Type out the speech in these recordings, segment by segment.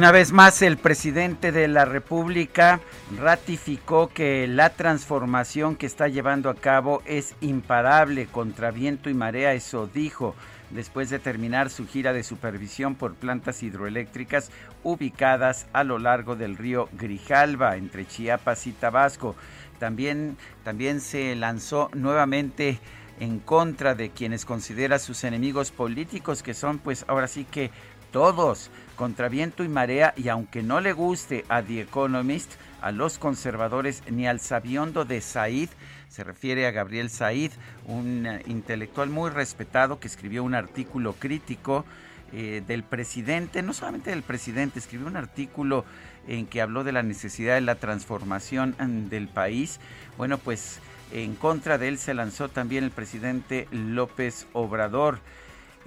Una vez más, el presidente de la República ratificó que la transformación que está llevando a cabo es imparable contra viento y marea, eso dijo después de terminar su gira de supervisión por plantas hidroeléctricas ubicadas a lo largo del río Grijalva, entre Chiapas y Tabasco. También, también se lanzó nuevamente en contra de quienes considera sus enemigos políticos, que son pues ahora sí que todos, contra viento y marea, y aunque no le guste a The Economist, a los conservadores, ni al sabiondo de Said, se refiere a Gabriel Said, un eh, intelectual muy respetado que escribió un artículo crítico eh, del presidente, no solamente del presidente, escribió un artículo en que habló de la necesidad de la transformación mm, del país. Bueno, pues en contra de él se lanzó también el presidente López Obrador.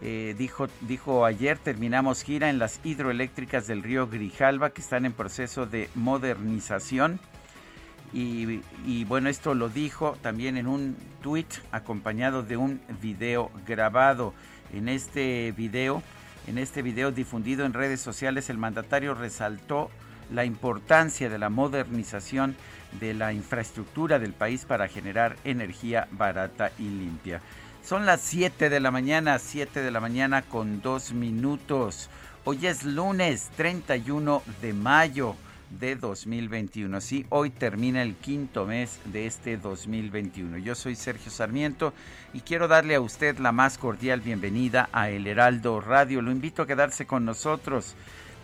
Eh, dijo, dijo ayer, terminamos gira en las hidroeléctricas del río Grijalva que están en proceso de modernización. Y, y, bueno, esto lo dijo también en un tweet acompañado de un video grabado. En este video, en este video difundido en redes sociales, el mandatario resaltó la importancia de la modernización de la infraestructura del país para generar energía barata y limpia. Son las 7 de la mañana, 7 de la mañana con 2 minutos. Hoy es lunes 31 de mayo de 2021. Sí, hoy termina el quinto mes de este 2021. Yo soy Sergio Sarmiento y quiero darle a usted la más cordial bienvenida a El Heraldo Radio. Lo invito a quedarse con nosotros.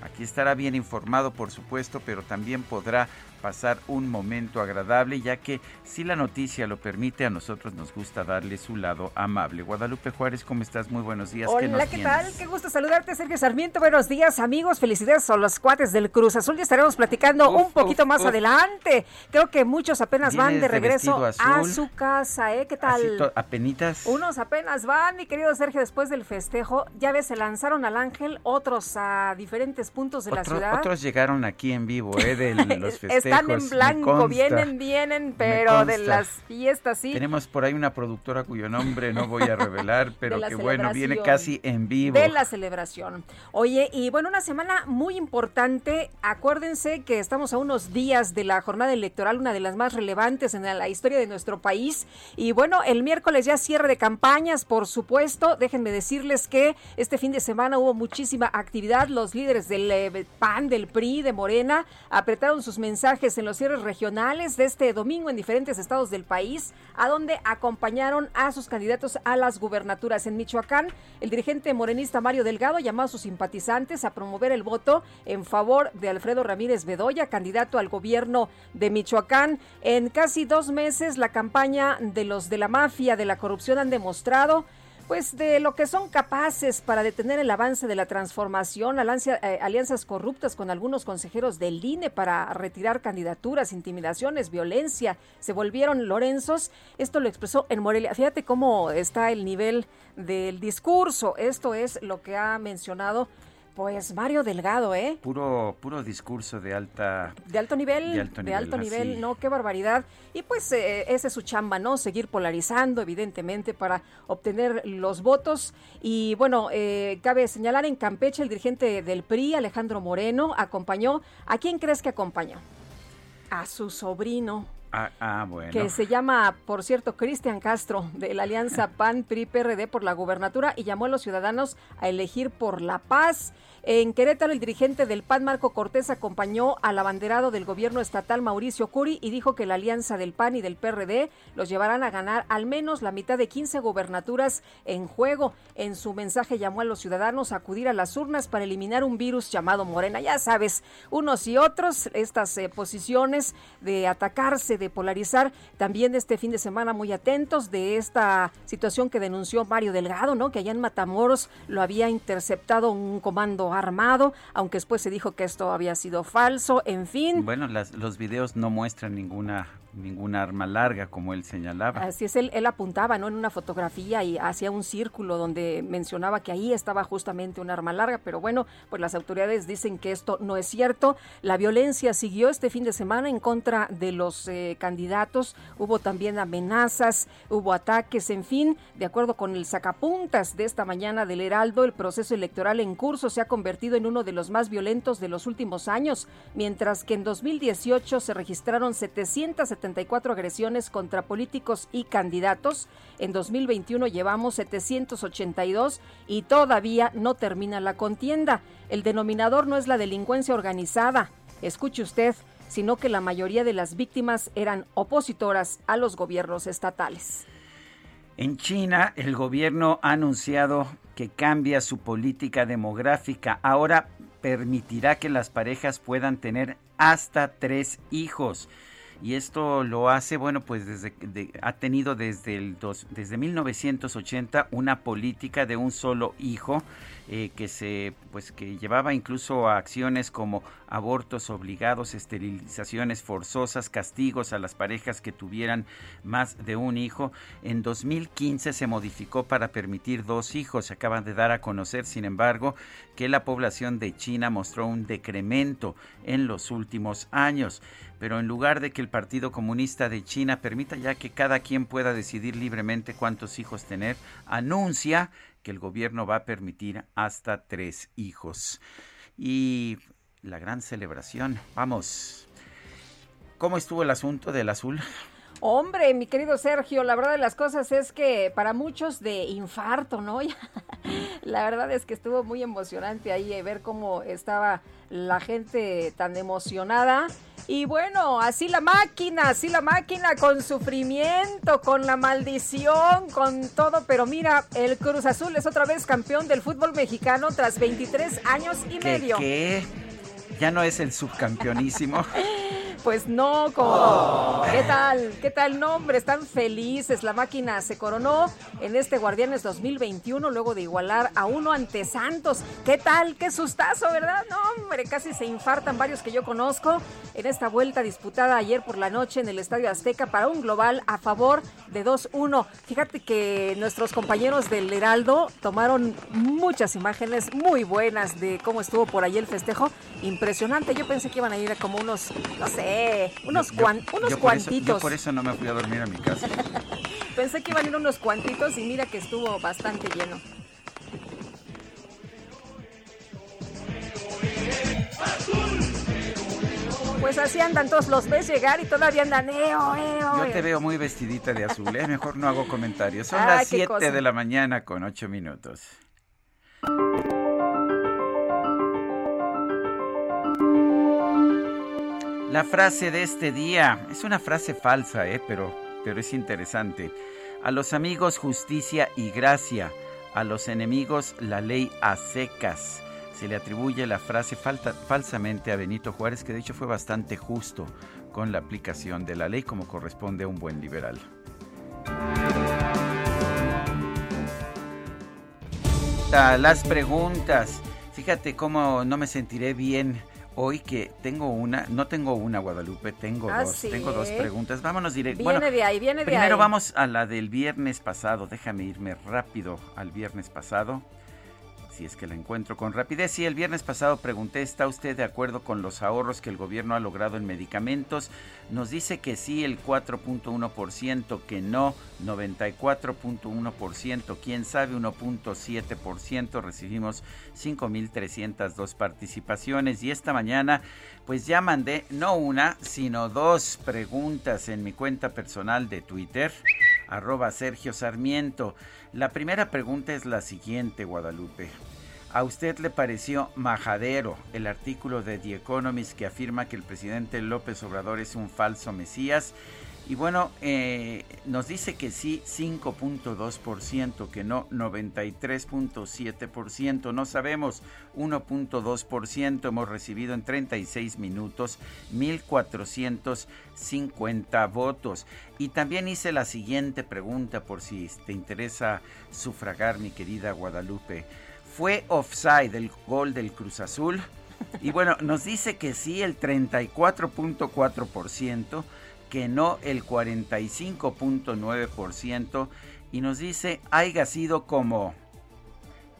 Aquí estará bien informado, por supuesto, pero también podrá pasar un momento agradable, ya que si la noticia lo permite, a nosotros nos gusta darle su lado amable. Guadalupe Juárez, ¿cómo estás? Muy buenos días. Hola, ¿qué, tal? Qué gusto saludarte, Sergio Sarmiento. Buenos días, amigos. Felicidades a los cuates del Cruz Azul. Ya estaremos platicando un poquito más adelante. Creo que muchos apenas van de regreso a su casa, ¿eh? ¿Qué tal? ¿Apenitas? Unos apenas van, mi querido Sergio, después del festejo. Ya ves, se lanzaron al Ángel, otros a diferentes puntos de la ciudad. Otros llegaron aquí en vivo, ¿eh? De los festejos. Están en blanco, vienen, vienen, pero de las fiestas sí. Tenemos por ahí una productora cuyo nombre no voy a revelar, pero que bueno, viene casi en vivo. De la celebración. Oye, y bueno, una semana muy importante. Acuérdense que estamos a unos días de la jornada electoral, una de las más relevantes en la historia de nuestro país. Y bueno, el miércoles ya cierre de campañas, por supuesto. Déjenme decirles que este fin de semana hubo muchísima actividad. Los líderes del eh, PAN, del PRI, de Morena, apretaron sus mensajes en los cierres regionales de este domingo en diferentes estados del país, a donde acompañaron a sus candidatos a las gubernaturas. En Michoacán, el dirigente morenista Mario Delgado llamó a sus simpatizantes a promover el voto en favor de Alfredo Ramírez Bedoya, candidato al gobierno de Michoacán. En casi dos meses, la campaña de los de la mafia, de la corrupción han demostrado pues de lo que son capaces para detener el avance de la transformación, eh, alianzas corruptas con algunos consejeros del INE para retirar candidaturas, intimidaciones, violencia, se volvieron Lorenzos. Esto lo expresó en Morelia. Fíjate cómo está el nivel del discurso. Esto es lo que ha mencionado pues Mario Delgado, ¿eh? Puro, puro discurso de alta... De alto nivel, de alto nivel, no, qué barbaridad. Y pues eh, ese es su chamba, ¿no? Seguir polarizando, evidentemente, para obtener los votos. Y bueno, eh, cabe señalar en Campeche el dirigente del PRI, Alejandro Moreno, acompañó. ¿A quién crees que acompañó? A su sobrino Ah, ah, bueno. Que se llama, por cierto, Cristian Castro, de la Alianza PAN-PRI-PRD por la gubernatura y llamó a los ciudadanos a elegir por la paz. En Querétaro, el dirigente del PAN, Marco Cortés, acompañó al abanderado del gobierno estatal, Mauricio Curi, y dijo que la alianza del PAN y del PRD los llevarán a ganar al menos la mitad de 15 gubernaturas en juego. En su mensaje llamó a los ciudadanos a acudir a las urnas para eliminar un virus llamado Morena. Ya sabes, unos y otros, estas eh, posiciones de atacarse, de polarizar. También este fin de semana muy atentos de esta situación que denunció Mario Delgado, ¿no? Que allá en Matamoros lo había interceptado un comando armado, aunque después se dijo que esto había sido falso, en fin. Bueno, los videos no muestran ninguna ninguna arma larga, como él señalaba. Así es, él, él apuntaba ¿no? en una fotografía y hacía un círculo donde mencionaba que ahí estaba justamente un arma larga, pero bueno, pues las autoridades dicen que esto no es cierto. La violencia siguió este fin de semana en contra de los eh, candidatos, hubo también amenazas, hubo ataques, en fin, de acuerdo con el sacapuntas de esta mañana del Heraldo, el proceso electoral en curso se ha convertido en uno de los más violentos de los últimos años, mientras que en 2018 se registraron 770 74 agresiones contra políticos y candidatos. En 2021 llevamos 782 y todavía no termina la contienda. El denominador no es la delincuencia organizada, escuche usted, sino que la mayoría de las víctimas eran opositoras a los gobiernos estatales. En China, el gobierno ha anunciado que cambia su política demográfica. Ahora permitirá que las parejas puedan tener hasta tres hijos y esto lo hace, bueno, pues desde ha tenido desde el dos, desde 1980 una política de un solo hijo eh, que se pues que llevaba incluso a acciones como abortos obligados, esterilizaciones forzosas, castigos a las parejas que tuvieran más de un hijo. En 2015 se modificó para permitir dos hijos. Se acaban de dar a conocer, sin embargo, que la población de China mostró un decremento en los últimos años. Pero en lugar de que el Partido Comunista de China permita ya que cada quien pueda decidir libremente cuántos hijos tener, anuncia que el gobierno va a permitir hasta tres hijos. Y la gran celebración. Vamos. ¿Cómo estuvo el asunto del azul? Hombre, mi querido Sergio, la verdad de las cosas es que para muchos de infarto, ¿no? la verdad es que estuvo muy emocionante ahí eh, ver cómo estaba la gente tan emocionada. Y bueno, así la máquina, así la máquina con sufrimiento, con la maldición, con todo. Pero mira, el Cruz Azul es otra vez campeón del fútbol mexicano tras 23 años y medio. ¿Qué? Ya no es el subcampeonísimo. Pues no, como... ¿Qué tal? ¿Qué tal? nombre? están felices. La máquina se coronó en este Guardianes 2021 luego de igualar a uno ante Santos. ¿Qué tal? Qué sustazo, ¿verdad? No, hombre, casi se infartan varios que yo conozco en esta vuelta disputada ayer por la noche en el Estadio Azteca para un global a favor de 2-1. Fíjate que nuestros compañeros del Heraldo tomaron muchas imágenes muy buenas de cómo estuvo por ahí el festejo. Impresionante. Yo pensé que iban a ir a como unos, no sé, unos, unos cuantitos. por eso no me fui a dormir a mi casa. Pensé que iban a ir unos cuantitos y mira que estuvo bastante lleno. Pues así andan todos, los ves llegar y todavía andan, eo, eo. Yo te veo muy vestidita de azul, ¿eh? mejor no hago comentarios. Son las 7 de la mañana con 8 minutos. La frase de este día es una frase falsa, ¿eh? pero, pero es interesante. A los amigos justicia y gracia, a los enemigos la ley a secas. Se le atribuye la frase falsamente a Benito Juárez, que de hecho fue bastante justo con la aplicación de la ley como corresponde a un buen liberal. Las preguntas. Fíjate cómo no me sentiré bien hoy que tengo una, no tengo una Guadalupe, tengo ah, dos, tengo dos preguntas. Vámonos directo. Viene de ahí, viene de primero vamos a la del viernes pasado. Déjame irme rápido al viernes pasado. Si es que la encuentro con rapidez. Sí, el viernes pasado pregunté, ¿está usted de acuerdo con los ahorros que el gobierno ha logrado en medicamentos? Nos dice que sí el 4.1%, que no 94.1%, quién sabe 1.7%. Recibimos 5.302 participaciones y esta mañana pues ya mandé no una, sino dos preguntas en mi cuenta personal de Twitter arroba Sergio Sarmiento. La primera pregunta es la siguiente, Guadalupe. ¿A usted le pareció majadero el artículo de The Economist que afirma que el presidente López Obrador es un falso Mesías? Y bueno, eh, nos dice que sí 5.2%, que no 93.7%, no sabemos 1.2%, hemos recibido en 36 minutos 1.450 votos. Y también hice la siguiente pregunta por si te interesa sufragar, mi querida Guadalupe. ¿Fue offside el gol del Cruz Azul? Y bueno, nos dice que sí el 34.4% que no el 45.9% y nos dice haya sido como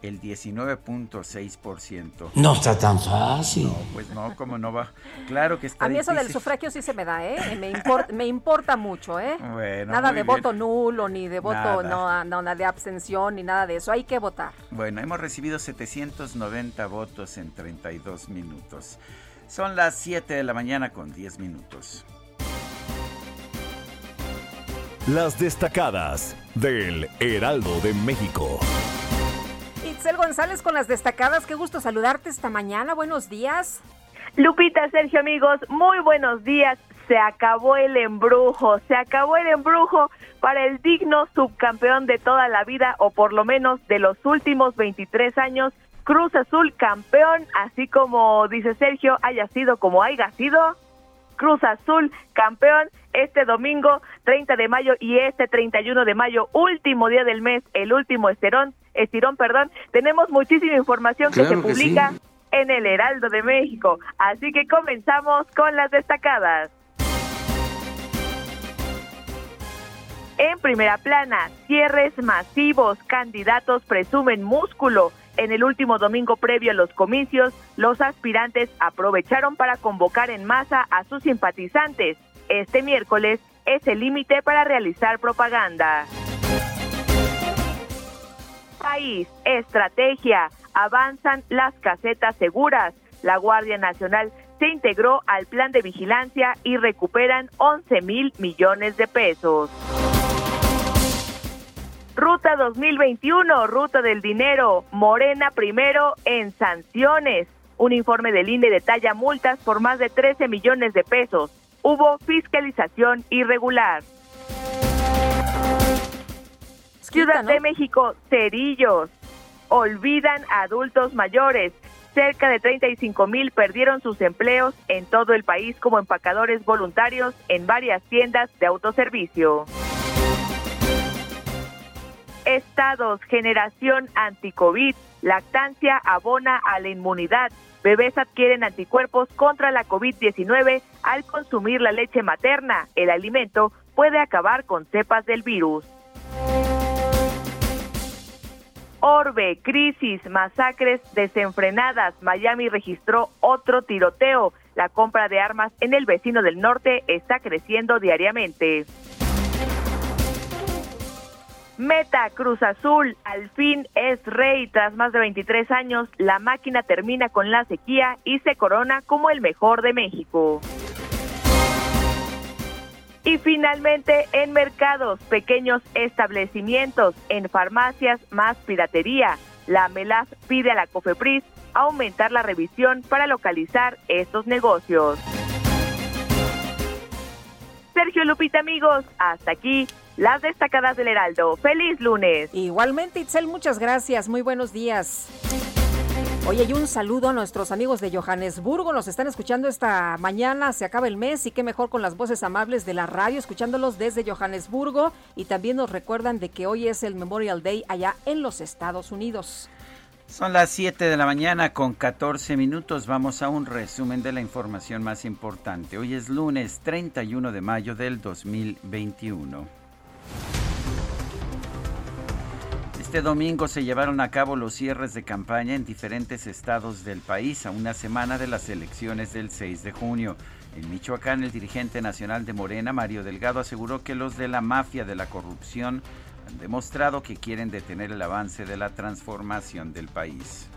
el 19.6%. No está tan fácil. No, pues no, como no va. Claro que está A mí eso del sufragio sí se me da, ¿eh? Me, me importa mucho, ¿eh? Bueno, nada de voto nulo, ni de voto, no, no, nada de abstención, ni nada de eso. Hay que votar. Bueno, hemos recibido 790 votos en 32 minutos. Son las 7 de la mañana con 10 minutos. Las destacadas del Heraldo de México. Itzel González con las destacadas. Qué gusto saludarte esta mañana. Buenos días. Lupita, Sergio, amigos, muy buenos días. Se acabó el embrujo, se acabó el embrujo para el digno subcampeón de toda la vida, o por lo menos de los últimos 23 años, Cruz Azul campeón, así como dice Sergio, haya sido como haya sido, Cruz Azul campeón este domingo 30 de mayo y este 31 de mayo, último día del mes, el último estirón, estirón, perdón, tenemos muchísima información que se publica en el Heraldo de México. Así que comenzamos con las destacadas. En primera plana, cierres masivos, candidatos presumen músculo. En el último domingo previo a los comicios, los aspirantes aprovecharon para convocar en masa a sus simpatizantes. Este miércoles es el límite para realizar propaganda. País, estrategia, avanzan las casetas seguras. La Guardia Nacional se integró al plan de vigilancia y recuperan 11 mil millones de pesos. Ruta 2021, Ruta del Dinero, Morena primero en sanciones. Un informe del INE detalla multas por más de 13 millones de pesos hubo fiscalización irregular. Ciudad de México, Cerillos. Olvidan a adultos mayores. Cerca de 35 mil perdieron sus empleos en todo el país como empacadores voluntarios en varias tiendas de autoservicio. Estados, generación anti-COVID, lactancia abona a la inmunidad. Bebés adquieren anticuerpos contra la COVID-19 al consumir la leche materna. El alimento puede acabar con cepas del virus. Orbe, crisis, masacres desenfrenadas. Miami registró otro tiroteo. La compra de armas en el vecino del norte está creciendo diariamente. Meta Cruz Azul, al fin es rey. Tras más de 23 años, la máquina termina con la sequía y se corona como el mejor de México. Y finalmente, en mercados, pequeños establecimientos, en farmacias, más piratería. La MELAF pide a la COFEPRIS aumentar la revisión para localizar estos negocios. Sergio Lupita, amigos, hasta aquí las destacadas del Heraldo. ¡Feliz lunes! Igualmente, Itzel, muchas gracias. Muy buenos días. Oye, y un saludo a nuestros amigos de Johannesburgo. Nos están escuchando esta mañana. Se acaba el mes y qué mejor con las voces amables de la radio, escuchándolos desde Johannesburgo. Y también nos recuerdan de que hoy es el Memorial Day allá en los Estados Unidos. Son las 7 de la mañana con 14 minutos. Vamos a un resumen de la información más importante. Hoy es lunes 31 de mayo del 2021. Este domingo se llevaron a cabo los cierres de campaña en diferentes estados del país a una semana de las elecciones del 6 de junio. En Michoacán, el dirigente nacional de Morena, Mario Delgado, aseguró que los de la mafia de la corrupción han demostrado que quieren detener el avance de la transformación del país.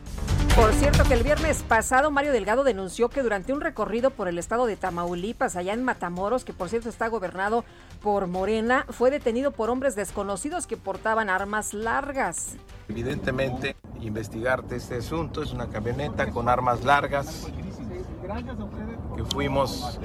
Por cierto que el viernes pasado Mario Delgado denunció que durante un recorrido por el estado de Tamaulipas, allá en Matamoros, que por cierto está gobernado por Morena, fue detenido por hombres desconocidos que portaban armas largas. Evidentemente, investigarte este asunto es una camioneta con armas largas que fuimos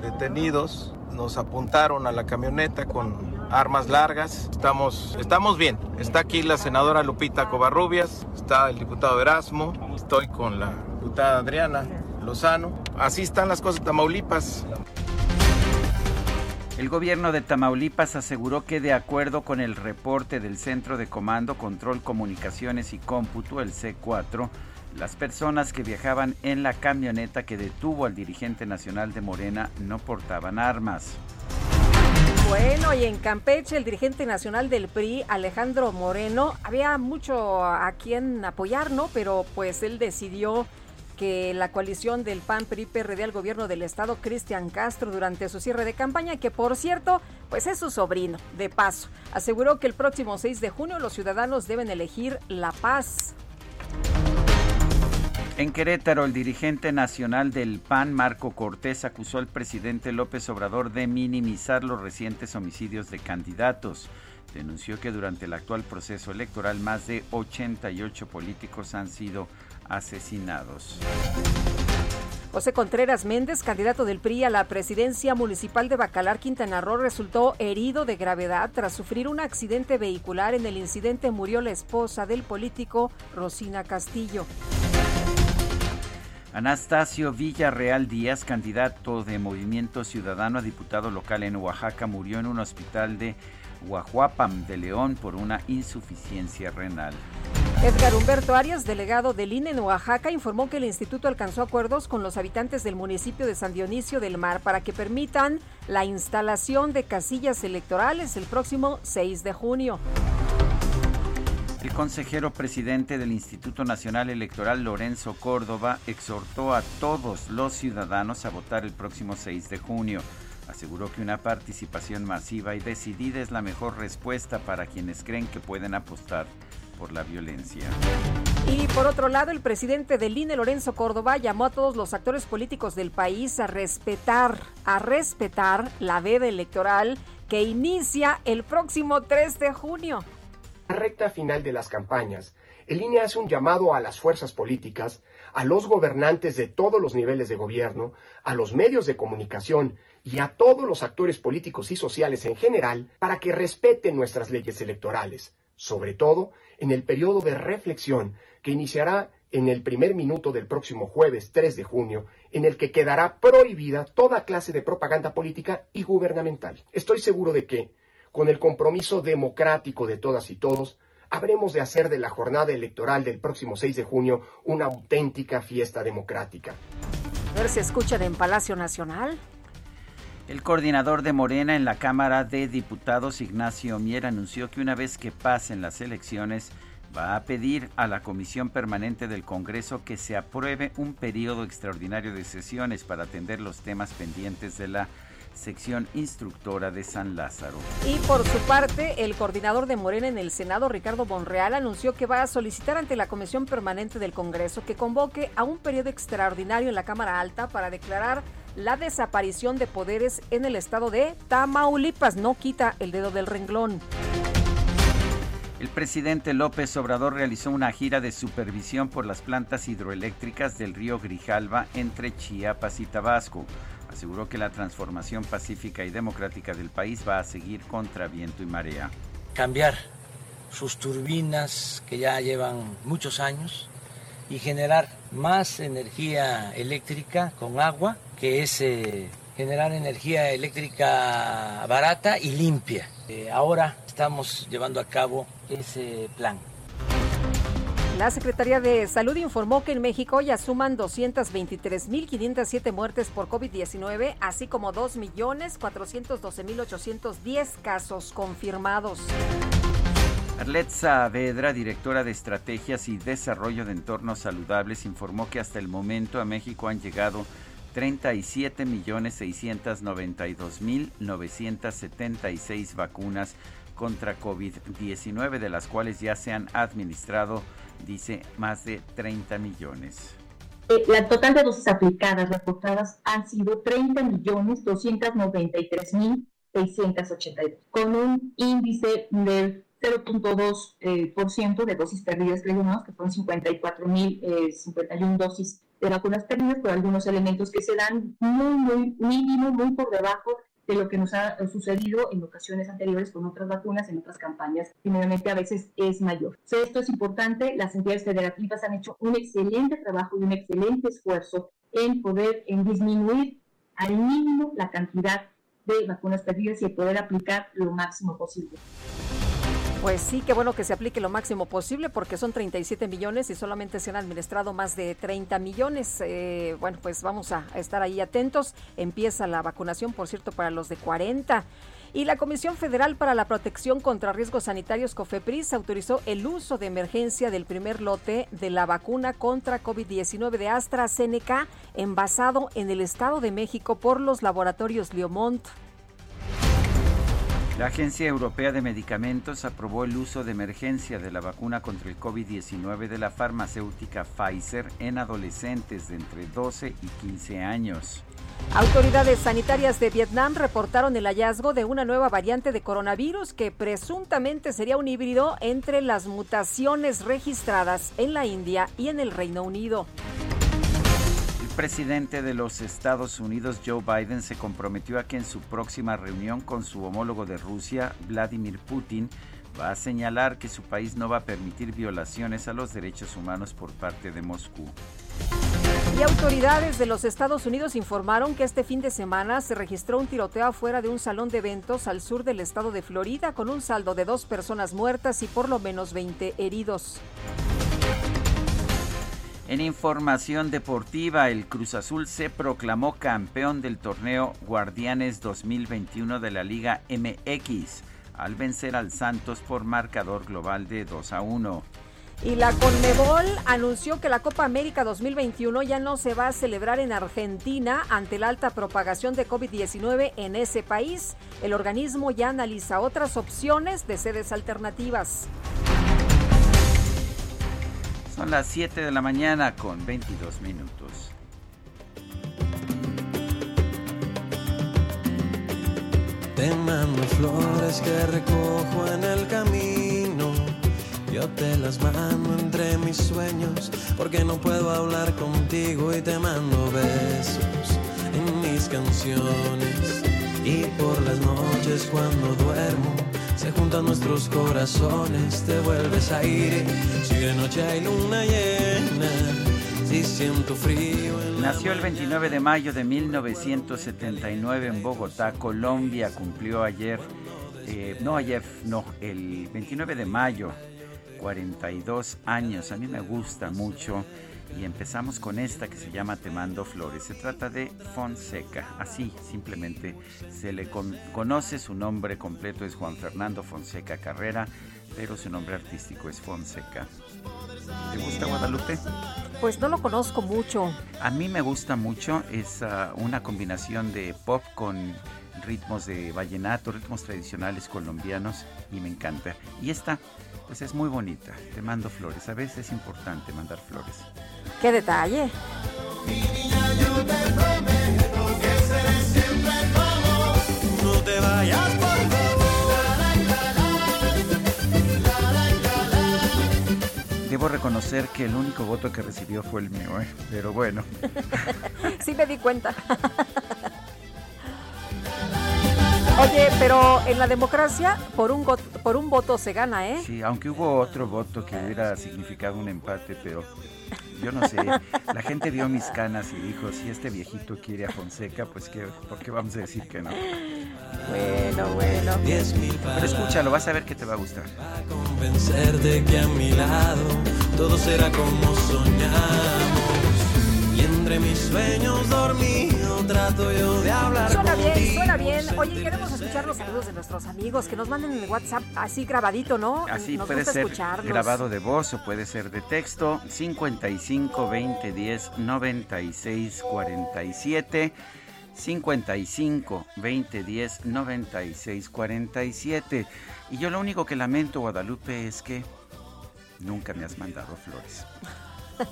detenidos, nos apuntaron a la camioneta con armas largas. Estamos, estamos bien. Está aquí la senadora Lupita Covarrubias, está el diputado Erasmo, estoy con la diputada Adriana Lozano. Así están las cosas en Tamaulipas. El gobierno de Tamaulipas aseguró que de acuerdo con el reporte del Centro de Comando, Control, Comunicaciones y Cómputo, el C4, las personas que viajaban en la camioneta que detuvo al dirigente nacional de Morena no portaban armas. Bueno, y en Campeche, el dirigente nacional del PRI, Alejandro Moreno, había mucho a quien apoyar, ¿no? Pero pues él decidió que la coalición del PAN PRI PRD al gobierno del estado Cristian Castro durante su cierre de campaña, que por cierto, pues es su sobrino, de paso, aseguró que el próximo 6 de junio los ciudadanos deben elegir la paz. En Querétaro, el dirigente nacional del PAN, Marco Cortés, acusó al presidente López Obrador de minimizar los recientes homicidios de candidatos. Denunció que durante el actual proceso electoral más de 88 políticos han sido asesinados. José Contreras Méndez, candidato del PRI a la presidencia municipal de Bacalar, Quintana Roo, resultó herido de gravedad tras sufrir un accidente vehicular. En el incidente murió la esposa del político, Rosina Castillo. Anastasio Villarreal Díaz, candidato de Movimiento Ciudadano a diputado local en Oaxaca, murió en un hospital de Guajuapam de León por una insuficiencia renal. Edgar Humberto Arias, delegado del INE en Oaxaca, informó que el instituto alcanzó acuerdos con los habitantes del municipio de San Dionisio del Mar para que permitan la instalación de casillas electorales el próximo 6 de junio. El consejero presidente del Instituto Nacional Electoral, Lorenzo Córdoba, exhortó a todos los ciudadanos a votar el próximo 6 de junio. Aseguró que una participación masiva y decidida es la mejor respuesta para quienes creen que pueden apostar por la violencia. Y por otro lado, el presidente del INE, Lorenzo Córdoba, llamó a todos los actores políticos del país a respetar, a respetar la veda electoral que inicia el próximo 3 de junio recta final de las campañas, el INE hace un llamado a las fuerzas políticas, a los gobernantes de todos los niveles de gobierno, a los medios de comunicación y a todos los actores políticos y sociales en general para que respeten nuestras leyes electorales, sobre todo en el periodo de reflexión que iniciará en el primer minuto del próximo jueves 3 de junio, en el que quedará prohibida toda clase de propaganda política y gubernamental. Estoy seguro de que, con el compromiso democrático de todas y todos, habremos de hacer de la jornada electoral del próximo 6 de junio una auténtica fiesta democrática. A ver si escuchan en Palacio Nacional. El coordinador de Morena en la Cámara de Diputados, Ignacio Mier, anunció que una vez que pasen las elecciones, va a pedir a la Comisión Permanente del Congreso que se apruebe un periodo extraordinario de sesiones para atender los temas pendientes de la sección instructora de San Lázaro. Y por su parte, el coordinador de Morena en el Senado, Ricardo Bonreal, anunció que va a solicitar ante la Comisión Permanente del Congreso que convoque a un periodo extraordinario en la Cámara Alta para declarar la desaparición de poderes en el estado de Tamaulipas. No quita el dedo del renglón. El presidente López Obrador realizó una gira de supervisión por las plantas hidroeléctricas del río Grijalva entre Chiapas y Tabasco aseguró que la transformación pacífica y democrática del país va a seguir contra viento y marea. Cambiar sus turbinas que ya llevan muchos años y generar más energía eléctrica con agua, que es eh, generar energía eléctrica barata y limpia. Eh, ahora estamos llevando a cabo ese plan. La Secretaría de Salud informó que en México ya suman 223.507 muertes por COVID-19, así como 2.412.810 casos confirmados. Arlet Saavedra, directora de Estrategias y Desarrollo de Entornos Saludables, informó que hasta el momento a México han llegado 37.692.976 vacunas contra COVID-19, de las cuales ya se han administrado, dice, más de 30 millones. Eh, la total de dosis aplicadas reportadas han sido 30 millones 293 mil 682, con un índice del 0.2% eh, de dosis perdidas que que fueron 54 mil 51 dosis de vacunas perdidas por algunos elementos que se dan muy, muy mínimo, muy por debajo de lo que nos ha sucedido en ocasiones anteriores con otras vacunas, en otras campañas, generalmente a veces es mayor. esto es importante, las entidades federativas han hecho un excelente trabajo y un excelente esfuerzo en poder en disminuir al mínimo la cantidad de vacunas perdidas y poder aplicar lo máximo posible. Pues sí, qué bueno que se aplique lo máximo posible porque son 37 millones y solamente se han administrado más de 30 millones. Eh, bueno, pues vamos a estar ahí atentos. Empieza la vacunación, por cierto, para los de 40. Y la Comisión Federal para la Protección contra Riesgos Sanitarios, COFEPRIS, autorizó el uso de emergencia del primer lote de la vacuna contra COVID-19 de AstraZeneca, envasado en el Estado de México por los laboratorios Liomont. La Agencia Europea de Medicamentos aprobó el uso de emergencia de la vacuna contra el COVID-19 de la farmacéutica Pfizer en adolescentes de entre 12 y 15 años. Autoridades sanitarias de Vietnam reportaron el hallazgo de una nueva variante de coronavirus que presuntamente sería un híbrido entre las mutaciones registradas en la India y en el Reino Unido presidente de los Estados Unidos, Joe Biden, se comprometió a que en su próxima reunión con su homólogo de Rusia, Vladimir Putin, va a señalar que su país no va a permitir violaciones a los derechos humanos por parte de Moscú. Y autoridades de los Estados Unidos informaron que este fin de semana se registró un tiroteo afuera de un salón de eventos al sur del estado de Florida con un saldo de dos personas muertas y por lo menos 20 heridos. En información deportiva, el Cruz Azul se proclamó campeón del torneo Guardianes 2021 de la Liga MX al vencer al Santos por marcador global de 2 a 1. Y la Conmebol anunció que la Copa América 2021 ya no se va a celebrar en Argentina ante la alta propagación de COVID-19 en ese país. El organismo ya analiza otras opciones de sedes alternativas. Son las 7 de la mañana con 22 minutos. Te mando flores que recojo en el camino. Yo te las mando entre mis sueños porque no puedo hablar contigo y te mando besos en mis canciones. Y por las noches cuando duermo se juntan nuestros corazones, te vuelves a ir. Si de noche hay luna llena, si siento frío. Nació el 29 de mayo de 1979 en Bogotá, Colombia. Cumplió ayer, eh, no ayer, no, el 29 de mayo, 42 años. A mí me gusta mucho y empezamos con esta que se llama Te mando flores. Se trata de Fonseca, así simplemente se le conoce, su nombre completo es Juan Fernando Fonseca Carrera, pero su nombre artístico es Fonseca. ¿Te gusta Guadalupe? Pues no lo conozco mucho. A mí me gusta mucho, es ah, una combinación de pop con ritmos de vallenato, ritmos tradicionales colombianos y me encanta. Y esta, pues es muy bonita. Te mando flores. A veces es importante mandar flores. ¡Qué detalle! Mi niña, yo te prometo que seré siempre tu No te vayas, por favor. Debo reconocer que el único voto que recibió fue el mío, ¿eh? pero bueno. sí me di cuenta. Oye, pero en la democracia por un, por un voto se gana, ¿eh? Sí, aunque hubo otro voto que hubiera significado un empate, pero yo no sé. La gente vio mis canas y dijo, si este viejito quiere a Fonseca, pues ¿qué, ¿por qué vamos a decir que no? Bueno, bueno. Pero escúchalo, vas a ver que te va a gustar. A convencer de que a mi lado todo será como soñamos. Y entre mis sueños no trato yo de hablar Suena bien, suena bien. Oye, queremos escuchar los saludos de nuestros amigos, que nos manden en el WhatsApp así grabadito, ¿no? Así nos puede gusta ser escucharlos. grabado de voz o puede ser de texto 55 20 10 96 47 55 20 10 96 47 y yo lo único que lamento Guadalupe es que nunca me has mandado flores.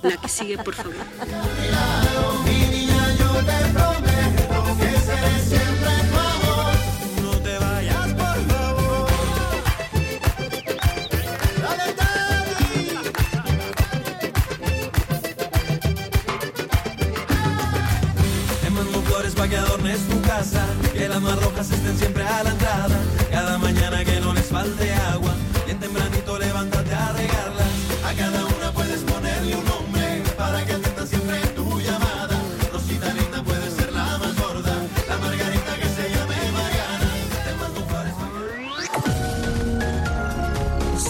La que sigue, por favor. Que las más rojas estén siempre a la entrada. Cada mañana que no les falte agua,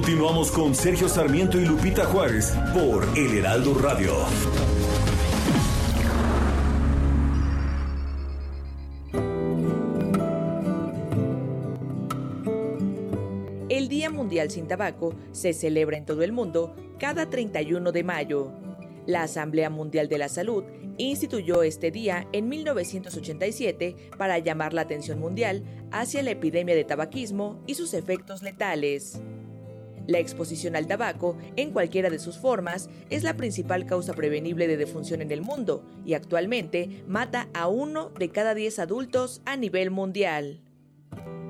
Continuamos con Sergio Sarmiento y Lupita Juárez por El Heraldo Radio. El Día Mundial sin Tabaco se celebra en todo el mundo cada 31 de mayo. La Asamblea Mundial de la Salud instituyó este día en 1987 para llamar la atención mundial hacia la epidemia de tabaquismo y sus efectos letales. La exposición al tabaco, en cualquiera de sus formas, es la principal causa prevenible de defunción en el mundo y actualmente mata a uno de cada 10 adultos a nivel mundial.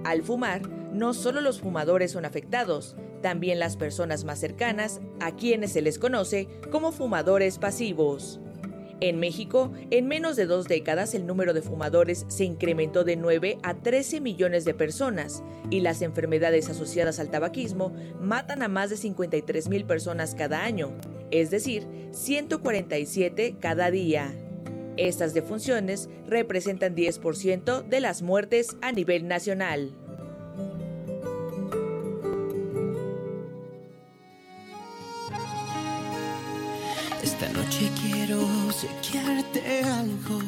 Al fumar, no solo los fumadores son afectados, también las personas más cercanas, a quienes se les conoce como fumadores pasivos. En México, en menos de dos décadas el número de fumadores se incrementó de 9 a 13 millones de personas y las enfermedades asociadas al tabaquismo matan a más de 53 mil personas cada año, es decir, 147 cada día. Estas defunciones representan 10% de las muertes a nivel nacional. Esta noche obsequiarte algo.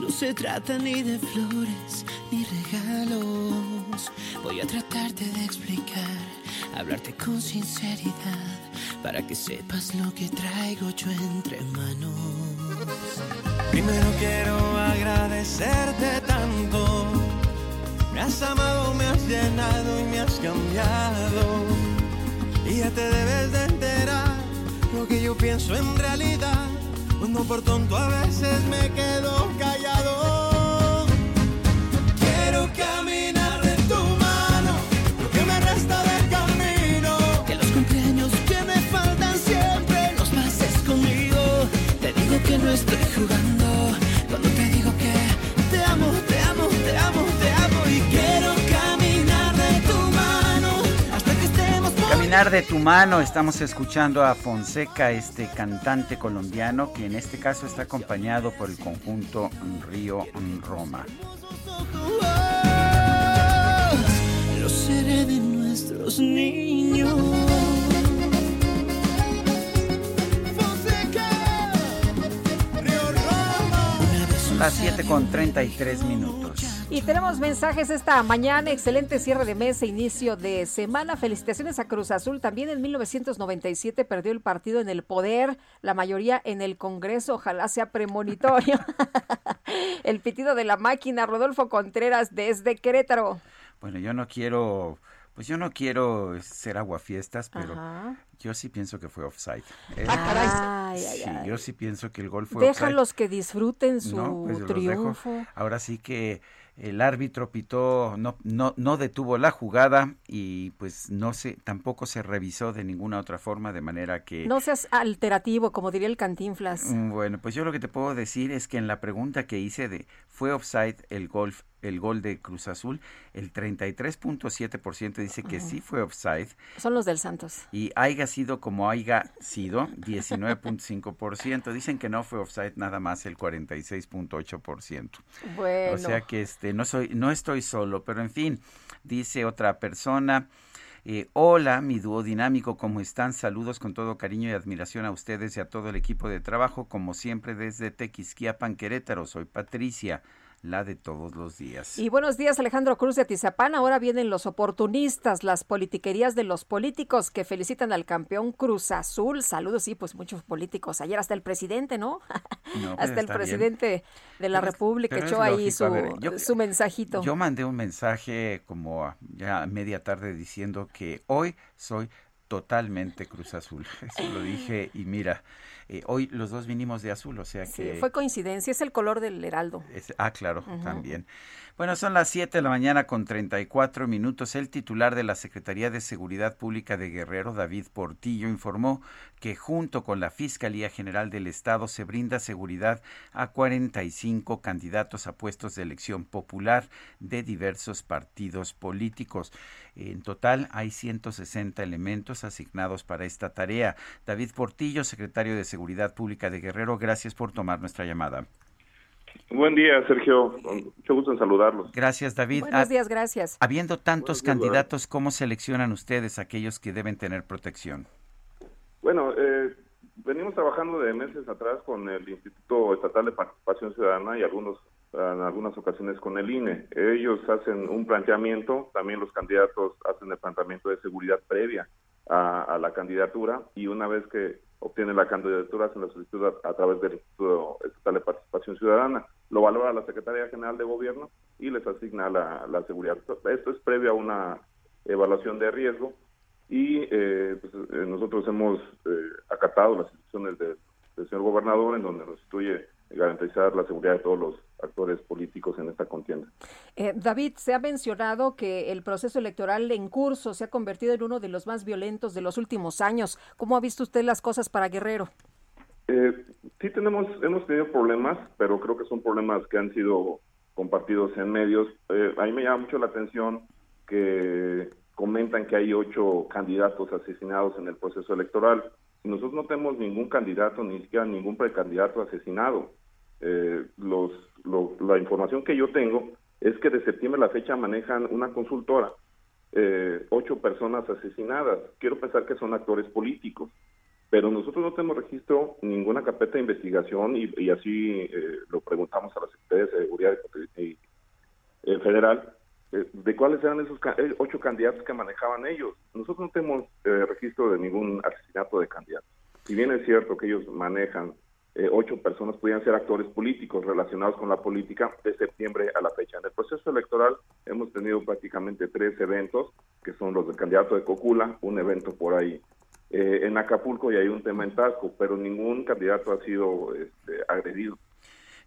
No se trata ni de flores ni regalos. Voy a tratarte de explicar, hablarte con sinceridad, para que sepas lo que traigo yo entre manos. Primero quiero agradecerte tanto. Me has amado, me has llenado y me has cambiado. Y ya te debes de enterar lo que yo pienso en realidad. Cuando por tonto a veces me quedo callado. Quiero caminar de tu mano, lo que me resta de camino. Que los cumpleaños que me faltan siempre los pases conmigo. Te digo que no estoy jugando. Caminar de tu mano, estamos escuchando a Fonseca, este cantante colombiano, que en este caso está acompañado por el conjunto Río Roma. Lo seré de nuestros niños. Son las 7 con 33 minutos. Y tenemos mensajes esta mañana. Excelente cierre de mes e inicio de semana. Felicitaciones a Cruz Azul. También en 1997 perdió el partido en el poder, la mayoría en el Congreso. Ojalá sea premonitorio. el pitido de la máquina. Rodolfo Contreras desde Querétaro. Bueno, yo no quiero Pues yo no quiero ser aguafiestas, pero Ajá. yo sí pienso que fue offside. Eh, Ay, ay, sí, ay. yo sí pienso que el gol fue offside. Déjalos que disfruten su No, pues los dejo. triunfo. Ahora sí que el árbitro pitó, no, no, no detuvo la jugada y pues no se, tampoco se revisó de ninguna otra forma, de manera que No seas alterativo, como diría el Cantinflas. Mm, Bueno, pues yo lo que te puedo decir es que en la pregunta que hice de ¿fue offside el gol, el gol de Cruz Azul? El 33.7% dice que sí fue offside Son los del Santos. y haya sido como haya sido 19.5%. Dicen que no fue offside nada más el 46.8%. Bueno. O sea que este no soy no estoy solo, pero en fin, dice otra persona eh, hola, mi dúo dinámico, ¿cómo están? Saludos con todo cariño y admiración a ustedes y a todo el equipo de trabajo, como siempre desde Tequisquiapan, Querétaro. Soy Patricia, la de todos los días. Y buenos días, Alejandro Cruz de Atizapán. Ahora vienen los oportunistas, las politiquerías de los políticos que felicitan al campeón Cruz Azul. Saludos, sí, pues muchos políticos. Ayer hasta el presidente, ¿no? No, pues, hasta el bien. presidente de la Pero República pero echó ahí su, ver, yo- su mensajito. Yo mandé un mensaje como a- ya a media tarde diciendo que hoy soy totalmente Cruz Azul. Eso lo dije y mira, eh, hoy los dos vinimos de azul, o sea Sí, que... fue coincidencia, es el color del heraldo. Es- ah, claro, también. Bueno, son las 7 de la mañana con 34 minutos. El titular de la Secretaría de Seguridad Pública de Guerrero, David Portillo, informó que junto con la Fiscalía General del Estado se brinda seguridad a 45 candidatos a puestos de elección popular de diversos partidos políticos. En total hay 160 elementos asignados para esta tarea. David Portillo, secretario de Seguridad Pública de Guerrero, gracias por tomar nuestra llamada. Buen día, Sergio. Mucho gusto en saludarlos. Gracias, David. Buenos Ah, días, gracias. Habiendo tantos días, candidatos, ¿cómo seleccionan ustedes aquellos que deben tener protección? Bueno, eh, venimos trabajando de meses atrás con el Instituto Estatal de Participación Ciudadana y algunos en algunas ocasiones con el INE. Ellos hacen un planteamiento, también los candidatos hacen el planteamiento de seguridad previa a, la candidatura y una vez que obtienen la candidatura hacen la solicitud a, través del Instituto Estatal de Participación Ciudadana. Lo valora la Secretaría General de Gobierno y les asigna la, la seguridad. Esto es previo a una evaluación de riesgo y eh, pues, eh, nosotros hemos eh, acatado las instrucciones de- del señor gobernador en donde nos instruye garantizar la seguridad de todos los actores políticos en esta contienda. Eh, David, se ha mencionado que el proceso electoral en curso se ha convertido en uno de los más violentos de los últimos años. ¿Cómo ha visto usted las cosas para Guerrero? Eh, sí tenemos, hemos tenido problemas, pero creo que son problemas que han sido compartidos en medios. Eh, a mí me llama mucho la atención que comentan que hay ocho candidatos asesinados en el proceso electoral. Y nosotros no tenemos ningún candidato, ni siquiera ningún precandidato asesinado. Eh, los, lo- la información que yo tengo es que de septiembre a la fecha manejan una consultora, eh, ocho personas asesinadas. Quiero pensar que son actores políticos pero nosotros no tenemos registro ninguna carpeta de investigación y, y así eh, lo preguntamos a la Secretaría de Seguridad y- eh, Federal eh, de cuáles eran esos eh, ocho candidatos que manejaban ellos. Nosotros no tenemos eh, registro de ningún asesinato de candidatos. Si bien es cierto que ellos manejan eh, ocho personas, podían ser actores políticos relacionados con la política de septiembre a la fecha. En el proceso electoral hemos tenido prácticamente tres eventos, que son los del candidato de Cocula, un evento por ahí eh, en Acapulco y hay un tema en Tasco, pero ningún candidato ha sido este, agredido.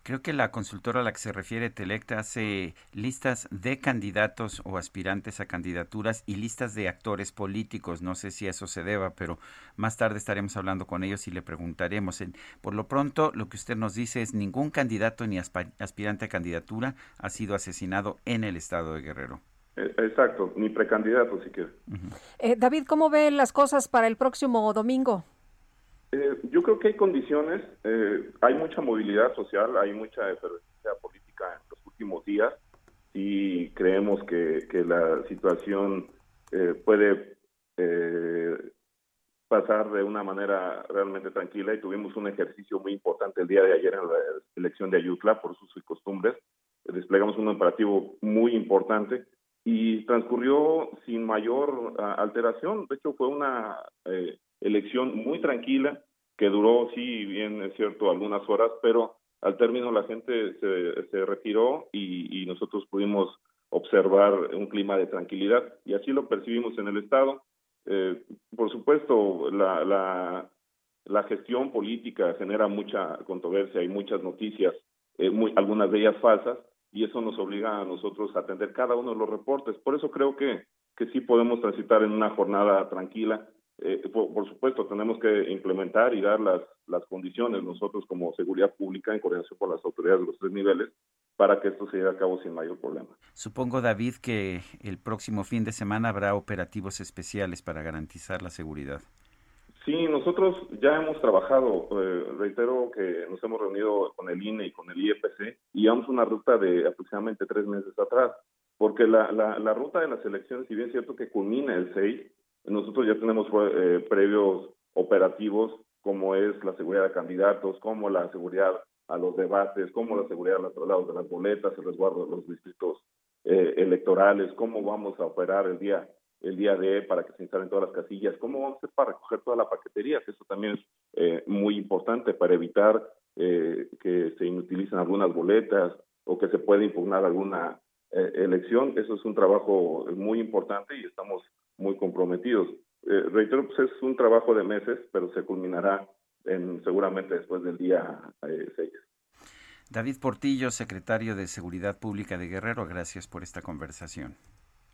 Creo que la consultora a la que se refiere Telecta hace listas de candidatos o aspirantes a candidaturas y listas de actores políticos. No sé si eso se deba, pero más tarde estaremos hablando con ellos y le preguntaremos. Por lo pronto, lo que usted nos dice es ningún candidato ni aspirante a candidatura ha sido asesinado en el estado de Guerrero. Eh, exacto, ni precandidato siquiera. Eh, David, ¿cómo ve las cosas para el próximo domingo? Eh, yo creo que hay condiciones, eh, hay mucha movilidad social, hay mucha efervescencia política en los últimos días y creemos que, que la situación eh, puede eh, pasar de una manera realmente tranquila y tuvimos un ejercicio muy importante el día de ayer en la elección de Ayutla por sus costumbres. Desplegamos un operativo muy importante y transcurrió sin mayor ah, alteración. De hecho, fue una eh, elección muy tranquila que duró, sí, bien es cierto, algunas horas, pero al término la gente se, se retiró y, y nosotros pudimos observar un clima de tranquilidad y así lo percibimos en el Estado. Eh, por supuesto, la, la, la, gestión política genera mucha controversia y muchas noticias, eh, muy, algunas de ellas falsas, y eso nos obliga a nosotros a atender cada uno de los reportes. Por eso creo que, que sí podemos transitar en una jornada tranquila. Eh, por, por, supuesto, tenemos que implementar y dar las, las condiciones nosotros como seguridad pública en coordinación con las autoridades de los tres niveles para que esto se lleve a cabo sin mayor problema. Supongo, David, que el próximo fin de semana habrá operativos especiales para garantizar la seguridad. Sí, nosotros ya hemos trabajado, eh, reitero que nos hemos reunido con el INE y con el IEPC y llevamos una ruta de aproximadamente tres meses atrás, porque la, la, ruta de las elecciones, si bien es cierto que culmina el 6, nosotros ya tenemos eh, previos operativos como es la seguridad de candidatos, como la seguridad a los debates, como la seguridad de los traslados de las boletas, el resguardo de los distritos eh, electorales, cómo vamos a operar el día el día de para que se instalen todas las casillas, cómo vamos a hacer para recoger toda la paquetería, que eso también es eh, muy importante para evitar eh, que se inutilicen algunas boletas o que se pueda impugnar alguna elección. Eso es un trabajo muy importante y estamos muy comprometidos. reitero, pues es un trabajo de meses, pero se culminará en, seguramente después del día 6. Eh, David Portillo, secretario de Seguridad Pública de Guerrero, gracias por esta conversación.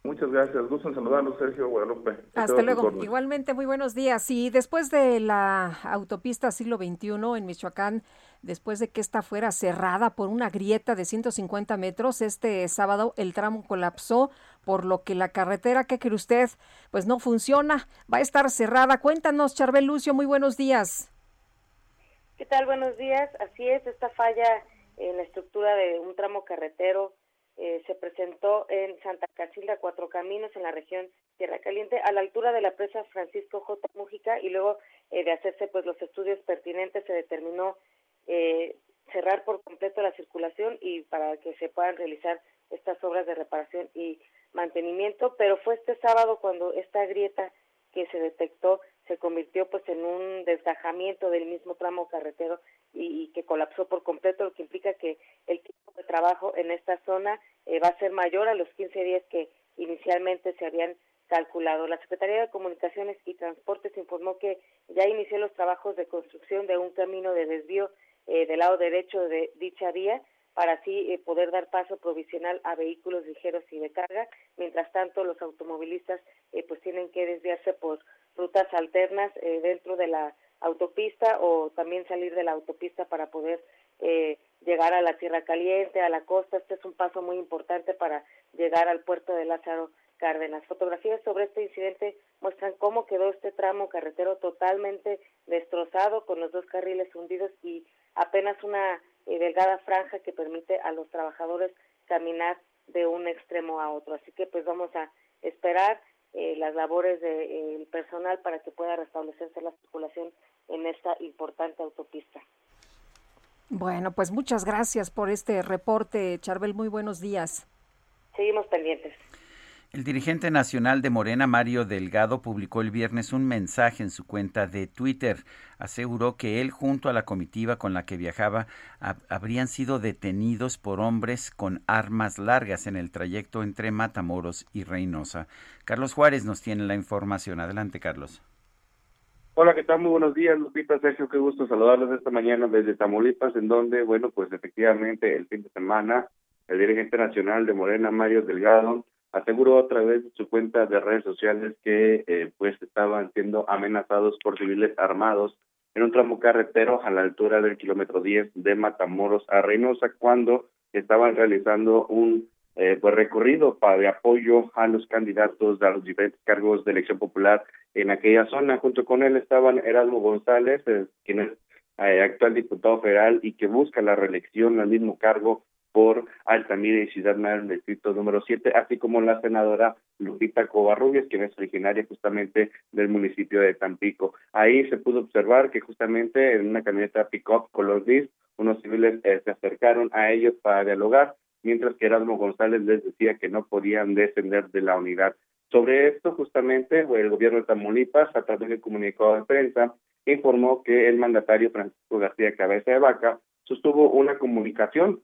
Muchas gracias. Gusto en saludarlos, Sergio Guadalupe. Hasta luego. Igualmente, muy buenos días. Y después de la autopista siglo XXI en Michoacán, después de que esta fuera cerrada por una grieta de 150 metros, este sábado el tramo colapsó, por lo que la carretera, ¿qué quiere usted? Pues no funciona, va a estar cerrada. Cuéntanos, Charbel Lucio, muy buenos días. ¿Qué tal? Buenos días. Así es, esta falla en la estructura de un tramo carretero eh, se presentó en Santa Casilda, Cuatro Caminos, en la región Tierra Caliente, a la altura de la presa Francisco J. Mújica, y luego eh, de hacerse pues los estudios pertinentes se determinó eh, cerrar por completo la circulación y para que se puedan realizar estas obras de reparación y mantenimiento, pero fue este sábado cuando esta grieta que se detectó se convirtió pues en un desgajamiento del mismo tramo carretero y, que colapsó por completo, lo que implica que el tiempo de trabajo en esta zona eh, va a ser mayor a los 15 días que inicialmente se habían calculado. La Secretaría de Comunicaciones y Transportes informó que ya inició los trabajos de construcción de un camino de desvío eh, del lado derecho de dicha vía para así eh, poder dar paso provisional a vehículos ligeros y de carga. Mientras tanto, los automovilistas pues tienen que desviarse por rutas alternas eh, dentro de la autopista o también salir de la autopista para poder eh, llegar a la Tierra Caliente, a la costa. Este es un paso muy importante para llegar al puerto de Lázaro Cárdenas. Fotografías sobre este incidente muestran cómo quedó este tramo carretero totalmente destrozado con los dos carriles hundidos y apenas una eh, delgada franja que permite a los trabajadores caminar de un extremo a otro. Así que pues vamos a esperar eh, las labores del eh, personal para que pueda restablecerse la circulación en esta importante autopista. Bueno, pues muchas gracias por este reporte, Charbel. Muy buenos días. Seguimos pendientes. El dirigente nacional de Morena, Mario Delgado, publicó el viernes un mensaje en su cuenta de Twitter. Aseguró que él, junto a la comitiva con la que viajaba, habrían sido detenidos por hombres con armas largas en el trayecto entre Matamoros y Reynosa. Carlos Juárez nos tiene la información. Adelante, Carlos. Hola, ¿qué tal? Muy buenos días, Lupita, Sergio, qué gusto saludarlos esta mañana desde Tamaulipas, en donde, bueno, pues efectivamente el fin de semana el dirigente nacional de Morena, Mario Delgado, aseguró a través de su cuenta de redes sociales que eh, pues estaban siendo amenazados por civiles armados en un tramo carretero a la altura del kilómetro 10 de Matamoros a Reynosa cuando estaban realizando un eh, pues recorrido para de apoyo a los candidatos a los diferentes cargos de elección popular en aquella zona. Junto con él estaban Erasmo González, eh, quien es actual diputado federal y que busca la reelección al mismo cargo por Altamira y Ciudad Madero, el distrito número 7, así como la senadora Lupita Covarrubias, quien es originaria justamente del municipio de Tampico. Ahí se pudo observar que justamente en una camioneta pick-up color gris, unos civiles eh, se acercaron a ellos para dialogar, mientras que Erasmo González les decía que no podían descender de la unidad. Sobre esto, justamente, el gobierno de Tamaulipas, a través del comunicado de prensa, informó que el mandatario Francisco García Cabeza de Vaca sostuvo una comunicación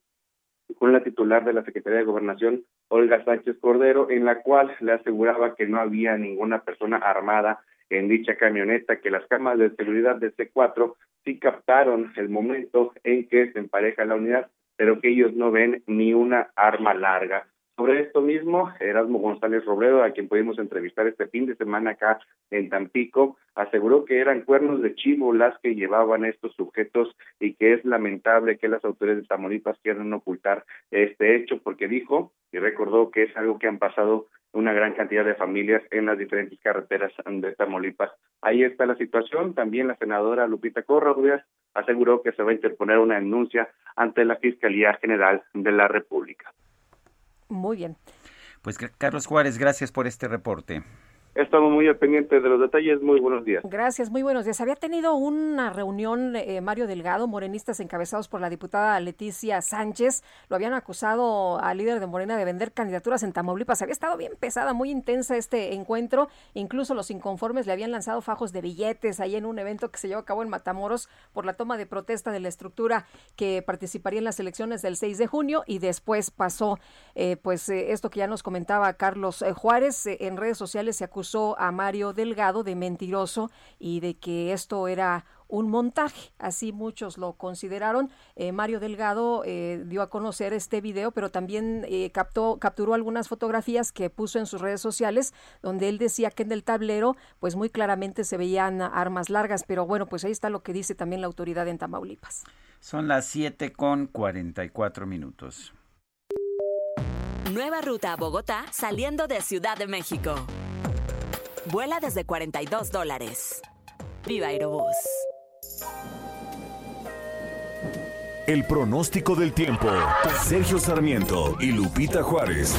con la titular de la Secretaría de Gobernación, Olga Sánchez Cordero, en la cual le aseguraba que no había ninguna persona armada en dicha camioneta, que las cámaras de seguridad de C4 sí captaron el momento en que se empareja la unidad, pero que ellos no ven ni una arma larga. Sobre esto mismo, Erasmo González Robledo, a quien pudimos entrevistar este fin de semana acá en Tampico, aseguró que eran cuernos de chivo las que llevaban estos sujetos y que es lamentable que las autoridades de Tamaulipas quieran ocultar este hecho porque dijo y recordó que es algo que han pasado una gran cantidad de familias en las diferentes carreteras de Tamaulipas. Ahí está la situación. También la senadora Lupita Corrodrías aseguró que se va a interponer una denuncia ante la Fiscalía General de la República. Muy bien. Pues Carlos Juárez, gracias por este reporte. Estamos muy al pendiente de los detalles. Muy buenos días. Gracias, muy buenos días. Había tenido una reunión eh, Mario Delgado, morenistas encabezados por la diputada Leticia Sánchez. Lo habían acusado al líder de Morena de vender candidaturas en Tamaulipas. Había estado bien pesada, muy intensa este encuentro. Incluso los inconformes le habían lanzado fajos de billetes ahí en un evento que se llevó a cabo en Matamoros por la toma de protesta de la estructura que participaría en las elecciones del 6 de junio. Y después pasó, eh, pues, eh, esto que ya nos comentaba Carlos Juárez. en redes sociales se acusó acusó a Mario Delgado de mentiroso y de que esto era un montaje, así muchos lo consideraron. Eh, Mario Delgado eh, dio a conocer este video, pero también eh, captó, capturó algunas fotografías que puso en sus redes sociales, donde él decía que en el tablero, pues muy claramente se veían armas largas, pero bueno, pues ahí está lo que dice también la autoridad en Tamaulipas. Son las 7 con 44 minutos. Nueva ruta a Bogotá saliendo de Ciudad de México. Vuela desde 42 dólares. Viva Aerobús. El pronóstico del tiempo. Sergio Sarmiento y Lupita Juárez.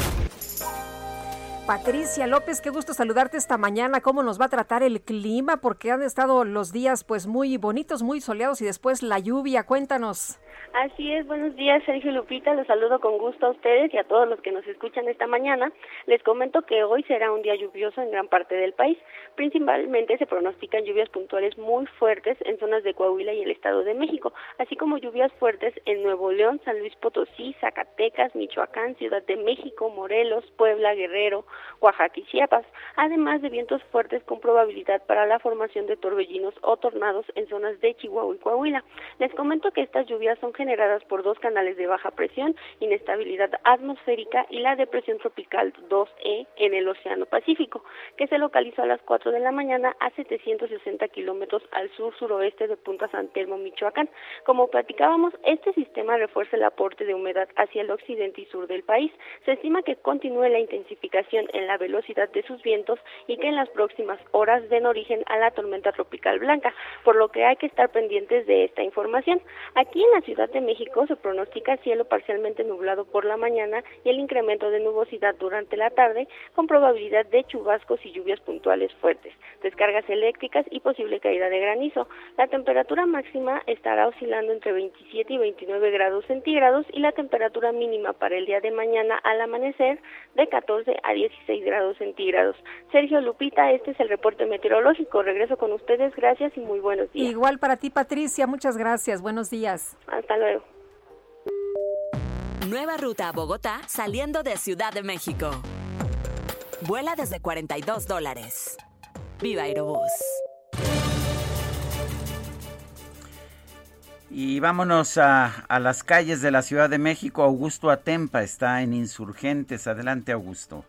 Patricia López, qué gusto saludarte esta mañana. ¿Cómo nos va a tratar el clima? Porque han estado los días pues muy bonitos, muy soleados y después la lluvia. Cuéntanos. Así es, buenos días Sergio Lupita, los saludo con gusto a ustedes y a todos los que nos escuchan esta mañana. Les comento que hoy será un día lluvioso en gran parte del país. Principalmente se pronostican lluvias puntuales muy fuertes en zonas de Coahuila y el Estado de México, así como lluvias fuertes en Nuevo León, San Luis Potosí, Zacatecas, Michoacán, Ciudad de México, Morelos, Puebla, Guerrero, Oaxaca y Chiapas, además de vientos fuertes con probabilidad para la formación de torbellinos o tornados en zonas de Chihuahua y Coahuila. Les comento que estas lluvias son generadas por dos canales de baja presión, inestabilidad atmosférica y la depresión tropical 2E en el Océano Pacífico, que se localizó a las 4 de la mañana a 760 kilómetros al sur-suroeste de Punta San Telmo, Michoacán. Como platicábamos, este sistema refuerza el aporte de humedad hacia el occidente y sur del país. Se estima que continúe la intensificación en la velocidad de sus vientos y que en las próximas horas den origen a la tormenta tropical blanca, por lo que hay que estar pendientes de esta información. Aquí en la ciudad de México se pronostica cielo parcialmente nublado por la mañana y el incremento de nubosidad durante la tarde con probabilidad de chubascos y lluvias puntuales fuertes, descargas eléctricas y posible caída de granizo. La temperatura máxima estará oscilando entre 27 y 29 grados centígrados y la temperatura mínima para el día de mañana al amanecer de 14 a 16 grados centígrados. Sergio Lupita, este es el reporte meteorológico. Regreso con ustedes. Gracias y muy buenos días. Igual para ti, Patricia. Muchas gracias. Buenos días. Hasta luego. Nueva ruta a Bogotá saliendo de Ciudad de México. Vuela desde 42 dólares. Viva Aerobús. Y vámonos a, a, las calles de la Ciudad de México. Augusto Atempa está en Insurgentes. Adelante, Augusto.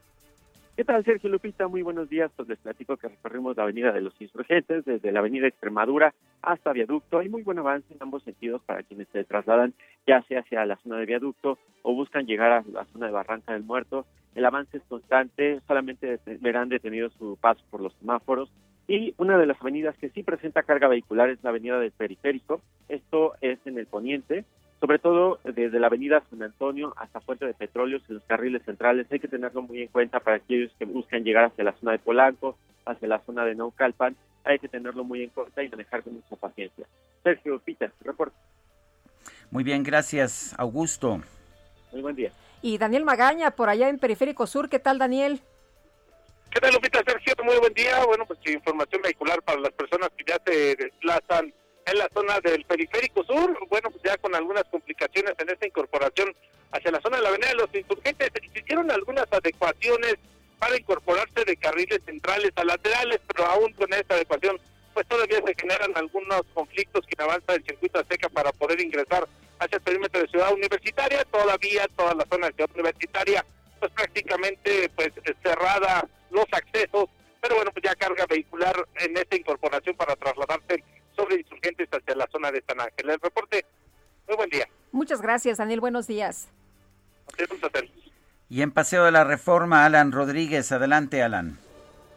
¿Qué tal, Sergio Lupita? Muy buenos días. Pues les platico que recorrimos la avenida de los Insurgentes, desde la avenida Extremadura hasta Viaducto. Hay muy buen avance en ambos sentidos para quienes se trasladan ya sea hacia la zona de Viaducto o buscan llegar a la zona de Barranca del Muerto. El avance es constante, solamente verán detenido su paso por los semáforos. Y una de las avenidas que sí presenta carga vehicular es la avenida del Periférico. Esto es en el poniente, sobre todo desde la avenida San Antonio hasta Fuente de Petróleos en los carriles centrales. Hay que tenerlo muy en cuenta para aquellos que buscan llegar hacia la zona de Polanco, hacia la zona de Naucalpan. Hay que tenerlo muy en cuenta y manejar con mucha paciencia. Sergio, Peter, reporte. Muy bien, gracias, Augusto. Muy buen día. Y Daniel Magaña, por allá en Periférico Sur. ¿Qué tal, Daniel? ¿Qué tal, Lupita? Sergio, muy buen día. Bueno, pues información vehicular para las personas que ya se desplazan en la zona del periférico sur, bueno, pues ya con algunas complicaciones en esta incorporación hacia la zona de la avenida de los insurgentes. Se hicieron algunas adecuaciones para incorporarse de carriles centrales a laterales, pero aún con esta adecuación, pues todavía se generan algunos conflictos que avanza el circuito seca para poder ingresar hacia el perímetro de Ciudad Universitaria. Todavía toda la zona de Ciudad Universitaria, pues prácticamente pues cerrada los accesos, pero bueno, pues ya carga vehicular en esta incorporación para trasladarse sobre insurgentes hacia la zona de San Ángel. El reporte, muy buen día. Muchas gracias, Daniel. Buenos días. Y en Paseo de la Reforma, Alan Rodríguez. Adelante, Alan.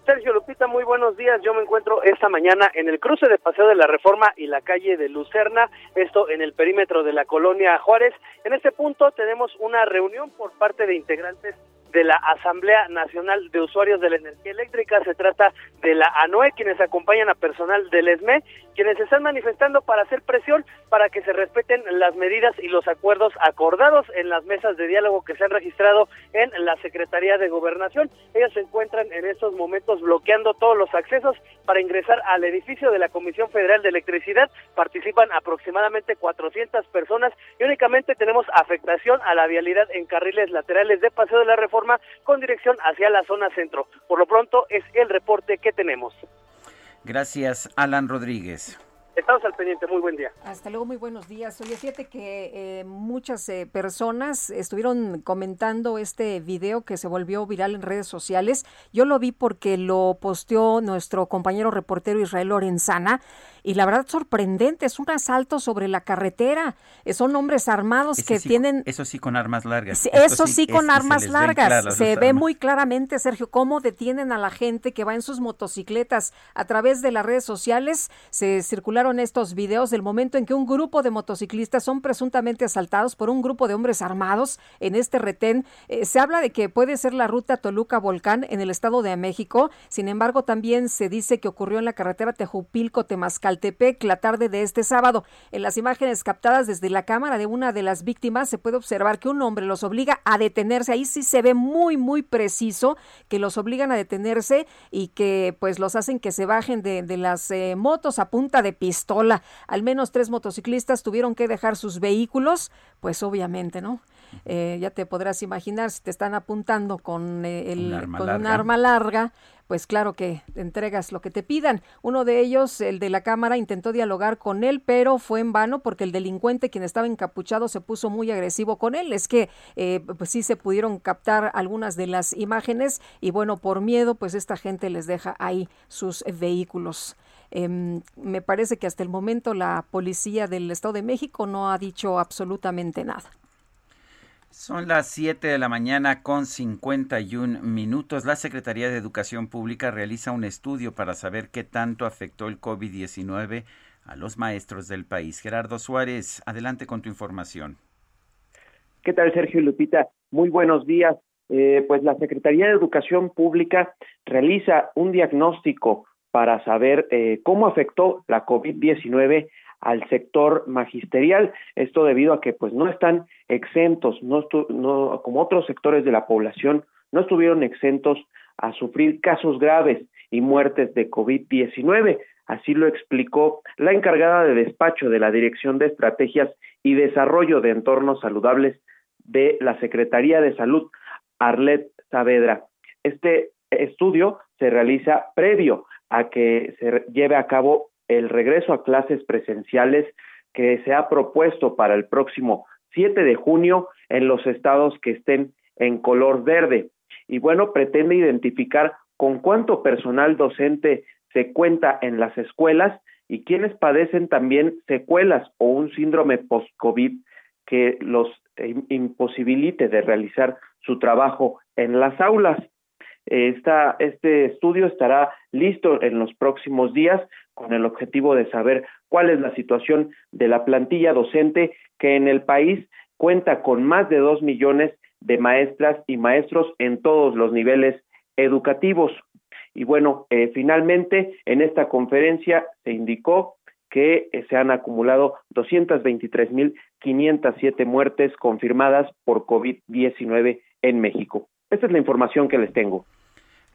Sergio Lupita, muy buenos días. Yo me encuentro esta mañana en el cruce de Paseo de la Reforma y la calle de Lucerna, esto en el perímetro de la colonia Juárez. En este punto tenemos una reunión por parte de integrantes de la Asamblea Nacional de Usuarios de la Energía Eléctrica. Se trata de la ANOE, quienes acompañan a personal del ESME, quienes están manifestando para hacer presión para que se respeten las medidas y los acuerdos acordados en las mesas de diálogo que se han registrado en la Secretaría de Gobernación. Ellos se encuentran en estos momentos bloqueando todos los accesos para ingresar al edificio de la Comisión Federal de Electricidad. Participan aproximadamente 400 personas y únicamente tenemos afectación a la vialidad en carriles laterales de Paseo de la Reforma con dirección hacia la zona centro. Por lo pronto es el reporte que tenemos. Gracias, Alan Rodríguez. Estamos al pendiente, muy buen día. Hasta luego, muy buenos días. Oye, fíjate que eh, muchas eh, personas estuvieron comentando este video que se volvió viral en redes sociales. Yo lo vi porque lo posteó nuestro compañero reportero Israel Lorenzana y la verdad sorprendente, es un asalto sobre la carretera. Eh, son hombres armados que tienen... Eso sí con armas largas. eso sí, con armas largas. Se ve muy claramente, Sergio, cómo detienen a la gente que va en sus motocicletas. A través de las redes sociales se circularon estos videos del momento en que un grupo de motociclistas son presuntamente asaltados por un grupo de hombres armados en este retén. Eh, se habla de que puede ser la ruta Toluca-Volcán en el Estado de México. Sin embargo, también se dice que ocurrió en la carretera Tejupilco-Temazcal Tepec la tarde de este sábado. En las imágenes captadas desde la cámara de una de las víctimas se puede observar que un hombre los obliga a detenerse. Ahí sí se ve muy, muy preciso que los obligan a detenerse y que pues los hacen que se bajen de, las eh, motos a punta de pistola. Al menos tres motociclistas tuvieron que dejar sus vehículos, pues obviamente, ¿no? Eh, ya te podrás imaginar si te están apuntando con, eh, el, con un arma larga, pues claro que entregas lo que te pidan. Uno de ellos, el de la cámara, intentó dialogar con él, pero fue en vano porque el delincuente, quien estaba encapuchado, se puso muy agresivo con él. Es que eh, pues sí se pudieron captar algunas de las imágenes y bueno, por miedo, pues esta gente les deja ahí sus vehículos. Em, me parece que hasta el momento la policía del Estado de México no ha dicho absolutamente nada. Son las 7 de la mañana con 51 minutos. La Secretaría de Educación Pública realiza un estudio para saber qué tanto afectó el COVID-19 a los maestros del país. Gerardo Suárez, adelante con tu información. ¿Qué tal, Sergio y Lupita? Muy buenos días. Eh, pues la Secretaría de Educación Pública realiza un diagnóstico para saber eh, cómo afectó la COVID-19 al sector magisterial. Esto debido a que pues no están exentos, no, no como otros sectores de la población, no estuvieron exentos a sufrir casos graves y muertes de COVID-19. Así lo explicó la encargada de despacho de la Dirección de Estrategias y Desarrollo de Entornos Saludables de la Secretaría de Salud, Arlet Saavedra. Este estudio se realiza previo a que se lleve a cabo el regreso a clases presenciales que se ha propuesto para el próximo 7 de junio en los estados que estén en color verde. Y bueno, pretende identificar con cuánto personal docente se cuenta en las escuelas y quienes padecen también secuelas o un síndrome post-COVID que los imposibilite de realizar su trabajo en las aulas. Esta, este estudio estará listo en los próximos días con el objetivo de saber cuál es la situación de la plantilla docente que en el país cuenta con más de dos millones de maestras y maestros en todos los niveles educativos. Y bueno, eh, finalmente en esta conferencia se indicó que eh, se han acumulado 223.507 muertes confirmadas por COVID-19 en México. Esta es la información que les tengo.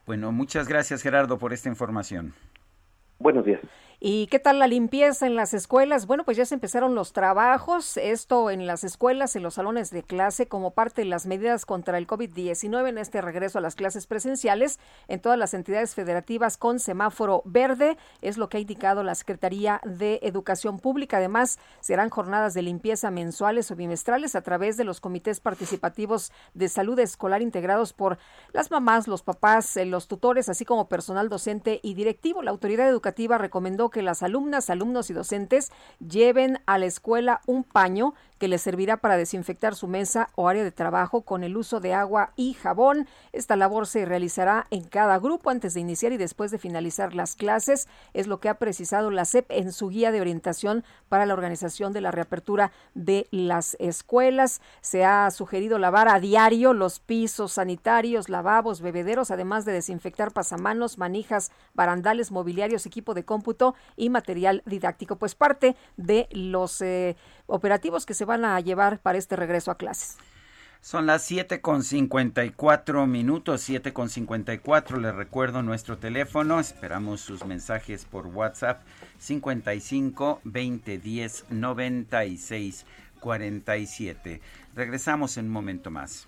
Bueno, muchas gracias Gerardo por esta información. Buenos días. ¿Y qué tal la limpieza en las escuelas? Bueno, pues ya se empezaron los trabajos, esto en las escuelas, en los salones de clase, como parte de las medidas contra el COVID-19 en este regreso a las clases presenciales en todas las entidades federativas con semáforo verde, es lo que ha indicado la Secretaría de Educación Pública. Además, serán jornadas de limpieza mensuales o bimestrales a través de los comités participativos de salud escolar integrados por las mamás, los papás, eh, los tutores, así como personal docente y directivo. La autoridad educativa recomendó que las alumnas, alumnos y docentes lleven a la escuela un paño que les servirá para desinfectar su mesa o área de trabajo con el uso de agua y jabón. Esta labor se realizará en cada grupo antes de iniciar y después de finalizar las clases, es lo que ha precisado la SEP en su guía de orientación para la organización de la reapertura de las escuelas. Se ha sugerido lavar a diario los pisos sanitarios, lavabos, bebederos, además de desinfectar pasamanos, manijas, barandales, mobiliarios, equipo de cómputo y material didáctico. Pues parte de los eh, operativos que se van a llevar para este regreso a clases. Son las 7 con 54 minutos, 7 con 54. Les recuerdo nuestro teléfono. Esperamos sus mensajes por WhatsApp 55 20 10 96 47. Regresamos en un momento más.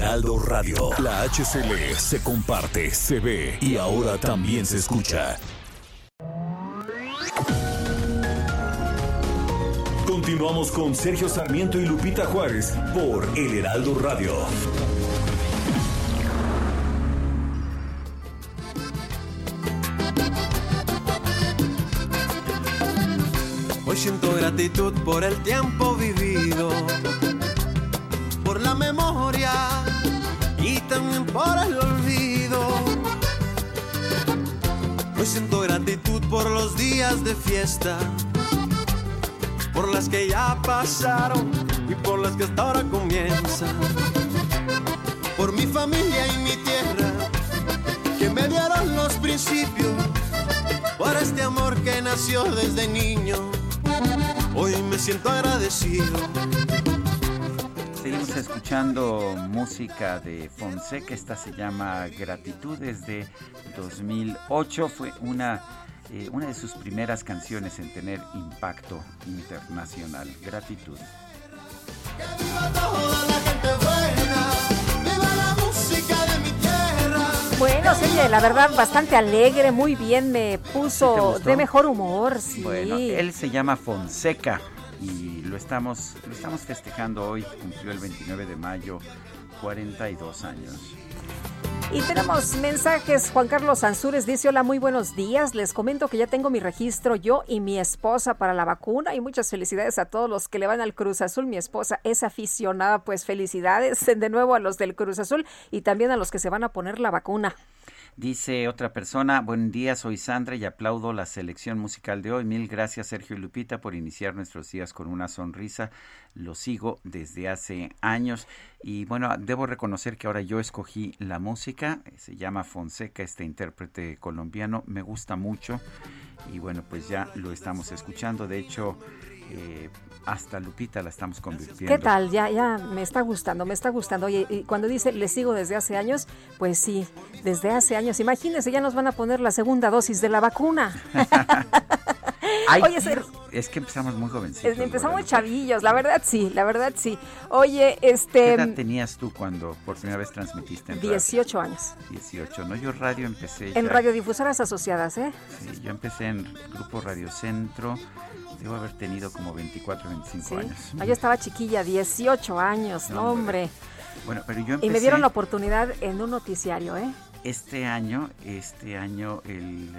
Heraldo Radio, la HCL se comparte, se ve y ahora también se escucha. Continuamos con Sergio Sarmiento y Lupita Juárez por El Heraldo Radio. Hoy siento gratitud por el tiempo vivido, por la memoria por el olvido. Hoy siento gratitud por los días de fiesta, por las que ya pasaron y por las que hasta ahora comienzan. Por mi familia y mi tierra, que me dieron los principios, por este amor que nació desde niño. Hoy me siento agradecido. Seguimos escuchando música de Fonseca. Esta se llama Gratitud desde 2008. Fue una, eh, una de sus primeras canciones en tener impacto internacional. Gratitud. Bueno, sí, la verdad, bastante alegre, muy bien, me puso de mejor humor, sí. Bueno, él se llama Fonseca y lo estamos, lo estamos festejando hoy. Cumplió el 29 de mayo 42 años. Y tenemos mensajes. Juan Carlos Ansúrez dice, hola, muy buenos días. Les comento que ya tengo mi registro yo y mi esposa para la vacuna y muchas felicidades a todos los que le van al Cruz Azul. Mi esposa es aficionada, pues felicidades de nuevo a los del Cruz Azul y también a los que se van a poner la vacuna. Dice otra persona, buen día, soy Sandra y aplaudo la selección musical de hoy. Mil gracias Sergio y Lupita por iniciar nuestros días con una sonrisa. Lo sigo desde hace años y bueno, debo reconocer que ahora yo escogí la música. Se llama Fonseca, este intérprete colombiano. Me gusta mucho y bueno, pues ya lo estamos escuchando. De hecho, eh, hasta Lupita la estamos convirtiendo. ¿Qué tal? Ya, ya me está gustando, me está gustando. Oye, y cuando dice le sigo desde hace años, pues sí, desde hace años. Imagínense, ya nos van a poner la segunda dosis de la vacuna. Ay, Oye, Ser- es que empezamos muy jovencitos. empezamos Lorena. chavillos, la verdad sí, la verdad sí. Oye, ¿Qué este, edad tenías tú cuando por primera vez transmitiste en radio? 18 años. 18, ¿no? Yo radio empecé En ya- radiodifusoras asociadas, ¿eh? Sí, yo empecé en Grupo Radio Centro. Debo haber tenido como 24, 25 Sí. años. Ah, yo estaba chiquilla, 18 años, no, hombre. Bueno, pero yo empecé... Y me dieron la oportunidad en un noticiario, ¿eh? este año, este año, el,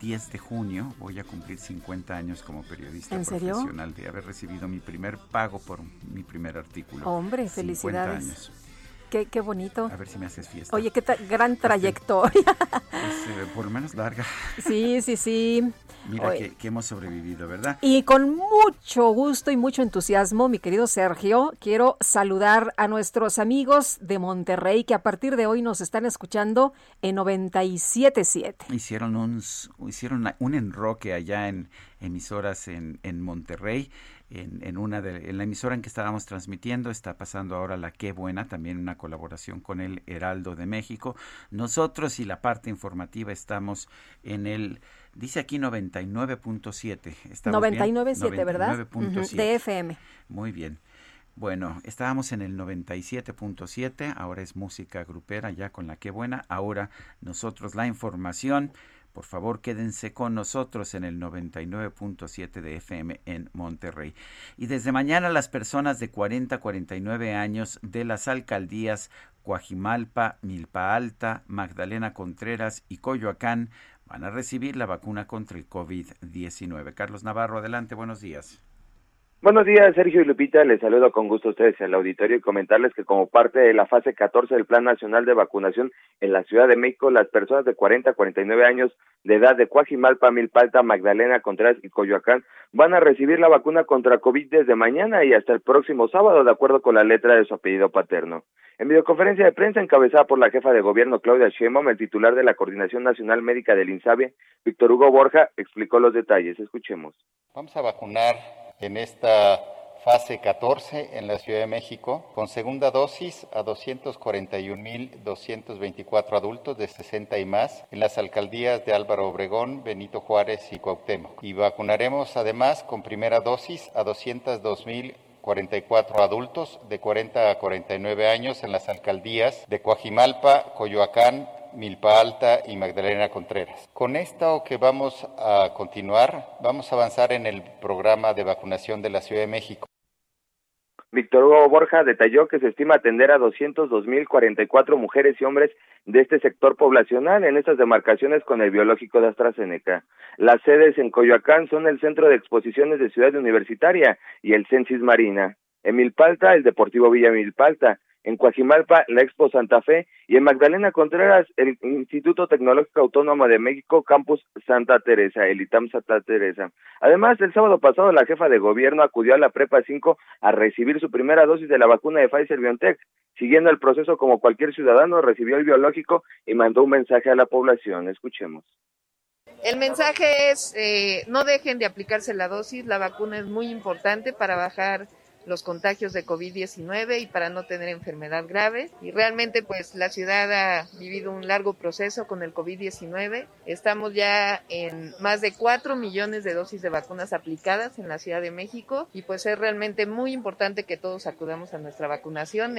10 de junio, voy a cumplir 50 años como periodista profesional de haber recibido mi primer pago por mi primer artículo. Hombre, felicidades. Años. Qué, qué, bonito. A ver si me haces fiesta. Oye, qué gran trayectoria. Eh, por lo menos larga. Sí, sí, sí. Mira que, hemos sobrevivido, ¿verdad? Y con mucho gusto y mucho entusiasmo, mi querido Sergio, quiero saludar a nuestros amigos de Monterrey que a partir de hoy nos están escuchando en 97.7. Hicieron un, hicieron un enroque allá en emisoras en, en Monterrey en, una de en la emisora en que estábamos transmitiendo está pasando ahora la qué buena también una colaboración con el Heraldo de México nosotros y la parte informativa estamos en el dice aquí 99.7 99.7 verdad de FM muy bien. Bueno, estábamos en el 97.7, ahora es música grupera ya con la que buena, ahora nosotros la información. Por favor, quédense con nosotros en el 99.7 de FM en Monterrey. Y desde mañana las personas de 40 a 49 años de las alcaldías Coajimalpa, Milpa Alta, Magdalena Contreras y Coyoacán van a recibir la vacuna contra el COVID-19. Carlos Navarro, adelante, buenos días. Buenos días, Sergio y Lupita. Les saludo con gusto a ustedes en el auditorio y comentarles que como parte de la fase 14 del Plan Nacional de Vacunación en la Ciudad de México, las personas de 40 a 49 años de edad de Cuajimalpa, Milpalta, Magdalena, Contreras y Coyoacán van a recibir la vacuna contra COVID desde mañana y hasta el próximo sábado, de acuerdo con la letra de su apellido paterno. En videoconferencia de prensa encabezada por la jefa de gobierno Claudia Sheinbaum, el titular de la Coordinación Nacional Médica del INSABE, Víctor Hugo Borja, explicó los detalles. Escuchemos. Vamos a vacunar en esta fase 14 en la Ciudad de México, con segunda dosis a 241.224 adultos de 60 y más en las alcaldías de Álvaro Obregón, Benito Juárez y Cuauhtémoc. Y vacunaremos además con primera dosis a 202.044 adultos de 40 a 49 años en las alcaldías de Coajimalpa, Coyoacán, Milpa Alta y Magdalena Contreras. Con esto que vamos a continuar, vamos a avanzar en el programa de vacunación de la Ciudad de México. Víctor Hugo Borja detalló que se estima atender a 202.044 mujeres y hombres de este sector poblacional en estas demarcaciones con el biológico de AstraZeneca. Las sedes en Coyoacán son el Centro de Exposiciones de Ciudad Universitaria y el Censis Marina. En Milpalta, el Deportivo Villa Milpalta en Coajimalpa, la Expo Santa Fe y en Magdalena Contreras, el Instituto Tecnológico Autónomo de México, Campus Santa Teresa, el ITAM Santa Teresa. Además, el sábado pasado la jefa de gobierno acudió a la Prepa 5 a recibir su primera dosis de la vacuna de Pfizer BioNTech. Siguiendo el proceso como cualquier ciudadano, recibió el biológico y mandó un mensaje a la población. Escuchemos. El mensaje es, eh, no dejen de aplicarse la dosis, la vacuna es muy importante para bajar los contagios de COVID-19 y para no tener enfermedad grave. Y realmente pues la ciudad ha vivido un largo proceso con el COVID-19. Estamos ya en más de 4 millones de dosis de vacunas aplicadas en la Ciudad de México y pues es realmente muy importante que todos acudamos a nuestra vacunación.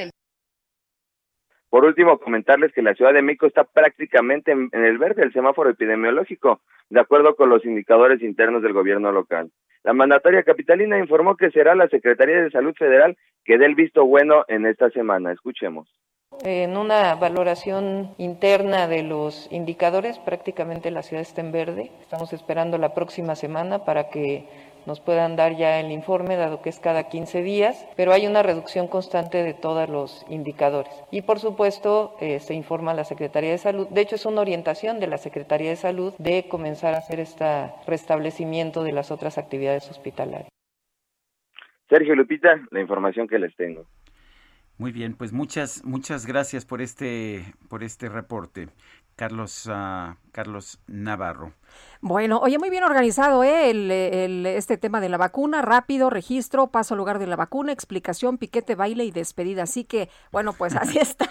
Por último, comentarles que la Ciudad de México está prácticamente en, el verde del semáforo epidemiológico, de acuerdo con los indicadores internos del gobierno local. La mandataria capitalina informó que será la Secretaría de Salud Federal que dé el visto bueno en esta semana. Escuchemos. En una valoración interna de los indicadores, prácticamente la ciudad está en verde. Estamos esperando la próxima semana para que nos puedan dar ya el informe, dado que es cada 15 días, pero hay una reducción constante de todos los indicadores. Y por supuesto, eh, se informa a la Secretaría de Salud, de hecho es una orientación de la Secretaría de Salud de comenzar a hacer este restablecimiento de las otras actividades hospitalarias. Sergio Lupita, la información que les tengo. Muy bien, pues muchas muchas gracias por este por este reporte, Carlos uh, Carlos Navarro. Bueno, oye, muy bien organizado ¿eh? el, este tema de la vacuna, rápido, registro, paso al lugar de la vacuna, explicación, piquete, baile y despedida. Así que, bueno, pues así está,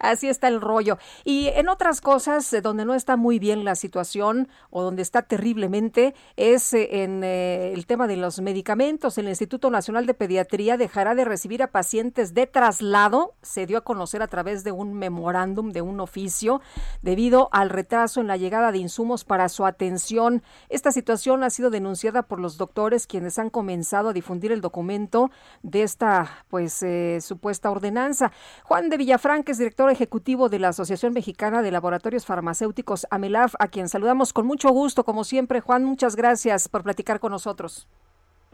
así está el rollo. Y en otras cosas, eh, donde no está muy bien la situación o donde está terriblemente, es eh, en eh, el tema de los medicamentos. El Instituto Nacional de Pediatría dejará de recibir a pacientes de traslado, se dio a conocer a través de un memorándum, de un oficio, debido al retraso en la llegada de insumos para su atención. Esta situación ha sido denunciada por los doctores quienes han comenzado a difundir el documento de esta pues eh, supuesta ordenanza. Juan de Villafranca es director ejecutivo de la Asociación Mexicana de Laboratorios Farmacéuticos AMELAF, a quien saludamos con mucho gusto, como siempre. Juan, muchas gracias por platicar con nosotros.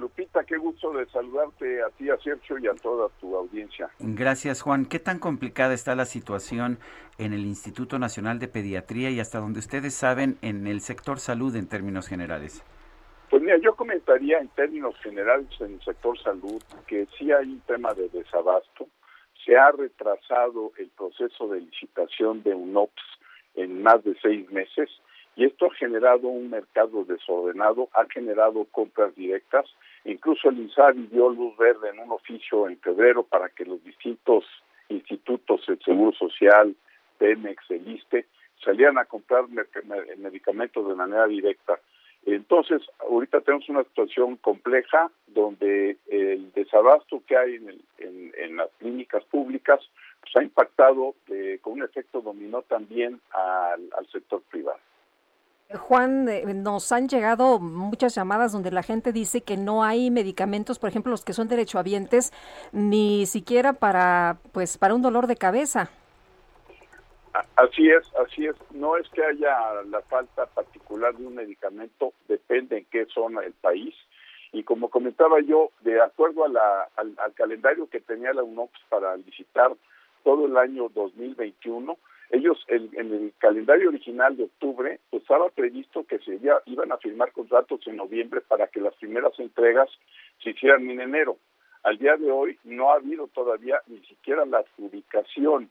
Lupita, qué gusto de saludarte a ti, a Sergio y a toda tu audiencia. Gracias, Juan. ¿Qué tan complicada está la situación en el Instituto Nacional de Pediatría y hasta donde ustedes saben en el sector salud en términos generales? Pues mira, yo comentaría en términos generales en el sector salud que sí hay un tema de desabasto. Se ha retrasado el proceso de licitación de UNOPS en más de seis meses y esto ha generado un mercado desordenado, ha generado compras directas, incluso el INSABI dio luz verde en un oficio en febrero para que los distintos institutos, el Seguro Social, Pemex, el ISTE, salieran a comprar medicamentos de manera directa. Entonces, ahorita tenemos una situación compleja donde el desabasto que hay en, en, las clínicas públicas pues, ha impactado eh, con un efecto dominó también al sector privado. Juan, eh, nos han llegado muchas llamadas donde la gente dice que no hay medicamentos, por ejemplo, los que son derechohabientes, ni siquiera para, pues, para un dolor de cabeza. Así es, así es. No es que haya la falta particular de un medicamento, depende en qué zona del país. Y como comentaba yo, de acuerdo al, al calendario que tenía la UNOPS para licitar todo el año 2021, ellos en, el calendario original de octubre pues, estaba previsto que se iban a firmar contratos en noviembre para que las primeras entregas se hicieran en enero. Al día de hoy no ha habido todavía ni siquiera la adjudicación.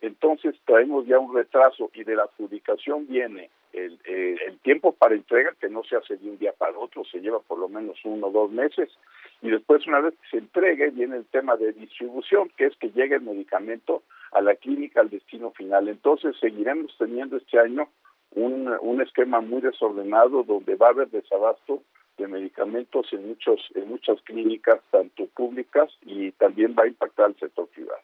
Entonces traemos ya un retraso y de la adjudicación viene el, el tiempo para entrega que no se hace de un día para otro, se lleva por lo menos uno o dos meses y después una vez que se entregue viene el tema de distribución, que es que llegue el medicamento a la clínica al destino final. Entonces seguiremos teniendo este año un, un esquema muy desordenado donde va a haber desabasto de medicamentos en muchos en muchas clínicas tanto públicas y también va a impactar al sector privado.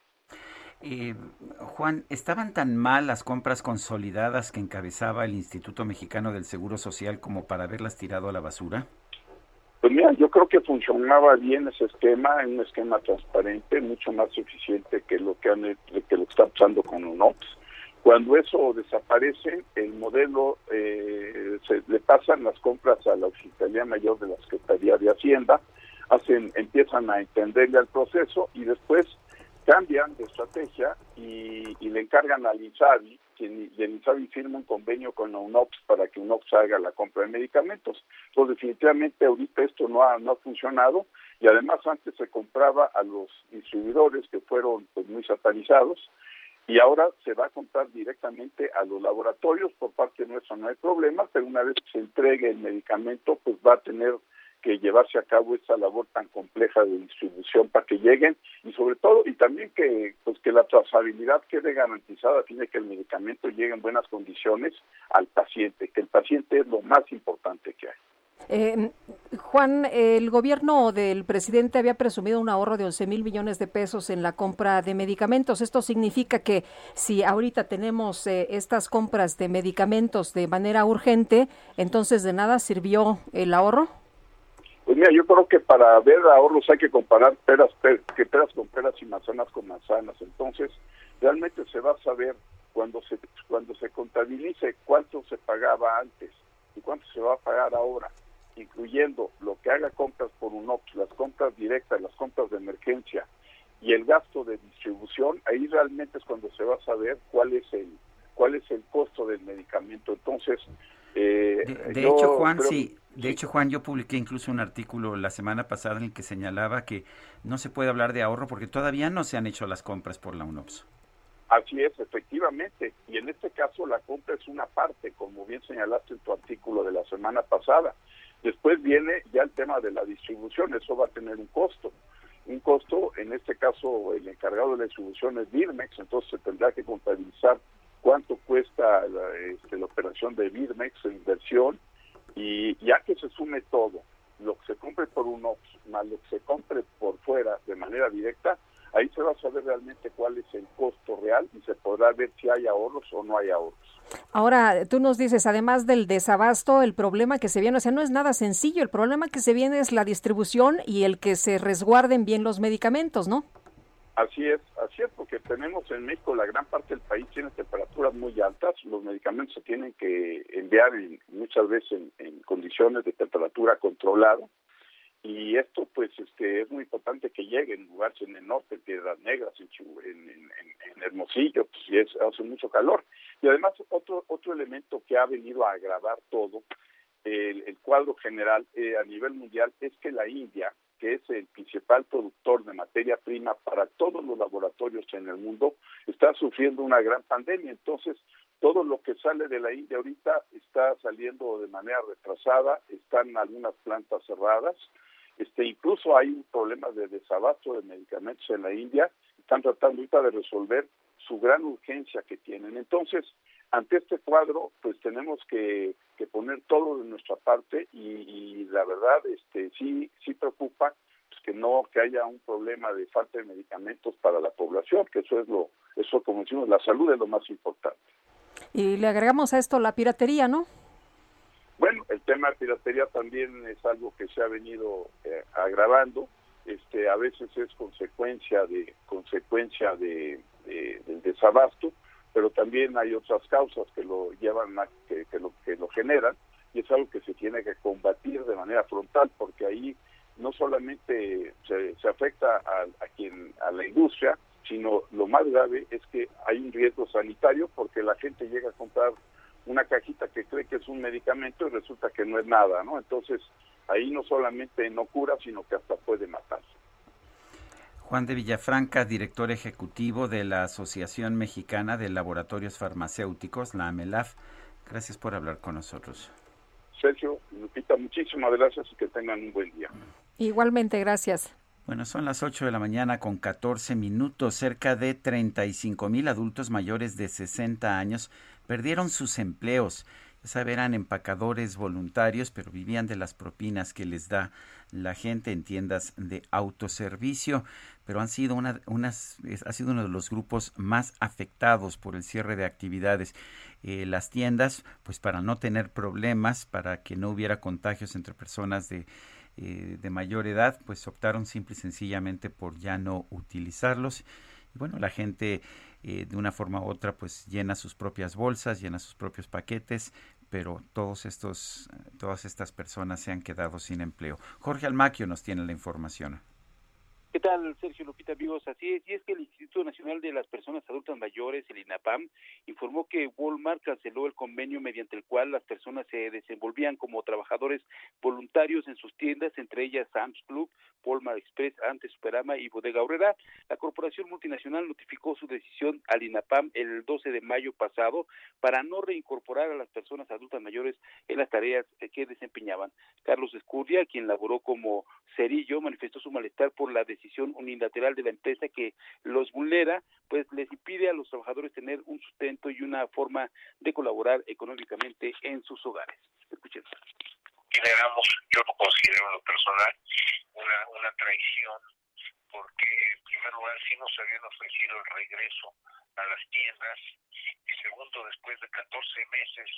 Juan, ¿estaban tan mal las compras consolidadas que encabezaba el Instituto Mexicano del Seguro Social como para haberlas tirado a la basura? Pues mira, yo creo que funcionaba bien ese esquema, un esquema transparente, mucho más suficiente que lo que, han, que lo está pasando con UNOPS. Cuando eso desaparece, el modelo eh, se le pasan las compras a la Oficialía Mayor de la Secretaría de Hacienda, hacen, empiezan a entenderle al proceso y después cambian de estrategia y, le encargan al INSABI, quien, y el firma un convenio con la UNOPS para que UNOPS haga la compra de medicamentos. Entonces, definitivamente ahorita esto no ha, no ha funcionado y además antes se compraba a los distribuidores que fueron pues, muy satanizados y ahora se va a comprar directamente a los laboratorios, por parte nuestra no hay problema, pero una vez que se entregue el medicamento, pues va a tener que llevarse a cabo esta labor tan compleja de distribución para que lleguen y sobre todo y también que pues que la trazabilidad quede garantizada tiene que el medicamento llegue en buenas condiciones al paciente que el paciente es lo más importante que hay eh, Juan, el gobierno del presidente había presumido un ahorro de 11 mil millones de pesos en la compra de medicamentos. Esto significa que si ahorita tenemos eh, estas compras de medicamentos de manera urgente, entonces de nada sirvió el ahorro. Mira, yo creo que para ver ahorros hay que comparar peras, que peras con peras y manzanas con manzanas. Entonces, realmente se va a saber cuando se cuando se contabilice cuánto se pagaba antes y cuánto se va a pagar ahora, incluyendo lo que haga compras por un OPS, las compras directas, las compras de emergencia y el gasto de distribución, ahí realmente es cuando se va a saber cuál es el cuál es el costo del medicamento. Entonces, eh, de, hecho, Juan, sí, de hecho, Juan, yo publiqué incluso un artículo la semana pasada en el que señalaba que no se puede hablar de ahorro porque todavía no se han hecho las compras por la UNOPS. Así es, efectivamente. Y en este caso la compra es una parte, como bien señalaste en tu artículo de la semana pasada. Después viene ya el tema de la distribución, eso va a tener un costo. Un costo, en este caso el encargado de la distribución es Birmex, entonces se tendrá que contabilizar cuánto cuesta la, este, la operación de Birmex, la inversión, y ya que se sume todo, lo que se compre por un OPS más lo que se compre por fuera de manera directa, ahí se va a saber realmente cuál es el costo real y se podrá ver si hay ahorros o no hay ahorros. Ahora, tú nos dices, además del desabasto, el problema que se viene, o sea, no es nada sencillo, el problema que se viene es la distribución y el que se resguarden bien los medicamentos, ¿no? Así es, así es, porque tenemos en México la gran parte del país tiene temperaturas muy altas, los medicamentos se tienen que enviar muchas veces en, condiciones de temperatura controlada y esto pues este es muy importante que llegue en lugares en el norte, en Piedras Negras, en, en, en, Hermosillo, pues y es, hace mucho calor. Y además otro otro elemento que ha venido a agravar todo el, cuadro general eh, a nivel mundial es que la India que es el principal productor de materia prima para todos los laboratorios en el mundo, está sufriendo una gran pandemia. Entonces, todo lo que sale de la India ahorita está saliendo de manera retrasada, están algunas plantas cerradas, este, incluso hay un problema de desabasto de medicamentos en la India, están tratando ahorita de resolver su gran urgencia que tienen. Entonces, ante este cuadro, pues tenemos que, poner todo de nuestra parte y, la verdad, este, sí, sí preocupa pues, que no que haya un problema de falta de medicamentos para la población, que eso es lo, eso como decimos, la salud es lo más importante. Y le agregamos a esto la piratería, ¿no? Bueno, el tema de piratería también es algo que se ha venido eh, agravando. Este, a veces es consecuencia de consecuencia de, del desabasto pero también hay otras causas que lo llevan a, que, lo que lo generan y es algo que se tiene que combatir de manera frontal porque ahí no solamente se, afecta a, a, quien a la industria sino lo más grave es que hay un riesgo sanitario porque la gente llega a comprar una cajita que cree que es un medicamento y resulta que no es nada no entonces ahí no solamente no cura sino que hasta puede matar Juan de Villafranca, director ejecutivo de la Asociación Mexicana de Laboratorios Farmacéuticos, la AMELAF. Gracias por hablar con nosotros. Sergio, Lupita, muchísimas gracias y que tengan un buen día. Igualmente, gracias. Bueno, son las 8 de la mañana con 14 minutos. Cerca de 35 mil adultos mayores de 60 años perdieron sus empleos. Eran empacadores voluntarios, pero vivían de las propinas que les da la gente en tiendas de autoservicio pero han sido una, unas, ha sido uno de los grupos más afectados por el cierre de actividades. Eh, las tiendas, pues para no tener problemas, para que no hubiera contagios entre personas de, eh, de mayor edad, pues optaron simple y sencillamente por ya no utilizarlos. Y bueno, la gente eh, de una forma u otra pues llena sus propias bolsas, llena sus propios paquetes, pero todos estos, todas estas personas se han quedado sin empleo. Jorge Almaquio nos tiene la información. ¿Qué tal, Sergio Lupita, amigos? Así es, y es que el Instituto Nacional de las Personas Adultas Mayores, el INAPAM, informó que Walmart canceló el convenio mediante el cual las personas se desenvolvían como trabajadores voluntarios en sus tiendas, entre ellas Sam's Club, Walmart Express, Antes Superama y Bodega Aurrera. La corporación multinacional notificó su decisión al INAPAM el 12 de mayo pasado para no reincorporar a las personas adultas mayores en las tareas que desempeñaban. Carlos Escurria, quien laboró como cerillo, manifestó su malestar por la decisión unilateral de la empresa que los vulnera, pues les impide a los trabajadores tener un sustento y una forma de colaborar económicamente en sus hogares. Escuchen. Generamos, yo lo considero lo personal, una, una traición, porque en primer lugar sí nos habían ofrecido el regreso a las tiendas y segundo, después de 14 meses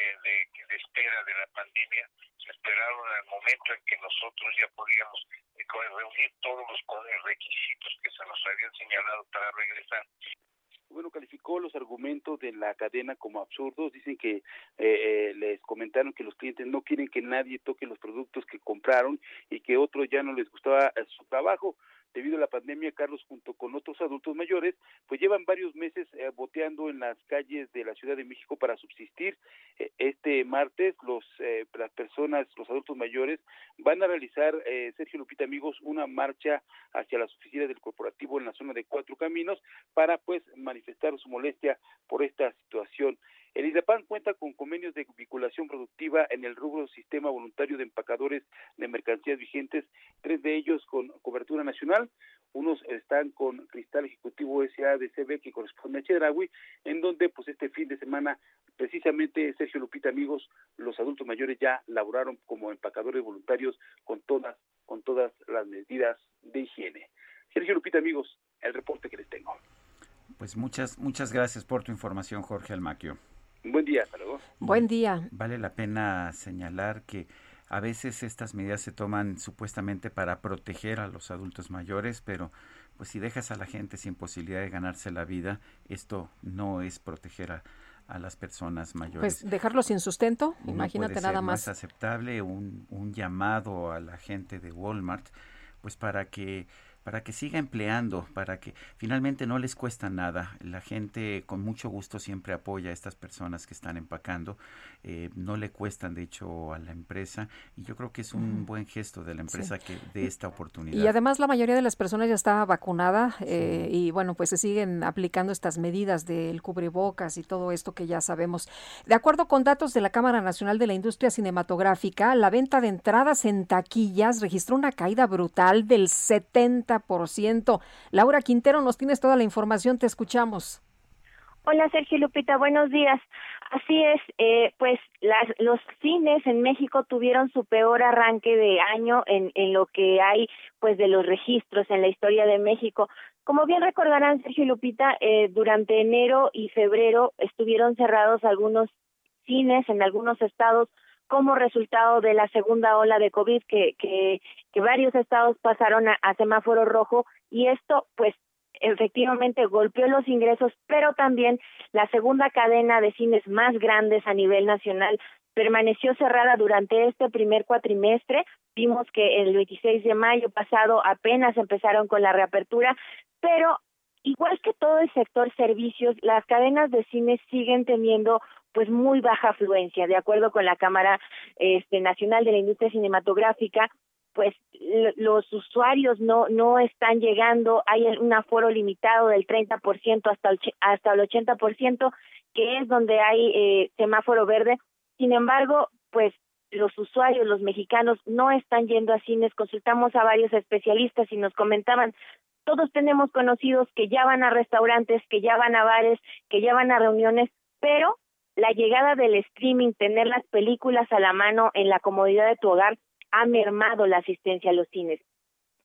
eh, de, de espera de la pandemia, se esperaron al momento en que nosotros ya podíamos reunir todos los requisitos que se nos habían señalado para regresar. Bueno, calificó los argumentos de la cadena como absurdos. Dicen que eh, eh, les comentaron que los clientes no quieren que nadie toque los productos que compraron y que otros ya no les gustaba eh, su trabajo debido a la pandemia, Carlos, junto con otros adultos mayores, pues llevan varios meses eh, boteando en las calles de la Ciudad de México para subsistir. Eh, este martes, los eh, las personas, los adultos mayores, van a realizar, Sergio Lupita, amigos, una marcha hacia las oficinas del corporativo en la zona de Cuatro Caminos para, pues, manifestar su molestia por esta situación. El IDEPAN cuenta con convenios de vinculación productiva en el rubro Sistema Voluntario de Empacadores de Mercancías Vigentes, tres de ellos con cobertura nacional, unos están con Cristal Ejecutivo SADCB que corresponde a Chedraui, en donde pues este fin de semana precisamente Sergio Lupita amigos, los adultos mayores ya laboraron como empacadores voluntarios con todas con todas las medidas de higiene. Sergio Lupita amigos, el reporte que les tengo. Pues muchas, muchas gracias por tu información, Jorge Almaquio. Buen día, hasta luego. Buen día. Vale la pena señalar que a veces estas medidas se toman supuestamente para proteger a los adultos mayores, pero pues si dejas a la gente sin posibilidad de ganarse la vida, esto no es proteger a, las personas mayores. Pues dejarlo sin sustento, imagínate nada más. No es aceptable un, un llamado a la gente de Walmart, pues para que para que siga empleando, para que finalmente no les cuesta nada. La gente con mucho gusto siempre apoya a estas personas que están empacando, eh, no le cuestan de hecho a la empresa y yo creo que es un buen gesto de la empresa que de esta oportunidad. Y además la mayoría de las personas ya está vacunada eh, y bueno, pues se siguen aplicando estas medidas del cubrebocas y todo esto que ya sabemos. De acuerdo con datos de la Cámara Nacional de la Industria Cinematográfica, la venta de entradas en taquillas registró una caída brutal del 70 ciento. Laura Quintero, nos tienes toda la información, te escuchamos. Hola Sergio Lupita, buenos días. Así es, eh, pues las, los cines en México tuvieron su peor arranque de año en, en lo que hay pues de los registros en la historia de México. Como bien recordarán Sergio Lupita, eh, durante enero y febrero estuvieron cerrados algunos cines en algunos estados como resultado de la segunda ola de COVID que, que, que varios estados pasaron a, semáforo rojo y esto pues efectivamente golpeó los ingresos, pero también la segunda cadena de cines más grandes a nivel nacional permaneció cerrada durante este primer cuatrimestre. Vimos que el 26 de mayo pasado apenas empezaron con la reapertura, pero igual que todo el sector servicios, las cadenas de cines siguen teniendo pues muy baja afluencia, de acuerdo con la Cámara este, Nacional de la Industria Cinematográfica, pues los usuarios no no están llegando, hay un aforo limitado del 30% hasta el, hasta el 80%, que es donde hay eh, semáforo verde. Sin embargo, pues los usuarios, los mexicanos, no están yendo a cines. Consultamos a varios especialistas y nos comentaban, todos tenemos conocidos que ya van a restaurantes, que ya van a bares, que ya van a reuniones, pero la llegada del streaming, tener las películas a la mano en la comodidad de tu hogar, ha mermado la asistencia a los cines.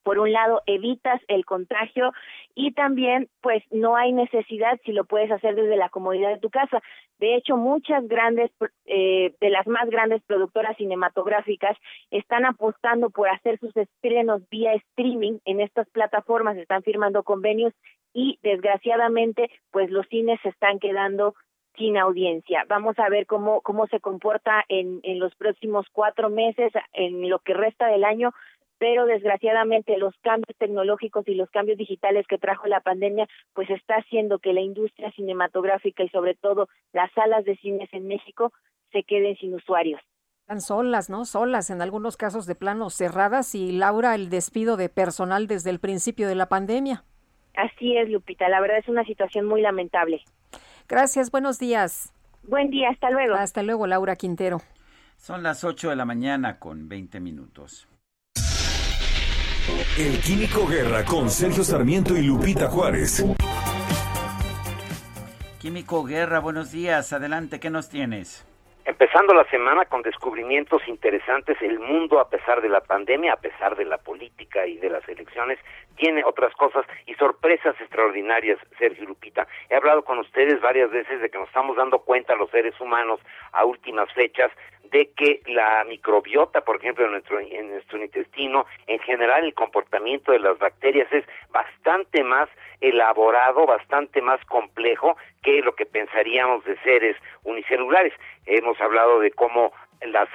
Por un lado, evitas el contagio y también, pues, no hay necesidad si lo puedes hacer desde la comodidad de tu casa. De hecho, muchas grandes, eh, de las más grandes productoras cinematográficas están apostando por hacer sus estrenos vía streaming en estas plataformas, están firmando convenios y, desgraciadamente, pues los cines se están quedando sin audiencia. Vamos a ver cómo, cómo se comporta en, en los próximos cuatro meses, en lo que resta del año, pero desgraciadamente los cambios tecnológicos y los cambios digitales que trajo la pandemia, pues está haciendo que la industria cinematográfica y sobre todo las salas de cines en México se queden sin usuarios. Están solas, ¿no? Solas, en algunos casos de plano cerradas y Laura, el despido de personal desde el principio de la pandemia. Así es, Lupita, la verdad es una situación muy lamentable. Gracias, buenos días. Buen día, hasta luego. Hasta luego, Laura Quintero. Son las 8 de la mañana con 20 minutos. El Químico Guerra con Sergio Sarmiento y Lupita Juárez. Químico Guerra, buenos días. Adelante, ¿qué nos tienes? Empezando la semana con descubrimientos interesantes, el mundo a pesar de la pandemia, a pesar de la política y de las elecciones, tiene otras cosas y sorpresas extraordinarias, Sergio Lupita. He hablado con ustedes varias veces de que nos estamos dando cuenta los seres humanos a últimas fechas de que la microbiota, por ejemplo, en nuestro, en nuestro intestino, en general el comportamiento de las bacterias es bastante más elaborado, bastante más complejo que lo que pensaríamos de seres unicelulares. Hemos hablado de cómo las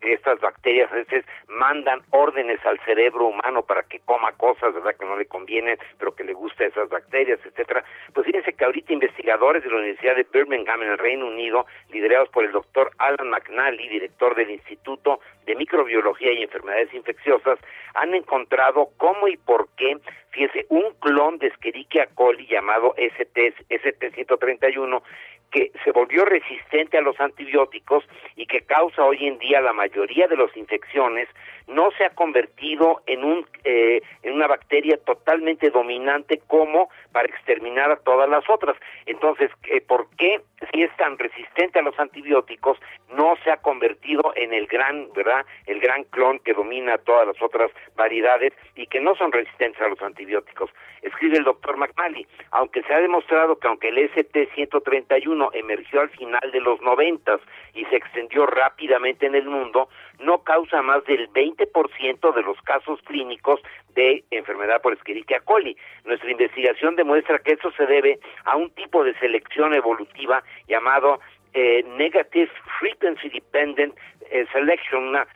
estas bacterias a veces mandan órdenes al cerebro humano para que coma cosas, ¿verdad? Que no le convienen, pero que le gusta esas bacterias, etcétera. Pues fíjense que ahorita investigadores de la Universidad de Birmingham en el Reino Unido, liderados por el doctor Alan McNally, director del Instituto de Microbiología y Enfermedades Infecciosas, han encontrado cómo y por qué, fíjense, un clon de Escherichia coli llamado ST, ST131 que se volvió resistente a los antibióticos y que causa hoy en día la mayoría de las infecciones no se ha convertido en un eh, en una bacteria totalmente dominante como para exterminar a todas las otras. Entonces, eh, ¿por qué si es tan resistente a los antibióticos no se ha convertido en el gran, ¿verdad? El gran clon que domina todas las otras variedades y que no son resistentes a los antibióticos. Escribe el doctor McMalley, aunque se ha demostrado que aunque el ST-131 emergió al final de los noventas y se extendió rápidamente en el mundo, no causa más del 20% de los casos clínicos de enfermedad por Escherichia coli. Nuestra investigación demuestra que eso se debe a un tipo de selección evolutiva llamado eh, Negative Frequency Dependent eh, Selection, una,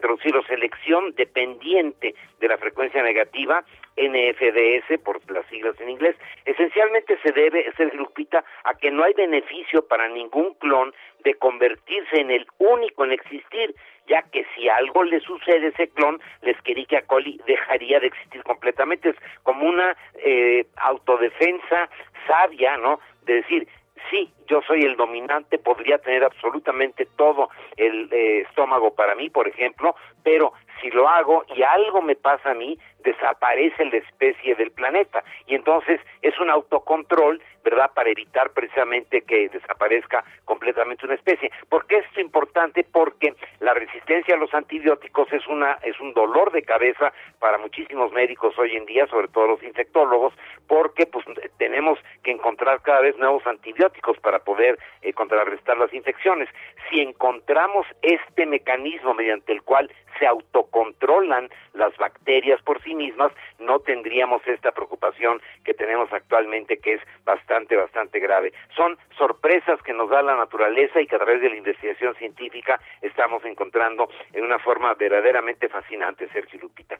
traducirlo, selección dependiente de la frecuencia negativa, NFDS por las siglas en inglés. Esencialmente se debe, ser Lupita, a que no hay beneficio para ningún clon de convertirse en el único en existir, ya que si algo le sucede a ese clon, la Escherichia coli dejaría de existir completamente. Es como una eh, autodefensa sabia, ¿no? De decir, sí, yo soy el dominante, podría tener absolutamente todo el eh, estómago para mí, por ejemplo, pero si lo hago y algo me pasa a mí, desaparece la especie del planeta. Y entonces es un autocontrol, ¿verdad?, para evitar precisamente que desaparezca completamente una especie. ¿Por qué es importante? Porque la resistencia a los antibióticos es una es un dolor de cabeza para muchísimos médicos hoy en día, sobre todo los infectólogos, porque pues tenemos que encontrar cada vez nuevos antibióticos para poder eh, contrarrestar las infecciones. Si encontramos este mecanismo mediante el cual se autocontrolan las bacterias por sí mismas, no tendríamos esta preocupación que tenemos actualmente, que es bastante, bastante grave. Son sorpresas que nos da la naturaleza y que a través de la investigación científica estamos encontrando en una forma verdaderamente fascinante, Sergio Lupita.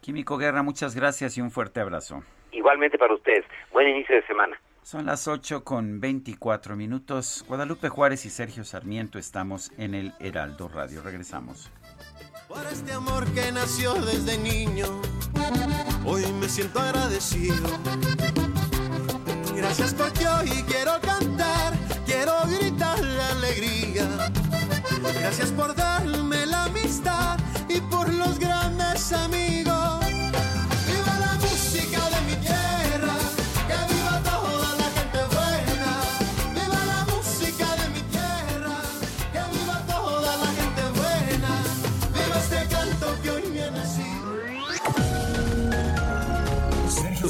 Químico Guerra, muchas gracias y un fuerte abrazo. Igualmente para ustedes. Buen inicio de semana. Son las 8 con 24 minutos. Guadalupe Juárez y Sergio Sarmiento estamos en el Heraldo Radio. Regresamos. Por este amor que nació desde niño, hoy me siento agradecido. Gracias porque hoy quiero cantar, quiero gritar la alegría. Gracias por darme la amistad y por los grandes amigos.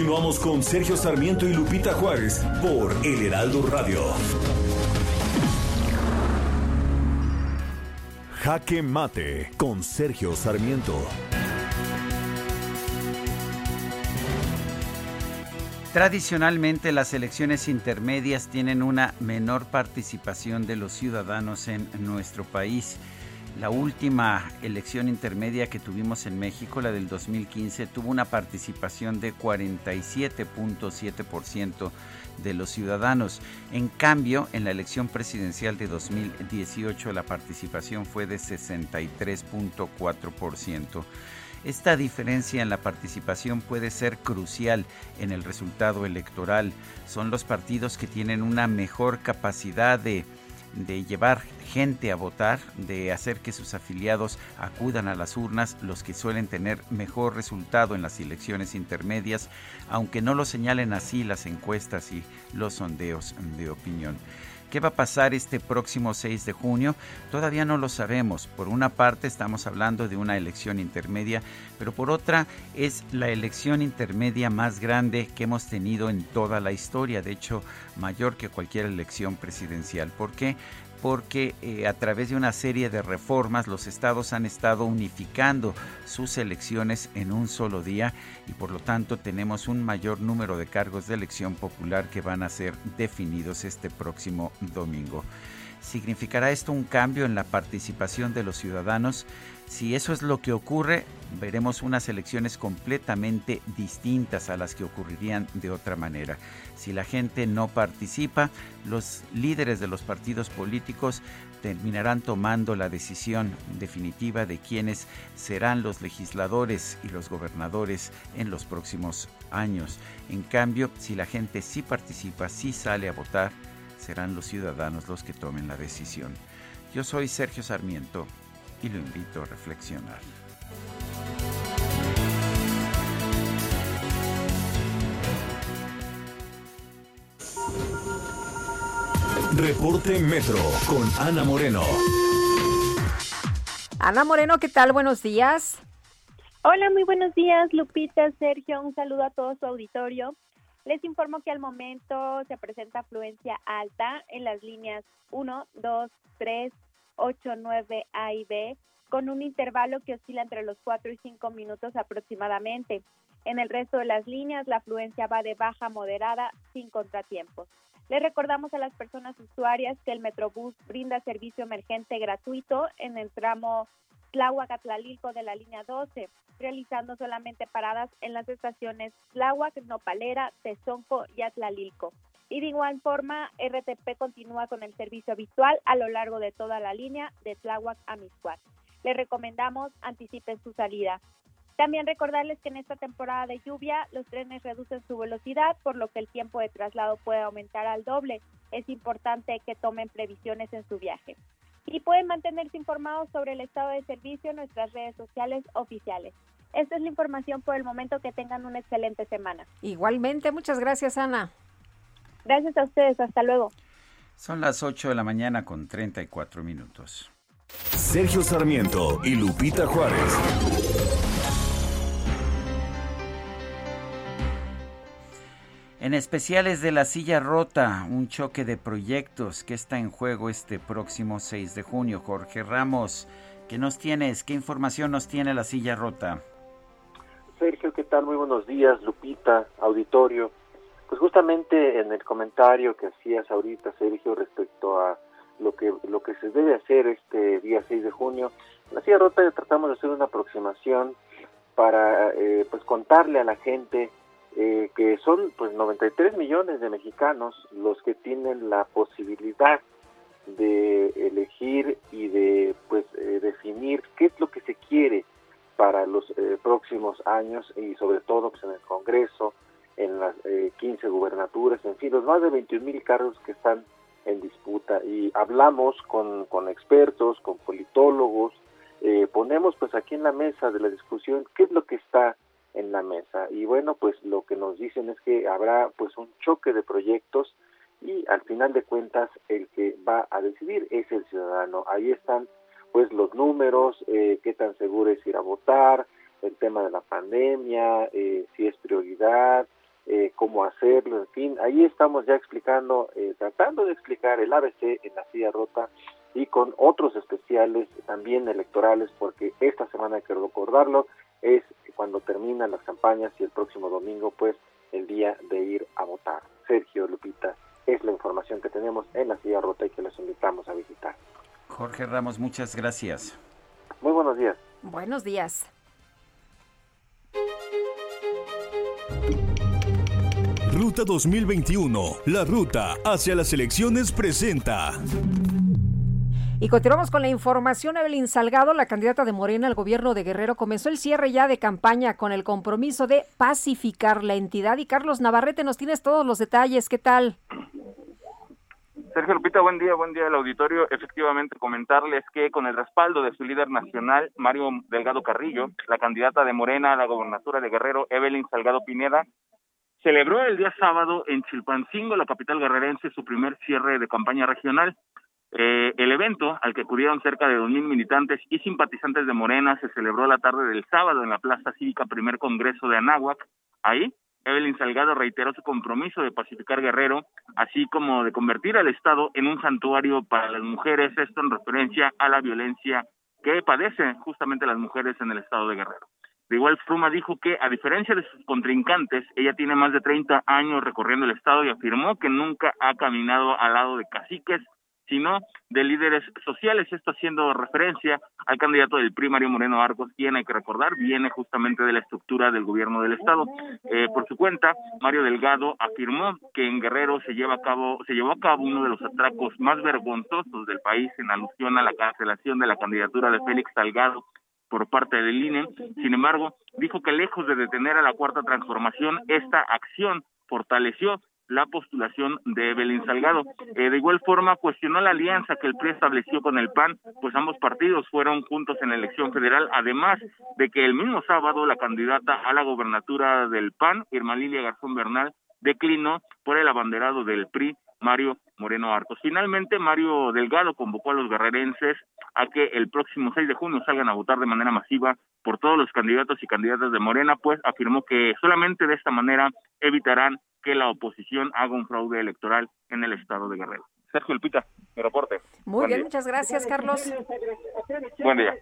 Continuamos con Sergio Sarmiento y Lupita Juárez por El Heraldo Radio. Jaque Mate con Sergio Sarmiento. Tradicionalmente las elecciones intermedias tienen una menor participación de los ciudadanos en nuestro país. La última elección intermedia que tuvimos en México, la del 2015, tuvo una participación de 47.7% de los ciudadanos. En cambio, en la elección presidencial de 2018 la participación fue de 63.4%. Esta diferencia en la participación puede ser crucial en el resultado electoral. Son los partidos que tienen una mejor capacidad de de llevar gente a votar, de hacer que sus afiliados acudan a las urnas, los que suelen tener mejor resultado en las elecciones intermedias, aunque no lo señalen así las encuestas y los sondeos de opinión. ¿Qué va a pasar este próximo 6 de junio? Todavía no lo sabemos. Por una parte estamos hablando de una elección intermedia, pero por otra es la elección intermedia más grande que hemos tenido en toda la historia, de hecho mayor que cualquier elección presidencial. ¿Por qué? Porque eh, a través de una serie de reformas los estados han estado unificando sus elecciones en un solo día y por lo tanto tenemos un mayor número de cargos de elección popular que van a ser definidos este próximo domingo. ¿Significará esto un cambio en la participación de los ciudadanos? Si eso es lo que ocurre, veremos unas elecciones completamente distintas a las que ocurrirían de otra manera. Si la gente no participa, los líderes de los partidos políticos terminarán tomando la decisión definitiva de quiénes serán los legisladores y los gobernadores en los próximos años. En cambio, si la gente sí participa, sí sale a votar, serán los ciudadanos los que tomen la decisión. Yo soy Sergio Sarmiento y lo invito a reflexionar. Reporte Metro con Ana Moreno. Ana Moreno, ¿qué tal? Buenos días. Hola, muy buenos días, Lupita, Sergio. Un saludo a todo su auditorio. Les informo que al momento se presenta afluencia alta en las líneas 1, 2, 3, 8, 9 A y B, con un intervalo que oscila entre los 4 y 5 minutos aproximadamente. En el resto de las líneas, la afluencia va de baja a moderada sin contratiempos. Le recordamos a las personas usuarias que el Metrobús brinda servicio emergente gratuito en el tramo Tláhuac-Atlalilco de la línea 12, realizando solamente paradas en las estaciones Tláhuac, Nopalera, Tezonco y Atlalilco. Y de igual forma, RTP continúa con el servicio habitual a lo largo de toda la línea de Tláhuac a Miscuac. Le recomendamos anticipen su salida. También recordarles que en esta temporada de lluvia los trenes reducen su velocidad, por lo que el tiempo de traslado puede aumentar al doble. Es importante que tomen previsiones en su viaje y pueden mantenerse informados sobre el estado de servicio en nuestras redes sociales oficiales. Esta es la información por el momento. Que tengan una excelente semana. Igualmente, muchas gracias, Ana. Gracias a ustedes. Hasta luego. Son las 8 de la mañana con 34 minutos. Sergio Sarmiento y Lupita Juárez. En especiales de la silla rota, un choque de proyectos que está en juego este próximo 6 de junio. Jorge Ramos, ¿qué nos tienes? ¿Qué información nos tiene la silla rota? Sergio, ¿qué tal? Muy buenos días, Lupita, auditorio. Pues justamente en el comentario que hacías ahorita, Sergio, respecto a lo que lo que se debe hacer este día 6 de junio, en la silla rota tratamos de hacer una aproximación para eh, pues contarle a la gente eh, que son pues 93 millones de mexicanos los que tienen la posibilidad de elegir y de pues eh, definir qué es lo que se quiere para los eh, próximos años y sobre todo pues en el Congreso, en las 15 gubernaturas, en fin, los más de 21 mil cargos que están en disputa y hablamos con, con expertos, con politólogos, ponemos pues aquí en la mesa de la discusión qué es lo que está en la mesa. Y bueno, pues lo que nos dicen es que habrá pues un choque de proyectos y al final de cuentas el que va a decidir es el ciudadano. Ahí están pues los números, eh, qué tan seguro es ir a votar, el tema de la pandemia, eh, si es prioridad, eh, cómo hacerlo, en fin, ahí estamos ya explicando, tratando de explicar el ABC en la silla rota y con otros especiales también electorales, porque esta semana hay que recordarlo, es cuando terminan las campañas y el próximo domingo, pues, el día de ir a votar. Sergio Lupita, es la información que tenemos en la silla rota y que les invitamos a visitar. Jorge Ramos, muchas gracias. Muy buenos días. Buenos días. Ruta 2021, la ruta hacia las elecciones presenta. Y continuamos con la información. Evelyn Salgado, la candidata de Morena al gobierno de Guerrero, comenzó el cierre ya de campaña con el compromiso de pacificar la entidad. Y Carlos Navarrete, nos tienes todos los detalles. ¿Qué tal? Sergio Lupita, buen día, buen día al auditorio. Efectivamente, comentarles que con el respaldo de su líder nacional, Mario Delgado Carrillo, la candidata de Morena a la gobernatura de Guerrero, Evelyn Salgado Pineda, celebró el día sábado en Chilpancingo, la capital guerrerense, su primer cierre de campaña regional. Eh, el evento, al que acudieron cerca de 2.000 militantes y simpatizantes de Morena, se celebró la tarde del sábado en la Plaza Cívica Primer Congreso de Anáhuac. Ahí, Evelyn Salgado reiteró su compromiso de pacificar Guerrero, así como de convertir al Estado en un santuario para las mujeres, esto en referencia a la violencia que padecen justamente las mujeres en el Estado de Guerrero. De igual forma dijo que, a diferencia de sus contrincantes, ella tiene más de 30 años recorriendo el Estado y afirmó que nunca ha caminado al lado de caciques sino de líderes sociales. Esto haciendo referencia al candidato del PRI, Mario Moreno Arcos, quien hay que recordar viene justamente de la estructura del gobierno del estado. Eh, por su cuenta, Mario Delgado afirmó que en Guerrero se lleva a cabo, se llevó a cabo uno de los atracos más vergonzosos del país en alusión a la cancelación de la candidatura de Félix Salgado por parte del INE. Sin embargo, dijo que lejos de detener a la cuarta transformación, esta acción fortaleció la postulación de Evelyn Salgado. Eh, de igual forma, cuestionó la alianza que el PRI estableció con el PAN, pues ambos partidos fueron juntos en la elección federal, además de que el mismo sábado la candidata a la gobernatura del PAN, Irma Lilia Garzón Bernal, declinó por el abanderado del PRI, Mario Moreno Arcos. Finalmente, Mario Delgado convocó a los guerrerenses a que el próximo 6 de junio salgan a votar de manera masiva por todos los candidatos y candidatas de Morena, pues afirmó que solamente de esta manera evitarán que la oposición haga un fraude electoral en el estado de Guerrero. Sergio Lupita, mi reporte. Muy bien, muchas gracias, Carlos. Buen día.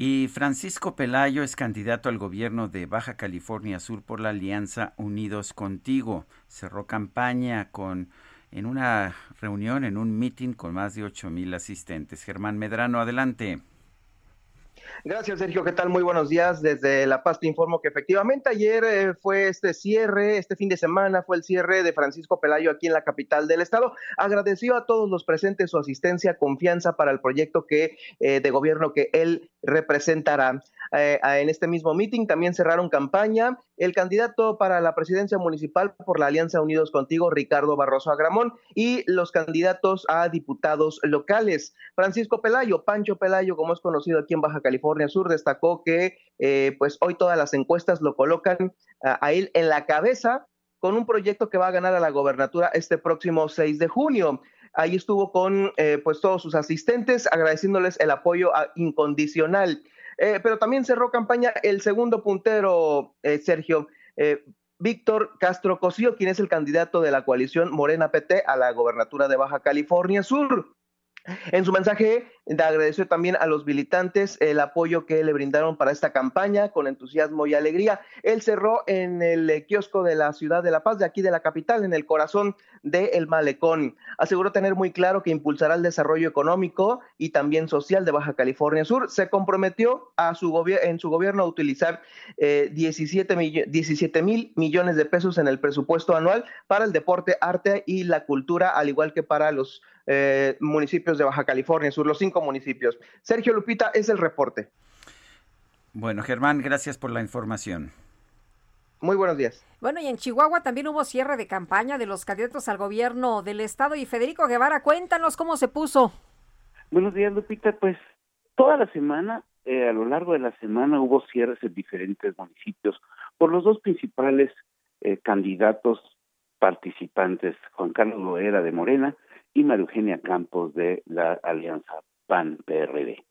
Y Francisco Pelayo es candidato al gobierno de Baja California Sur por la Alianza Unidos Contigo. Cerró campaña con en una reunión, en un meeting con más de ocho mil asistentes. Germán Medrano, adelante. Gracias, Sergio. ¿Qué tal? Muy buenos días. Desde La Paz te informo que efectivamente ayer eh, fue este cierre, este fin de semana fue el cierre de Francisco Pelayo aquí en la capital del estado. Agradeció a todos los presentes su asistencia, confianza para el proyecto que eh, de gobierno que él representará. Eh, en este mismo meeting también cerraron campaña el candidato para la presidencia municipal por la Alianza Unidos Contigo, Ricardo Barroso Agramón, y los candidatos a diputados locales. Francisco Pelayo, Pancho Pelayo, como es conocido aquí en Baja California Sur, destacó que eh, pues hoy todas las encuestas lo colocan a, él en la cabeza con un proyecto que va a ganar a la gobernatura este próximo 6 de junio. Ahí estuvo con eh, pues todos sus asistentes agradeciéndoles el apoyo incondicional. Eh, pero también cerró campaña el segundo puntero, eh, Sergio. Eh, Víctor Castro Cosío, quien es el candidato de la coalición Morena PT a la gobernatura de Baja California Sur. En su mensaje agradeció también a los militantes el apoyo que le brindaron para esta campaña con entusiasmo y alegría. Él cerró en el kiosco de la ciudad de La Paz, de aquí de la capital, en el corazón del el malecón. Aseguró tener muy claro que impulsará el desarrollo económico y también social de Baja California Sur. Se comprometió a su en su gobierno a utilizar 17 eh, mil millones de pesos en el presupuesto anual para el deporte, arte y la cultura, al igual que para los eh, municipios de Baja California Sur, los cinco municipios. Sergio Lupita, es el reporte. Bueno, Germán, gracias por la información. Muy buenos días. Bueno, y en Chihuahua también hubo cierre de campaña de los candidatos al gobierno del estado. Y Federico Guevara, cuéntanos cómo se puso. Buenos días, Lupita. Pues toda la semana, eh, a lo largo de la semana, hubo cierres en diferentes municipios por los dos principales eh, candidatos participantes, Juan Carlos Loera de Morena y María Eugenia Campos de la Alianza PAN-PRD.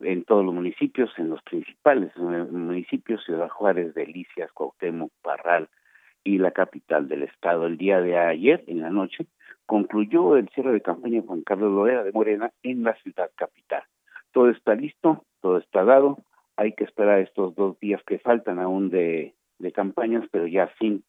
En todos los municipios, en los principales municipios, Ciudad Juárez, Delicias, Cuauhtémoc, Parral y la capital del estado. El día de ayer, en la noche, concluyó el cierre de campaña Juan Carlos Loera de Morena en la ciudad capital. Todo está listo, todo está dado. Hay que esperar estos dos días que faltan aún de, de campañas, pero ya sin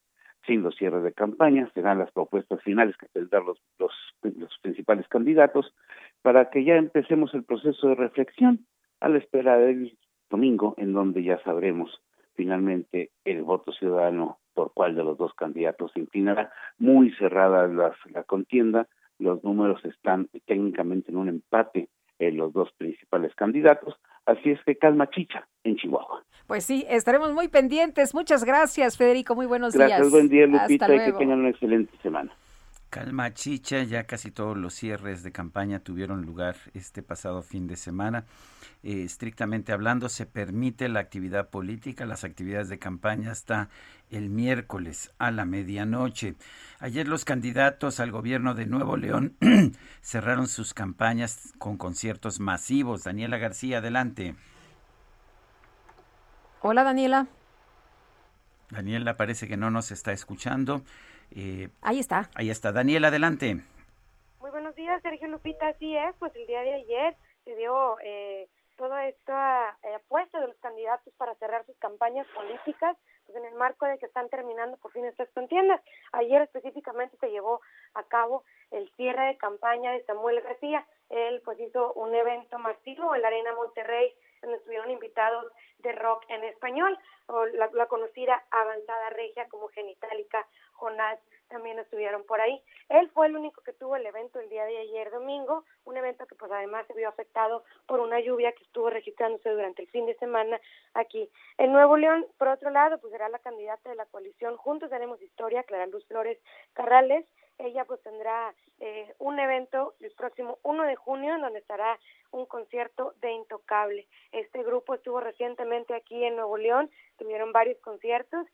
sin los cierres de campaña, serán las propuestas finales que tendrán los, los, los principales candidatos para que ya empecemos el proceso de reflexión a la espera del domingo, en donde ya sabremos finalmente el voto ciudadano por cuál de los dos candidatos se inclinará. Muy cerrada la, la contienda, los números están técnicamente en un empate en los dos principales candidatos, así es que calma chicha en Chihuahua. Pues sí, estaremos muy pendientes. Muchas gracias, Federico. Muy buenos días. Gracias, buen día, Lupita, y que tengan una excelente semana. Calma Chicha, ya casi todos los cierres de campaña tuvieron lugar este pasado fin de semana. Eh, estrictamente hablando, se permite la actividad política, las actividades de campaña hasta el miércoles a la medianoche. Ayer los candidatos al gobierno de Nuevo León cerraron sus campañas con conciertos masivos. Daniela García, adelante. Hola, Daniela. Daniela parece que no nos está escuchando. Eh, ahí está. Ahí está. Daniela, adelante. Muy buenos días, Sergio Lupita. Así es, pues el día de ayer se dio eh, toda esta eh, apuesta de los candidatos para cerrar sus campañas políticas pues en el marco de que están terminando por fin estas contiendas. Ayer específicamente se llevó a cabo el cierre de campaña de Samuel García. Él pues hizo un evento masivo en la Arena Monterrey donde estuvieron invitados de rock en español, o la, la conocida avanzada regia como Genitalica, Jonás también estuvieron por ahí. Él fue el único que tuvo el evento el día de ayer domingo, un evento que pues además se vio afectado por una lluvia que estuvo registrándose durante el fin de semana aquí. En Nuevo León, por otro lado, pues será la candidata de la coalición Juntos Haremos Historia, Clara Luz Flores Carrales. Ella pues tendrá eh, un evento el próximo 1 de junio en donde estará un concierto de Intocable. Este grupo estuvo recientemente aquí en Nuevo León, tuvieron varios conciertos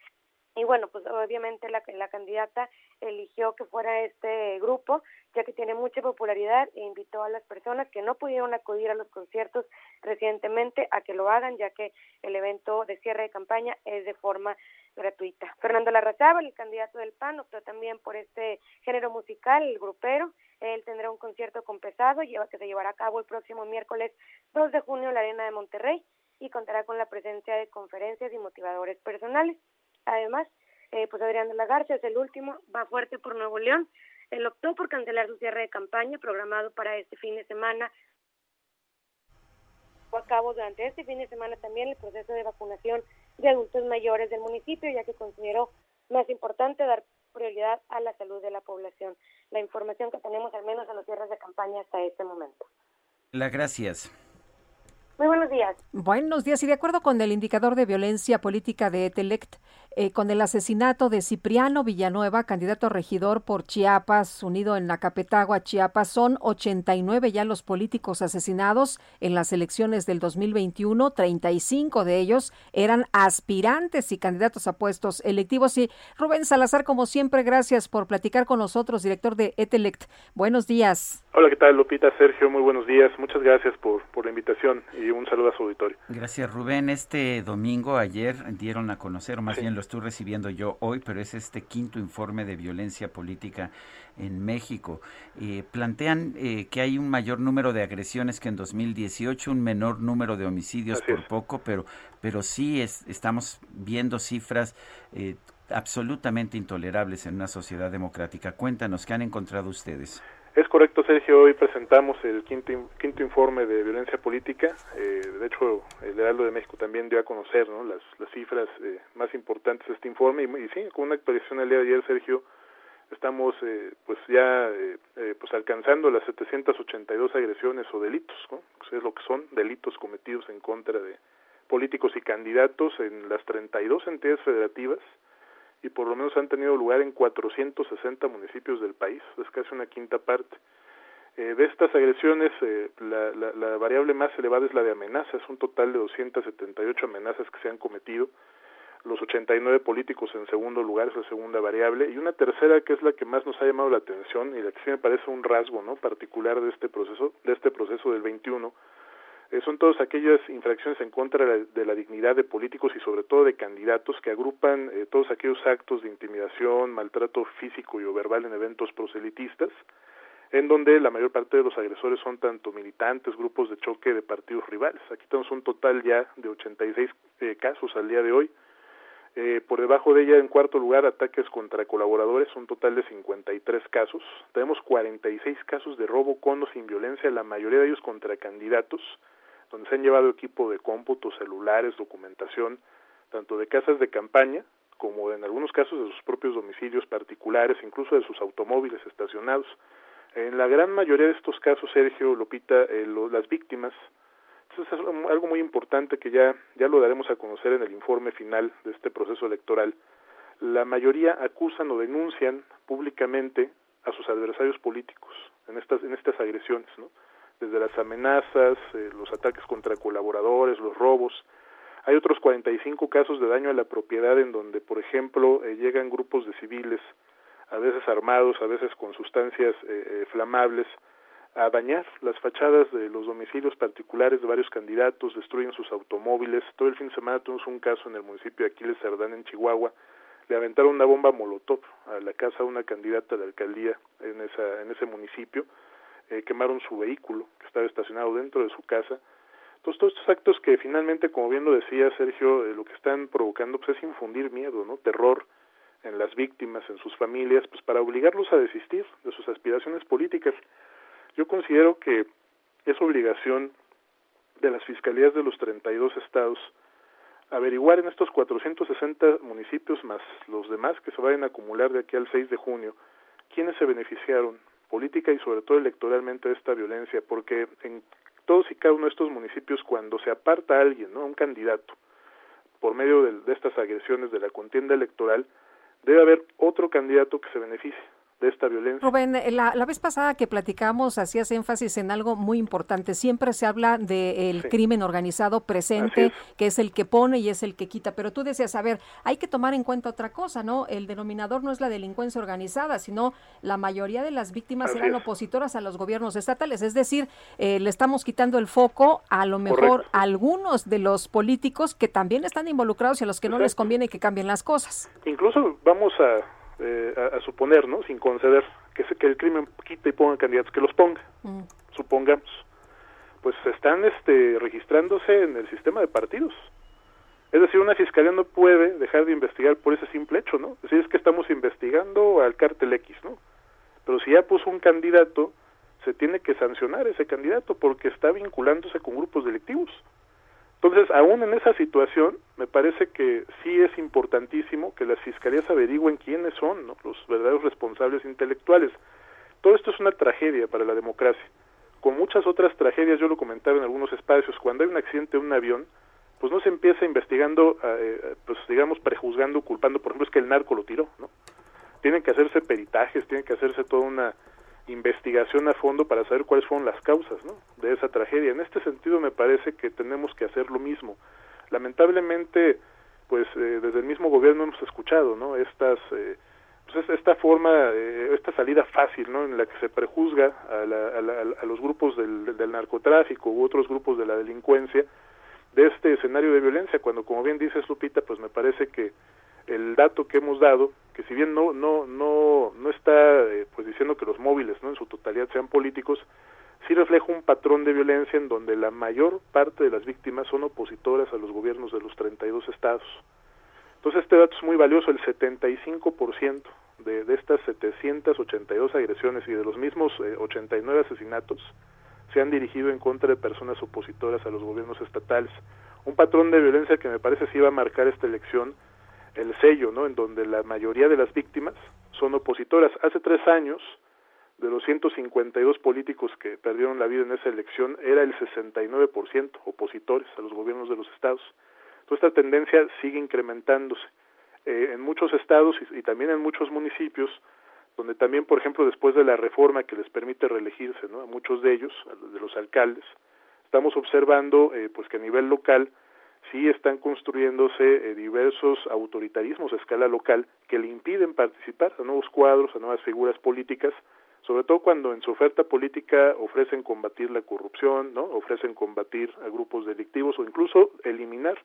y bueno, pues obviamente la, la candidata eligió que fuera este grupo, ya que tiene mucha popularidad e invitó a las personas que no pudieron acudir a los conciertos recientemente a que lo hagan, ya que el evento de cierre de campaña es de forma gratuita. Fernando Larrazábal, el candidato del PAN, optó también por este género musical, el grupero. Él tendrá un concierto con pesado que se llevará a cabo el próximo miércoles 2 de junio en la Arena de Monterrey y contará con la presencia de conferencias y motivadores personales. Además, eh, pues Adrián de la es el último, va fuerte por Nuevo León. Él optó por cancelar su cierre de campaña programado para este fin de semana. A cabo durante este fin de semana también el proceso de vacunación de adultos mayores del municipio, ya que consideró más importante dar prioridad a la salud de la población. La información que tenemos al menos en los cierres de campaña hasta este momento. Las gracias. Muy buenos días. Buenos días. Y de acuerdo con el indicador de violencia política de Etelect, eh, con el asesinato de Cipriano Villanueva, candidato a regidor por Chiapas, unido en Nacapetagua, Chiapas, son 89 ya los políticos asesinados en las elecciones del 2021. 35 de ellos eran aspirantes y candidatos a puestos electivos. Y Rubén Salazar, como siempre, gracias por platicar con nosotros, director de Etelect. Buenos días. Hola, ¿qué tal, Lupita? Sergio, muy buenos días. Muchas gracias por, por la invitación y un saludo a su auditorio. Gracias, Rubén. Este domingo, ayer, dieron a conocer, o más bien lo estoy recibiendo yo hoy, pero es este quinto informe de violencia política en México. Eh, plantean eh, que hay un mayor número de agresiones que en 2018, un menor número de homicidios por poco, pero, pero sí es, estamos viendo cifras eh, absolutamente intolerables en una sociedad democrática. Cuéntanos, ¿qué han encontrado ustedes? Es correcto, Sergio. Hoy presentamos el quinto, informe de violencia política. Eh, de hecho, el Heraldo de México también dio a conocer ¿no? las, cifras eh, más importantes de este informe. Y, sí, con una actualización el día de ayer, Sergio, estamos eh, pues ya pues alcanzando las 782 agresiones o delitos. Pues es lo que son delitos cometidos en contra de políticos y candidatos en las 32 entidades federativas y por lo menos han tenido lugar en 460 municipios del país, es casi una quinta parte. Eh, de estas agresiones, eh, la, la, la, variable más elevada es la de amenazas, un total de 278 amenazas que se han cometido, los 89 políticos en segundo lugar es la segunda variable, y una tercera que es la que más nos ha llamado la atención y la que sí me parece un rasgo no particular de este proceso, de este proceso del 21, eh, son todas aquellas infracciones en contra de la, dignidad de políticos y sobre todo de candidatos que agrupan eh, todos aquellos actos de intimidación, maltrato físico y o verbal en eventos proselitistas, en donde la mayor parte de los agresores son tanto militantes, grupos de choque de partidos rivales. Aquí tenemos un total ya de 86 eh, casos al día de hoy. Eh, por debajo de ella, en cuarto lugar, ataques contra colaboradores, un total de 53 casos. Tenemos 46 casos de robo con o sin violencia, la mayoría de ellos contra candidatos donde se han llevado equipo de cómputo, celulares, documentación, tanto de casas de campaña como en algunos casos de sus propios domicilios particulares, incluso de sus automóviles estacionados. En la gran mayoría de estos casos, Sergio Lopita, eh, las víctimas, eso es algo muy importante que ya, ya lo daremos a conocer en el informe final de este proceso electoral. La mayoría acusan o denuncian públicamente a sus adversarios políticos en estas, en estas agresiones, ¿no? Desde las amenazas, eh, los ataques contra colaboradores, los robos. Hay otros 45 casos de daño a la propiedad en donde, por ejemplo, eh, llegan grupos de civiles, a veces armados, a veces con sustancias eh, flamables, a dañar las fachadas de los domicilios particulares de varios candidatos, destruyen sus automóviles. Todo el fin de semana tuvimos un caso en el municipio de Aquiles Cerdán, en Chihuahua. Le aventaron una bomba molotov a la casa de una candidata de alcaldía en, esa, en ese municipio eh, quemaron su vehículo que estaba estacionado dentro de su casa. Entonces, todos estos actos que finalmente, como bien lo decía Sergio, eh, lo que están provocando pues, es infundir miedo, ¿no? Terror en las víctimas, en sus familias, pues para obligarlos a desistir de sus aspiraciones políticas. Yo considero que es obligación de las fiscalías de los 32 estados averiguar en estos 460 municipios más los demás que se vayan a acumular de aquí al 6 de junio quiénes se beneficiaron política y sobre todo electoralmente de esta violencia, porque en todos y cada uno de estos municipios cuando se aparta alguien, ¿no? un candidato, por medio de estas agresiones de la contienda electoral, debe haber otro candidato que se beneficie de esta violencia. Rubén, eh, la, la, vez pasada que platicamos hacías énfasis en algo muy importante. Siempre se habla del de crimen organizado presente, es. que es el que pone y es el que quita. Pero tú decías, a ver, hay que tomar en cuenta otra cosa, ¿no? El denominador no es la delincuencia organizada, sino la mayoría de las víctimas Así eran es. opositoras a los gobiernos estatales. Es decir, eh, le estamos quitando el foco a lo mejor Correcto. a algunos de los políticos que también están involucrados y a los que Exacto. no les conviene que cambien las cosas. Incluso vamos a eh, a, a, suponer, ¿no? Sin conceder que, se, que el crimen quite y ponga candidatos, que los ponga, mm. supongamos. Pues están este, registrándose en el sistema de partidos. Es decir, una fiscalía no puede dejar de investigar por ese simple hecho, ¿no? Es decir, es que estamos investigando al cártel X, ¿no? Pero si ya puso un candidato, se tiene que sancionar ese candidato porque está vinculándose con grupos delictivos. Entonces, aún en esa situación, me parece que sí es importantísimo que las fiscalías averigüen quiénes son los verdaderos responsables intelectuales. Todo esto es una tragedia para la democracia. Con muchas otras tragedias, yo lo comentaba en algunos espacios, cuando hay un accidente en un avión, pues no se empieza investigando, eh, pues digamos, prejuzgando, culpando, por ejemplo, es que el narco lo tiró, ¿no? Tienen que hacerse peritajes, tienen que hacerse toda una investigación a fondo para saber cuáles fueron las causas ¿no? de esa tragedia. En este sentido me parece que tenemos que hacer lo mismo. Lamentablemente, pues eh, desde el mismo gobierno hemos escuchado ¿no? estas eh, pues esta forma, eh, esta salida fácil ¿no? en la que se prejuzga a, la, a, la, a los grupos del, del narcotráfico u otros grupos de la delincuencia de este escenario de violencia, cuando como bien dices Lupita, pues me parece que el dato que hemos dado, que si bien no no no no está eh, pues diciendo que los móviles no en su totalidad sean políticos, sí refleja un patrón de violencia en donde la mayor parte de las víctimas son opositoras a los gobiernos de los 32 estados. Entonces este dato es muy valioso, el 75% de, de estas 782 agresiones y de los mismos eh, 89 asesinatos se han dirigido en contra de personas opositoras a los gobiernos estatales. Un patrón de violencia que me parece sí va a marcar esta elección el sello, ¿no? En donde la mayoría de las víctimas son opositoras. Hace tres años, de los 152 políticos que perdieron la vida en esa elección, era el 69% opositores a los gobiernos de los estados. Entonces, esta tendencia sigue incrementándose. Eh, en muchos estados y, también en muchos municipios, donde también, por ejemplo, después de la reforma que les permite reelegirse, ¿no? A muchos de ellos, de los alcaldes, estamos observando, eh, pues que a nivel local, sí están construyéndose eh, diversos autoritarismos a escala local que le impiden participar a nuevos cuadros, a nuevas figuras políticas, sobre todo cuando en su oferta política ofrecen combatir la corrupción, ¿no? ofrecen combatir a grupos delictivos o incluso eliminar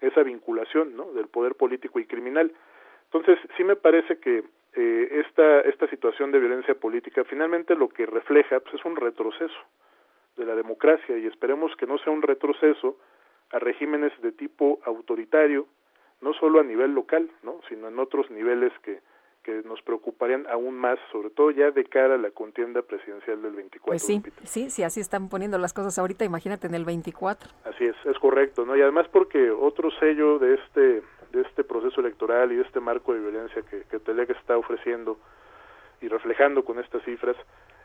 esa vinculación ¿no? del poder político y criminal. Entonces, sí me parece que eh, esta, esta situación de violencia política finalmente lo que refleja pues, es un retroceso de la democracia y esperemos que no sea un retroceso a regímenes de tipo autoritario, no solo a nivel local, ¿no? sino en otros niveles que, que nos preocuparían aún más, sobre todo ya de cara a la contienda presidencial del 24. Pues sí, sí, sí, así están poniendo las cosas ahorita, imagínate en el 24. Así es, es correcto, ¿no? Y además porque otro sello de este de este proceso electoral y de este marco de violencia que, que Telec está ofreciendo y reflejando con estas cifras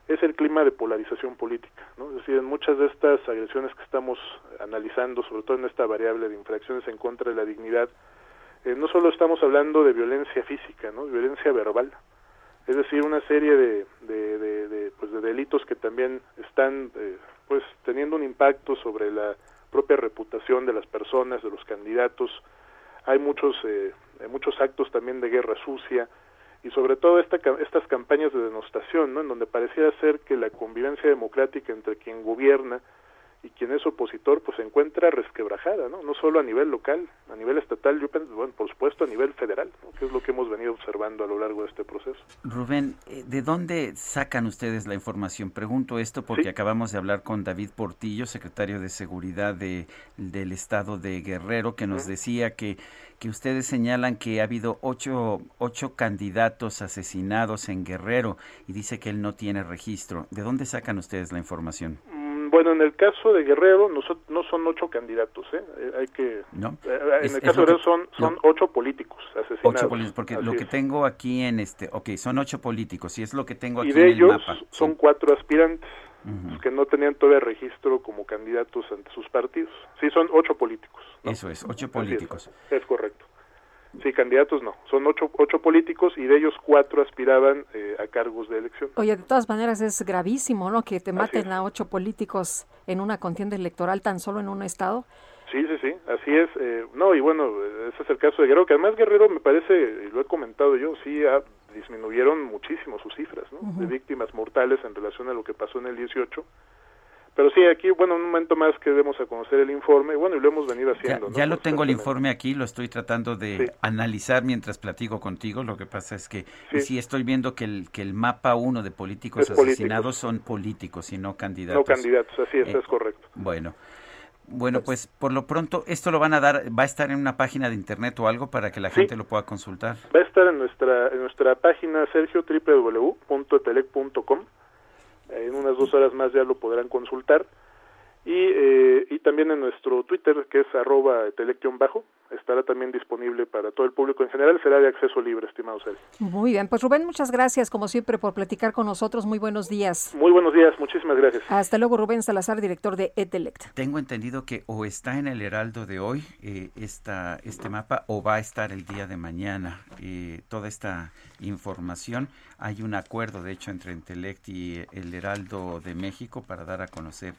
es el clima de polarización política, ¿no? Es decir, en muchas de estas agresiones que estamos analizando, sobre todo en esta variable de infracciones en contra de la dignidad, eh, no solo estamos hablando de violencia física, ¿no? Violencia verbal, es decir, una serie de, de, de, de pues de delitos que también están, eh, pues, teniendo un impacto sobre la propia reputación de las personas, de los candidatos. Hay muchos, eh, muchos actos también de guerra sucia, y sobre todo esta, estas campañas de denostación, ¿no? en donde pareciera ser que la convivencia democrática entre quien gobierna y quien es opositor, pues se encuentra resquebrajada, ¿no? No solo a nivel local, a nivel estatal, yo bueno, por supuesto a nivel federal, ¿no? que es lo que hemos venido observando. a lo largo de este proceso. Rubén, eh, ¿de dónde sacan ustedes la información? Pregunto esto porque acabamos de hablar con David Portillo, secretario de Seguridad de, del Estado de Guerrero, que nos decía que, que ustedes señalan que ha habido ocho, ocho candidatos asesinados en Guerrero y dice que él no tiene registro. ¿De dónde sacan ustedes la información? Bueno, en el caso de Guerrero no son, no son ocho candidatos, ¿eh? eh hay que... No. Eh, en el caso de Guerrero son, son ocho políticos asesinados. Ocho políticos, porque lo que tengo aquí en este... Ok, son ocho políticos, y es lo que tengo aquí y de en ellos el mapa. son cuatro aspirantes que no tenían todavía registro como candidatos ante sus partidos. Sí, son ocho políticos. Eso es, ocho políticos. es correcto. Sí, candidatos no. Son ocho, ocho políticos y de ellos cuatro aspiraban eh, a cargos de elección. Oye, de todas maneras es gravísimo, ¿no? Que te maten a ocho políticos en una contienda electoral tan solo en un estado. Sí, sí, sí, así es. Eh, no, y bueno, ese es el caso de Guerrero, que además Guerrero me parece, y lo he comentado yo, sí disminuyeron muchísimo sus cifras ¿no? de víctimas mortales en relación a lo que pasó en el 18 pero sí, aquí, bueno, un momento más que demos a conocer el informe, bueno, y lo hemos venido haciendo. Ya, lo tengo el informe aquí, lo estoy tratando de analizar mientras platico contigo, lo que pasa es que sí, estoy viendo que el, que el mapa uno de políticos asesinados son políticos y no candidatos. No candidatos, así es, eh, es correcto. Bueno. Bueno, pues por lo pronto, esto lo van a dar, va a estar en una página de internet o algo para que la gente lo pueda consultar. Va a estar en nuestra en nuestra página sergio www.etelec.com en unas dos horas más ya lo podrán consultar. Y, eh, y también en nuestro Twitter, que es arroba bajo, estará también disponible para todo el público en general. Será de acceso libre, estimado Sergio. Muy bien, pues Rubén, muchas gracias como siempre por platicar con nosotros. Muy buenos días. Muy buenos días, muchísimas gracias. Hasta luego, Rubén Salazar, director de Etelect. Tengo entendido que o está en el Heraldo de hoy eh, esta, este mapa o va a estar el día de mañana. Eh, toda esta información. Hay un acuerdo, de hecho, entre Etelect y el Heraldo de México para dar a conocer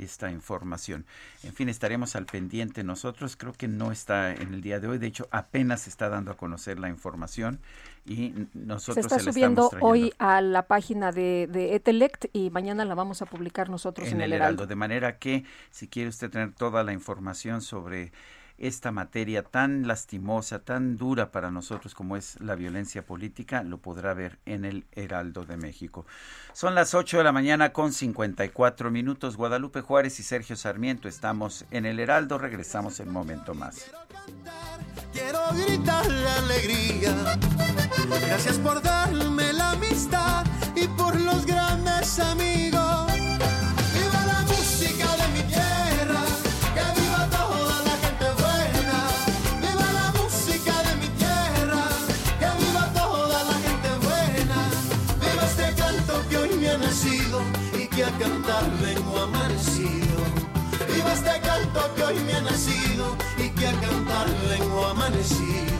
esta información. En fin, estaremos al pendiente nosotros. Creo que no está en el día de hoy. De hecho, apenas se está dando a conocer la información y nosotros se está subiendo hoy a la página de, de, Etelect y mañana la vamos a publicar nosotros en, el Heraldo. De manera que si quiere usted tener toda la información sobre esta materia tan lastimosa, tan dura para nosotros como es la violencia política, lo podrá ver en el Heraldo de México. Son las 8 de la mañana con 54 minutos. Guadalupe Juárez y Sergio Sarmiento estamos en el Heraldo. Regresamos en un momento más. Quiero gritar la alegría. Gracias por darme la amistad y por los grandes amigos que hoy me ha nacido y que a cantar vengo amanecido.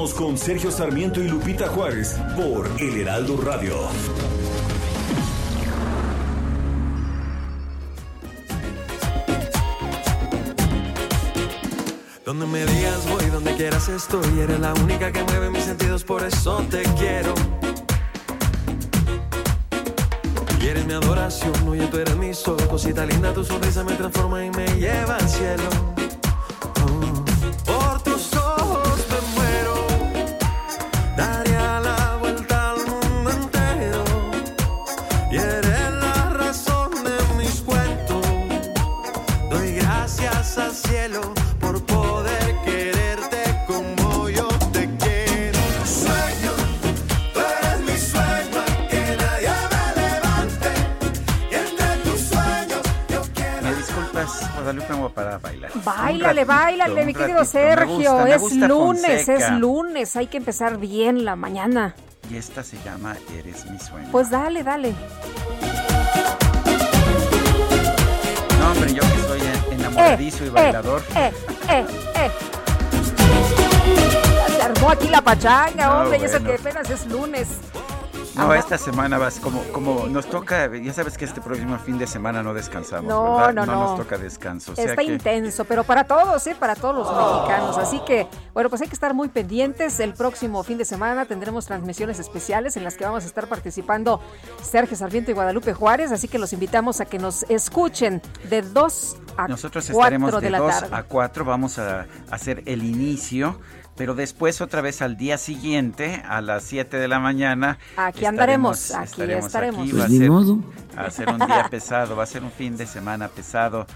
Con Sergio Sarmiento y Lupita Juárez por El Heraldo Radio. Donde me digas voy, donde quieras estoy. Eres la única que mueve mis sentidos, por eso te quiero. Y eres mi adoración, oye, tú eres mi sol. Cosita linda, tu sonrisa me transforma y me lleva al cielo. para bailar. Báilale, báilale, mi querido Sergio. Me gusta, me es lunes, es lunes. Hay que empezar bien la mañana. Y esta se llama Eres mi sueño. Pues dale, dale. No, hombre, yo que soy enamoradizo eh, y eh, bailador. Eh, eh, eh. Se armó aquí la pachanga, hombre. Bueno. Y eso que apenas es lunes. No, esta semana vas como, como nos toca, ya sabes que este próximo fin de semana no descansamos, no, ¿verdad? No, no, no. nos toca descanso. Está intenso, pero para todos, ¿eh? Para todos los mexicanos. Así que, bueno, pues hay que estar muy pendientes. El próximo fin de semana tendremos transmisiones especiales en las que vamos a estar participando Sergio Sarmiento y Guadalupe Juárez. Así que los invitamos a que nos escuchen de 2 a Nosotros estaremos de, de 2 a 4. Vamos a hacer el inicio pero después otra vez al día siguiente a las 7 de la mañana aquí andaremos aquí estaremos, Aquí. Va pues a ser un día pesado va a ser un fin de semana pesado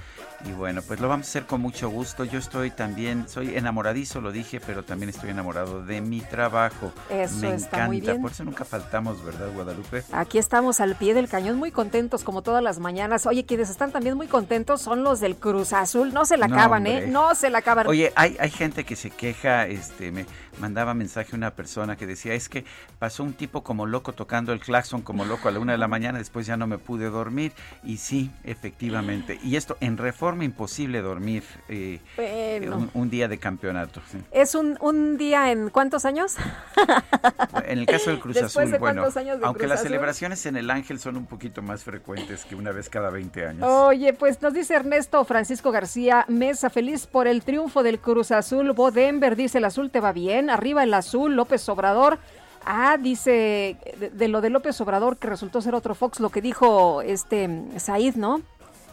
y bueno, pues lo vamos a hacer con mucho gusto. Yo estoy también, soy enamoradizo, lo dije, pero también estoy enamorado de mi trabajo. Eso Me está encanta. muy bien. Por eso nunca faltamos, ¿verdad, Guadalupe? Aquí estamos al pie del cañón, muy contentos como todas las mañanas. Oye, quienes están también muy contentos son los del Cruz Azul. No se la No, acaban, hombre. ¿eh? No se la acaban. Oye, hay, hay gente que se queja, este, me mandaba mensaje una persona que decía, es que pasó un tipo como loco tocando el claxon como loco a la una de la mañana, después ya no me pude dormir. Y sí, efectivamente. Y esto, en reforma imposible dormir eh, Bueno. un, un día de campeonato. sí. Es un, un día en cuántos años? En el caso del Cruz Después Azul, de bueno, años aunque Cruz las Azul. celebraciones en el Ángel son un poquito más frecuentes que una vez cada 20 años. Oye, pues nos dice Ernesto Francisco García Mesa, feliz por el triunfo del Cruz Azul. Bo Denver dice, el azul te va bien. Arriba el azul, López Obrador. Ah, dice de, de lo de López Obrador que resultó ser otro Fox, lo que dijo este Said, ¿no?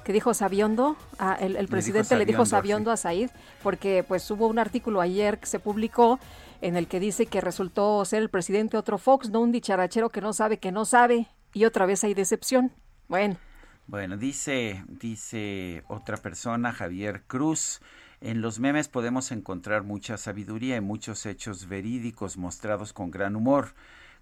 Que dijo Sabiondo, Ah, el, el presidente le dijo Sabiondo, Sabiondo a Said, porque pues hubo un artículo ayer que se publicó en el que dice que resultó ser el presidente otro Fox, no un dicharachero que no sabe que no sabe, y otra vez hay decepción. Bueno. Bueno, dice, dice otra persona, Javier Cruz. En los memes podemos encontrar mucha sabiduría y muchos hechos verídicos mostrados con gran humor.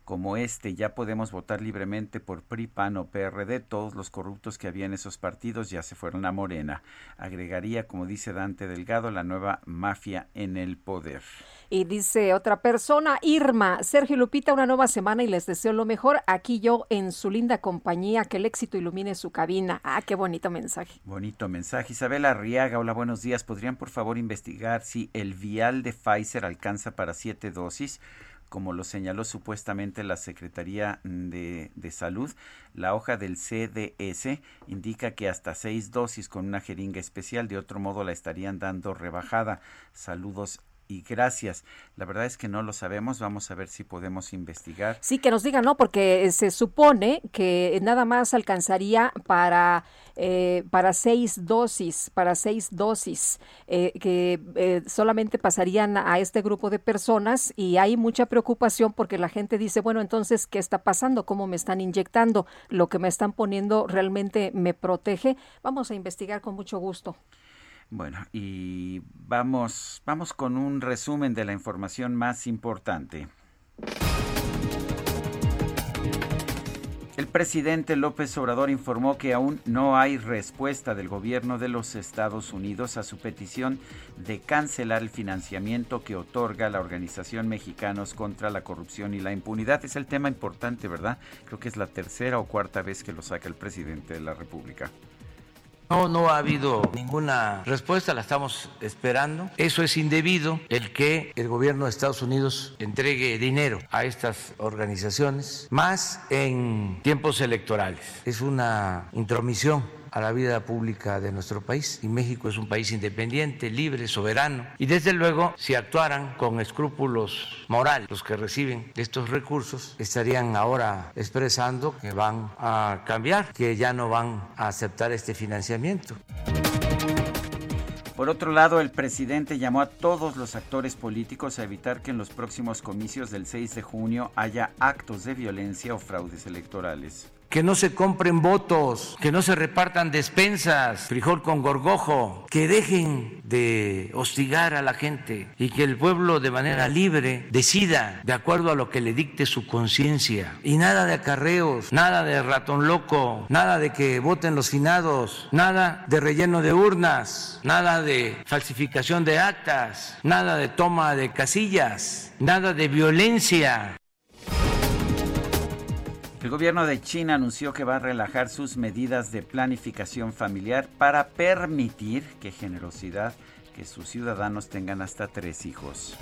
Como este, ya podemos votar libremente por PRI, PAN o PRD. Todos los corruptos que había en esos partidos ya se fueron a Morena. Agregaría, como dice Dante Delgado, la nueva mafia en el poder. Y dice otra persona, Irma, Sergio Lupita, una nueva semana y les deseo lo mejor. Aquí yo en su linda compañía, que el éxito ilumine su cabina. Ah, qué bonito mensaje. Bonito mensaje. Isabel Arriaga, hola, buenos días. ¿Podrían por favor investigar si el vial de Pfizer alcanza para siete dosis? Como lo señaló supuestamente la Secretaría de, Salud, la hoja del CDS indica que hasta seis dosis con una jeringa especial, de otro modo la estarían dando rebajada. Saludos y gracias. La verdad es que no lo sabemos, vamos a ver si podemos investigar. Sí, que nos digan, ¿no? Porque eh, se supone que nada más alcanzaría para, eh, para seis dosis, para seis dosis, eh, que eh, solamente pasarían a este grupo de personas y hay mucha preocupación porque la gente dice, bueno, entonces, ¿qué está pasando? ¿Cómo me están inyectando? ¿Lo que me están poniendo realmente me protege? Vamos a investigar con mucho gusto. Bueno, y vamos, vamos con un resumen de la información más importante. El presidente López Obrador informó que aún no hay respuesta del gobierno de los Estados Unidos a su petición de cancelar el financiamiento que otorga la Organización Mexicanos contra la Corrupción y la Impunidad. Es el tema importante, ¿verdad? Creo que es la tercera o cuarta vez que lo saca el presidente de la República. No, no ha habido ninguna respuesta, la estamos esperando. Eso es indebido, el que el gobierno de Estados Unidos entregue dinero a estas organizaciones, más en tiempos electorales. Es una intromisión a la vida pública de nuestro país y México es un país independiente, libre, soberano y desde luego si actuaran con escrúpulos morales los que reciben estos recursos estarían ahora expresando que van a cambiar, que ya no van a aceptar este financiamiento. Por otro lado, el presidente llamó a todos los actores políticos a evitar que en los próximos comicios del 6 de junio haya actos de violencia o fraudes electorales. Que no se compren votos, que no se repartan despensas, frijol con gorgojo, que dejen de hostigar a la gente y que el pueblo de manera libre decida de acuerdo a lo que le dicte su conciencia. Y nada de acarreos, nada de ratón loco, nada de que voten los finados, nada de relleno de urnas, nada de falsificación de actas, nada de toma de casillas, nada de violencia. El gobierno de China anunció que va a relajar sus medidas de planificación familiar para permitir, qué generosidad, que sus ciudadanos tengan hasta tres hijos.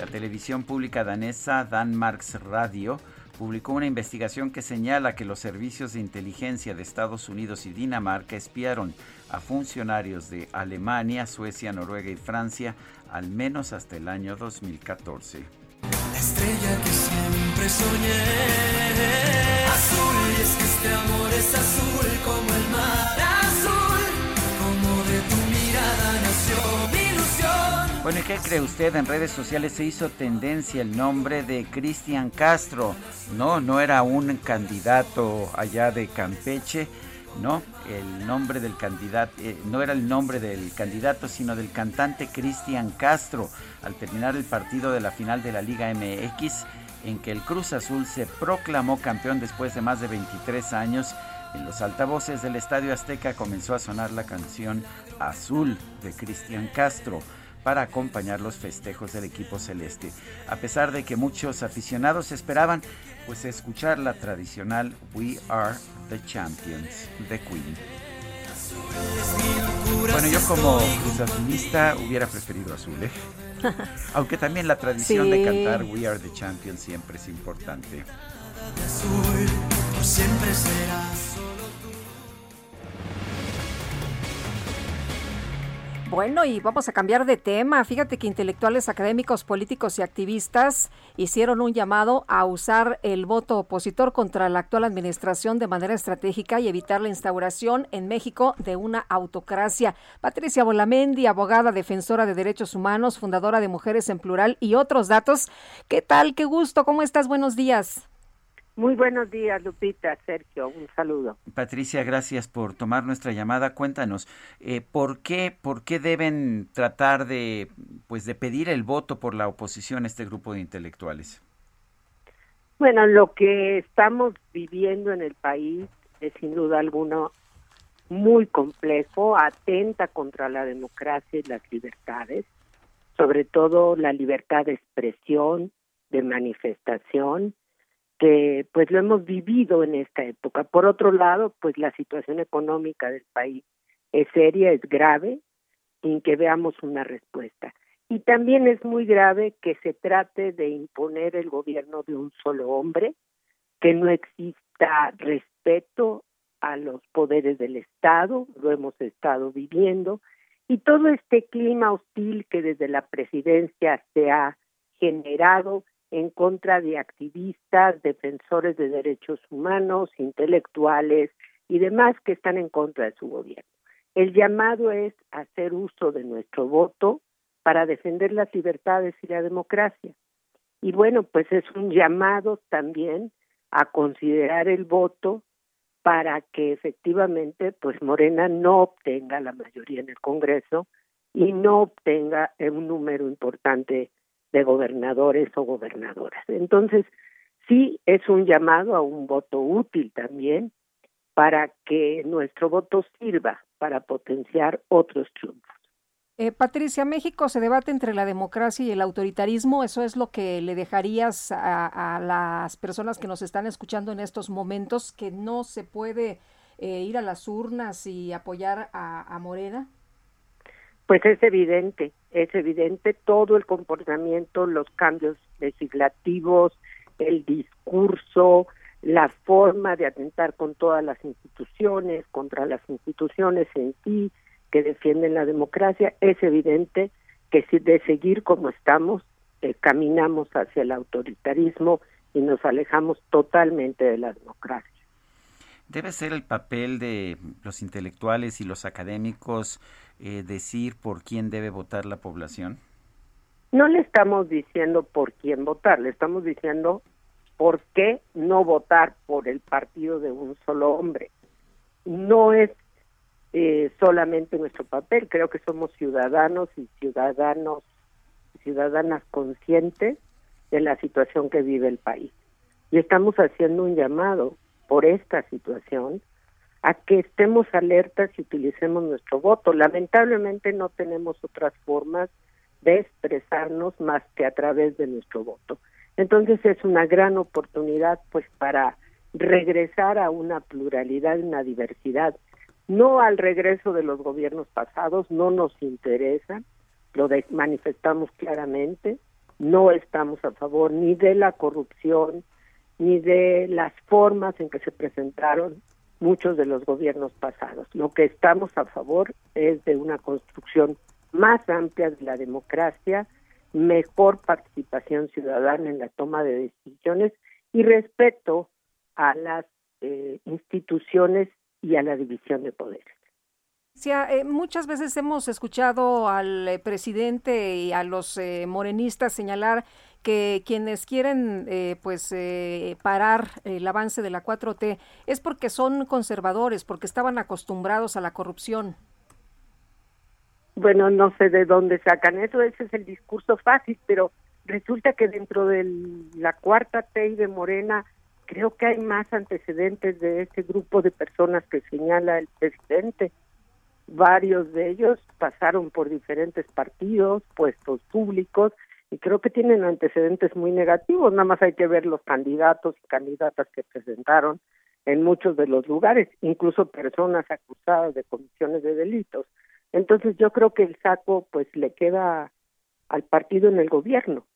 La televisión pública danesa Danmarks Radio publicó una investigación que señala que los servicios de inteligencia de Estados Unidos y Dinamarca espiaron a funcionarios de Alemania, Suecia, Noruega y Francia al menos hasta el año 2014. La estrella que soñé. Azul, y es que este amor es azul como el mar. Azul, como de tu mirada nació mi ilusión. Bueno, ¿y qué cree usted? En redes sociales se hizo tendencia el nombre de Cristian Castro. No, no era un candidato allá de Campeche no, el nombre del candidato, eh, no era el nombre del candidato, sino del cantante Cristian Castro, al terminar el partido de la final de la Liga MX, en que el Cruz Azul se proclamó campeón después de más de 23 años. En los altavoces del Estadio Azteca comenzó a sonar la canción Azul de Cristian Castro para acompañar los festejos del equipo celeste. A pesar de que muchos aficionados esperaban pues escuchar la tradicional We Are the Champions de Queen. Bueno, yo como cruzazulista hubiera preferido azul, ¿eh? Aunque también la tradición de cantar We Are the Champions siempre es importante. siempre Bueno, y vamos a cambiar de tema. Fíjate que intelectuales, académicos, políticos y activistas hicieron un llamado a usar el voto opositor contra la actual administración de manera estratégica y evitar la instauración en México de una autocracia. Patricia Bolamendi, abogada, defensora de derechos humanos, fundadora de Mujeres en Plural y otros datos. ¿Qué tal? Qué gusto. ¿Cómo estás? Buenos días. Muy buenos días, Lupita, Sergio, un saludo. Patricia, gracias por tomar nuestra llamada. Cuéntanos, eh, ¿por qué, por qué deben tratar de, pues, de pedir el voto por la oposición a este grupo de intelectuales? Bueno, lo que estamos viviendo en el país es sin duda alguna muy complejo, atenta contra la democracia y las libertades, sobre todo la libertad de expresión, de manifestación, que pues lo hemos vivido en esta época. Por otro lado, pues la situación económica del país es seria, es grave, sin que veamos una respuesta. Y también es muy grave que se trate de imponer el gobierno de un solo hombre, que no exista respeto a los poderes del Estado, lo hemos estado viviendo, y todo este clima hostil que desde la presidencia se ha generado en contra de activistas, defensores de derechos humanos, intelectuales y demás que están en contra de su gobierno. El llamado es hacer uso de nuestro voto para defender las libertades y la democracia. Y bueno, pues es un llamado también a considerar el voto para que efectivamente pues Morena no obtenga la mayoría en el Congreso y no obtenga un número importante de gobernadores o gobernadoras. Entonces, sí es un llamado a un voto útil también para que nuestro voto sirva para potenciar otros triunfos. Eh, Patricia, México se debate entre la democracia y el autoritarismo. ¿Eso es lo que le dejarías a, las personas que nos están escuchando en estos momentos, que no se puede eh, ir a las urnas y apoyar a, a Morena? Pues es evidente, es evidente todo el comportamiento, los cambios legislativos, el discurso, la forma de atentar con todas las instituciones, contra las instituciones en sí que defienden la democracia, es evidente que si de seguir como estamos, eh, caminamos hacia el autoritarismo y nos alejamos totalmente de la democracia. ¿Debe ser el papel de los intelectuales y los académicos eh, decir por quién debe votar la población? No le estamos diciendo por quién votar, le estamos diciendo por qué no votar por el partido de un solo hombre. No es eh, solamente nuestro papel, creo que somos ciudadanos y ciudadanos, ciudadanas conscientes de la situación que vive el país. Y estamos haciendo un llamado por esta situación a que estemos alertas y utilicemos nuestro voto. Lamentablemente no tenemos otras formas de expresarnos más que a través de nuestro voto. Entonces es una gran oportunidad pues para regresar a una pluralidad y una diversidad, no al regreso de los gobiernos pasados, no nos interesa, lo manifestamos claramente, no estamos a favor ni de la corrupción, ni de las formas en que se presentaron muchos de los gobiernos pasados. Lo que estamos a favor es de una construcción más amplia de la democracia, mejor participación ciudadana en la toma de decisiones y respeto a las eh, instituciones y a la división de poderes. Eh, muchas veces hemos escuchado al eh, presidente y a los morenistas señalar que quienes quieren pues parar el avance de la 4T es porque son conservadores, porque estaban acostumbrados a la corrupción. Bueno, no sé de dónde sacan eso, ese es el discurso fácil, pero resulta que dentro de la cuarta T y de Morena creo que hay más antecedentes de ese grupo de personas que señala el presidente. Varios de ellos pasaron por diferentes partidos, puestos públicos, y creo que tienen antecedentes muy negativos. Nada más hay que ver los candidatos y candidatas que presentaron en muchos de los lugares, incluso personas acusadas de comisiones de delitos. Entonces yo creo que el saco pues le queda al partido en el gobierno.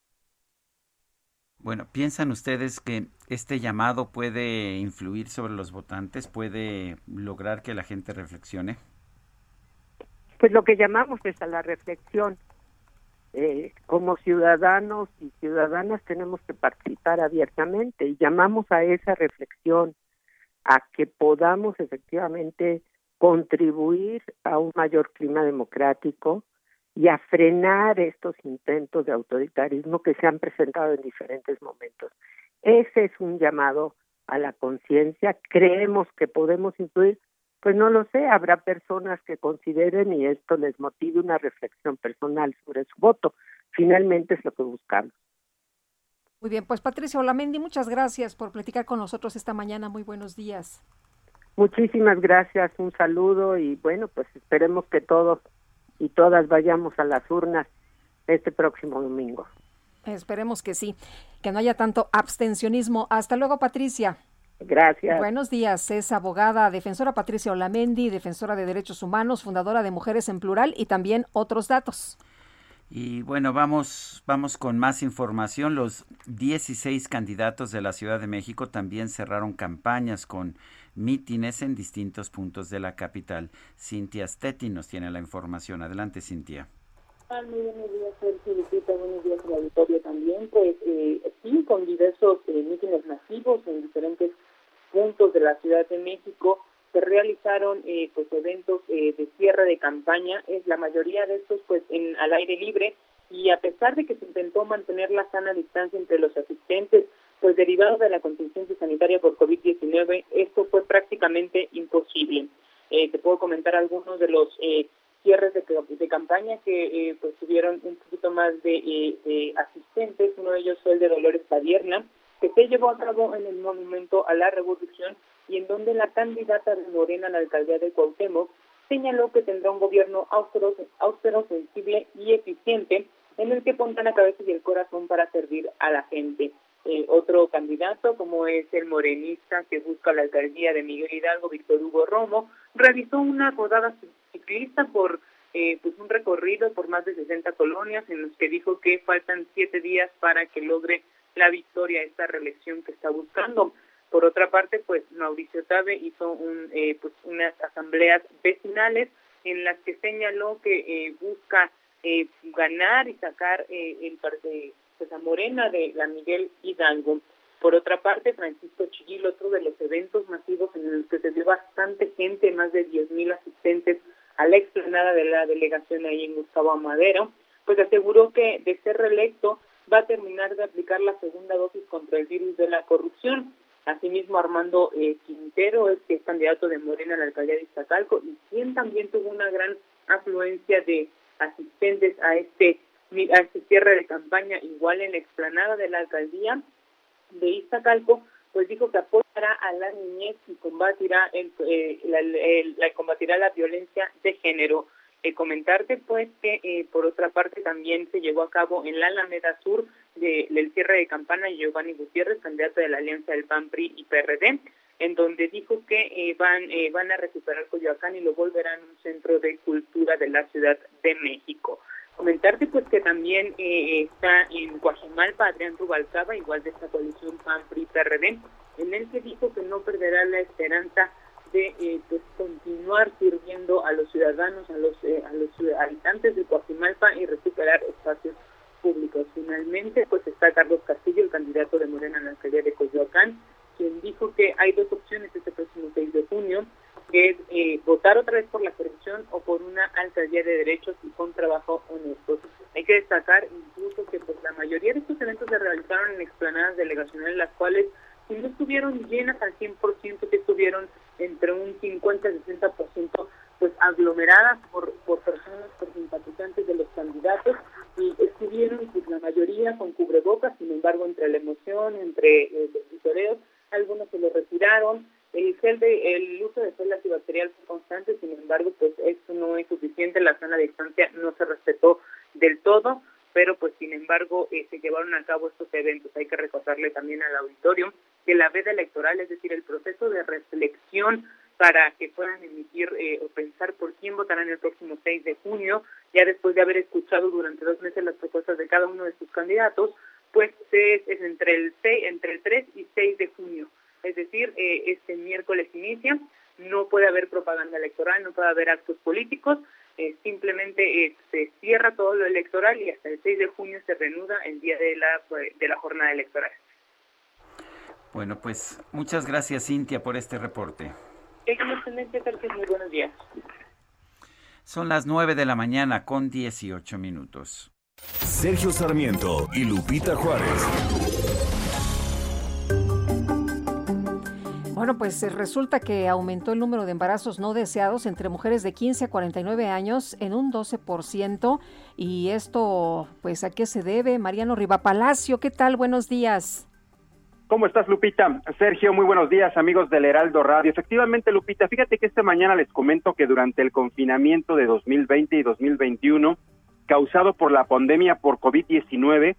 Bueno, ¿piensan ustedes que este llamado puede influir sobre los votantes, puede lograr que la gente reflexione? Pues lo que llamamos es a la reflexión. Eh, como ciudadanos y ciudadanas tenemos que participar abiertamente y llamamos a esa reflexión, a que podamos efectivamente contribuir a un mayor clima democrático, y a frenar estos intentos de autoritarismo que se han presentado en diferentes momentos. Ese es un llamado a la conciencia. Creemos que podemos influir, pues no lo sé, habrá personas que consideren y esto les motive una reflexión personal sobre su voto. Finalmente es lo que buscamos. Muy bien, pues Patricia Olamendi, muchas gracias por platicar con nosotros esta mañana. Muy buenos días. Muchísimas gracias, un saludo y bueno, pues esperemos que todos y todas vayamos a las urnas este próximo domingo. Esperemos que sí, que no haya tanto abstencionismo. Hasta luego, Patricia. Gracias. Buenos días. Es abogada, defensora Patricia Olamendi, defensora de derechos humanos, fundadora de Mujeres en Plural y también otros datos. Y bueno, vamos, vamos con más información. Los 16 candidatos de la Ciudad de México también cerraron campañas con mítines en distintos puntos de la capital. Cintia Stetti nos tiene la información. Adelante, Cintia. Muy buenos días, Sergio Lupita. Buenos días a la auditorio también. Pues sí, con diversos eh, mítines masivos en diferentes puntos de la Ciudad de México se realizaron eh, pues eventos eh, de cierre de campaña, es la mayoría de estos pues en al aire libre y a pesar de que se intentó mantener la sana distancia entre los asistentes, pues derivado de la contingencia sanitaria por COVID-19, esto fue prácticamente imposible. Eh, te puedo comentar algunos de los cierres de, campaña que pues tuvieron un poquito más de, de, asistentes. Uno de ellos fue el de Dolores Padierna, que se llevó a cabo en el Monumento a la Revolución y en donde la candidata de Morena a la alcaldía de Cuauhtémoc señaló que tendrá un gobierno austero, austero, sensible y eficiente en el que pondrá la cabeza y el corazón para servir a la gente. Eh, otro candidato, como es el morenista que busca la alcaldía de Miguel Hidalgo, Víctor Hugo Romo, realizó una rodada ciclista por eh, pues un recorrido por más de 60 colonias en los que dijo que faltan siete días para que logre la victoria esta reelección que está buscando. Por otra parte, pues Mauricio Tabe hizo un, eh, pues unas asambleas vecinales en las que señaló que eh, busca eh, ganar y sacar eh, el pues a Morena de la Miguel Hidalgo. Por otra parte, Francisco Chiguil, otro de los eventos masivos en los que se dio bastante gente, más de 10.000 asistentes a la explanada de la delegación ahí en Gustavo Amadero, pues aseguró que de ser reelecto va a terminar de aplicar la segunda dosis contra el virus de la corrupción. Asimismo, Armando eh, Quintero es que es candidato de Morena a la alcaldía de Iztacalco y quien también tuvo una gran afluencia de asistentes a este, a este cierre de campaña, igual en la explanada de la alcaldía de Iztacalco, pues dijo que apoyará a la niñez y combatirá, el, eh, la, combatirá la violencia de género. Eh, comentarte pues que eh, por otra parte también se llevó a cabo en la Alameda Sur del cierre de campana Giovanni Gutiérrez, candidato de la alianza del PAN, PRI y PRD, en donde dijo que eh, van, eh, van a recuperar Coyoacán y lo volverán un centro de cultura de la Ciudad de México. Comentarte pues que también está en Guajimalpa Adrián Rubalcaba, igual de esta coalición PAN, PRI, PRD, en el que dijo que no perderá la esperanza de pues, continuar sirviendo a los ciudadanos, a los, a los habitantes de Guajimalpa y recuperar espacios públicos. Finalmente, pues está Carlos Castillo, el candidato de Morena en la alcaldía de Coyoacán, quien dijo que hay dos opciones este próximo 6 de junio, que es eh, votar otra vez por la corrupción o por una alcaldía de derechos y con trabajo honesto. Hay que destacar incluso que pues, la mayoría de estos eventos se realizaron en explanadas delegacionales, las cuales si no estuvieron llenas al 100%, que estuvieron entre un 50 y 60% pues aglomeradas por, por personas, por simpatizantes de los candidatos y estuvieron pues la mayoría con cubrebocas, sin embargo entre la emoción, entre eh, los vitoreos, algunos se lo retiraron, el gel de, el uso de gel antibacterial fue constante, sin embargo pues esto no es suficiente, la de distancia no se respetó del todo, pero pues sin embargo eh, se llevaron a cabo estos eventos. Hay que recordarle también al auditorio que la veda electoral, es decir, el proceso de reflexión para que puedan emitir eh, o pensar por quién votarán el próximo 6 de junio, ya después de haber escuchado durante dos meses las propuestas de cada uno de sus candidatos, pues es, entre, el 6, entre el 3 y 6 de junio. Es decir, eh, este miércoles inicia, no puede haber propaganda electoral, no puede haber actos políticos, eh, simplemente se cierra todo lo electoral y hasta el 6 de junio se reanuda el día de la, de la jornada electoral. Bueno, pues muchas gracias Cintia por este reporte. Muy buenos días. Son las 9 de la mañana con 18 minutos. Sergio Sarmiento y Lupita Juárez. Bueno, pues eh, resulta que aumentó el número de embarazos no deseados entre mujeres de 15 a 49 años en un 12%. Y esto, pues, ¿a qué se debe? Mariano Rivapalacio, ¿qué tal? Buenos días. ¿Cómo estás, Lupita? Sergio, muy buenos días, amigos del Heraldo Radio. Efectivamente, Lupita, fíjate que esta mañana les comento que durante el confinamiento de 2020 y 2021, causado por la pandemia por COVID-19,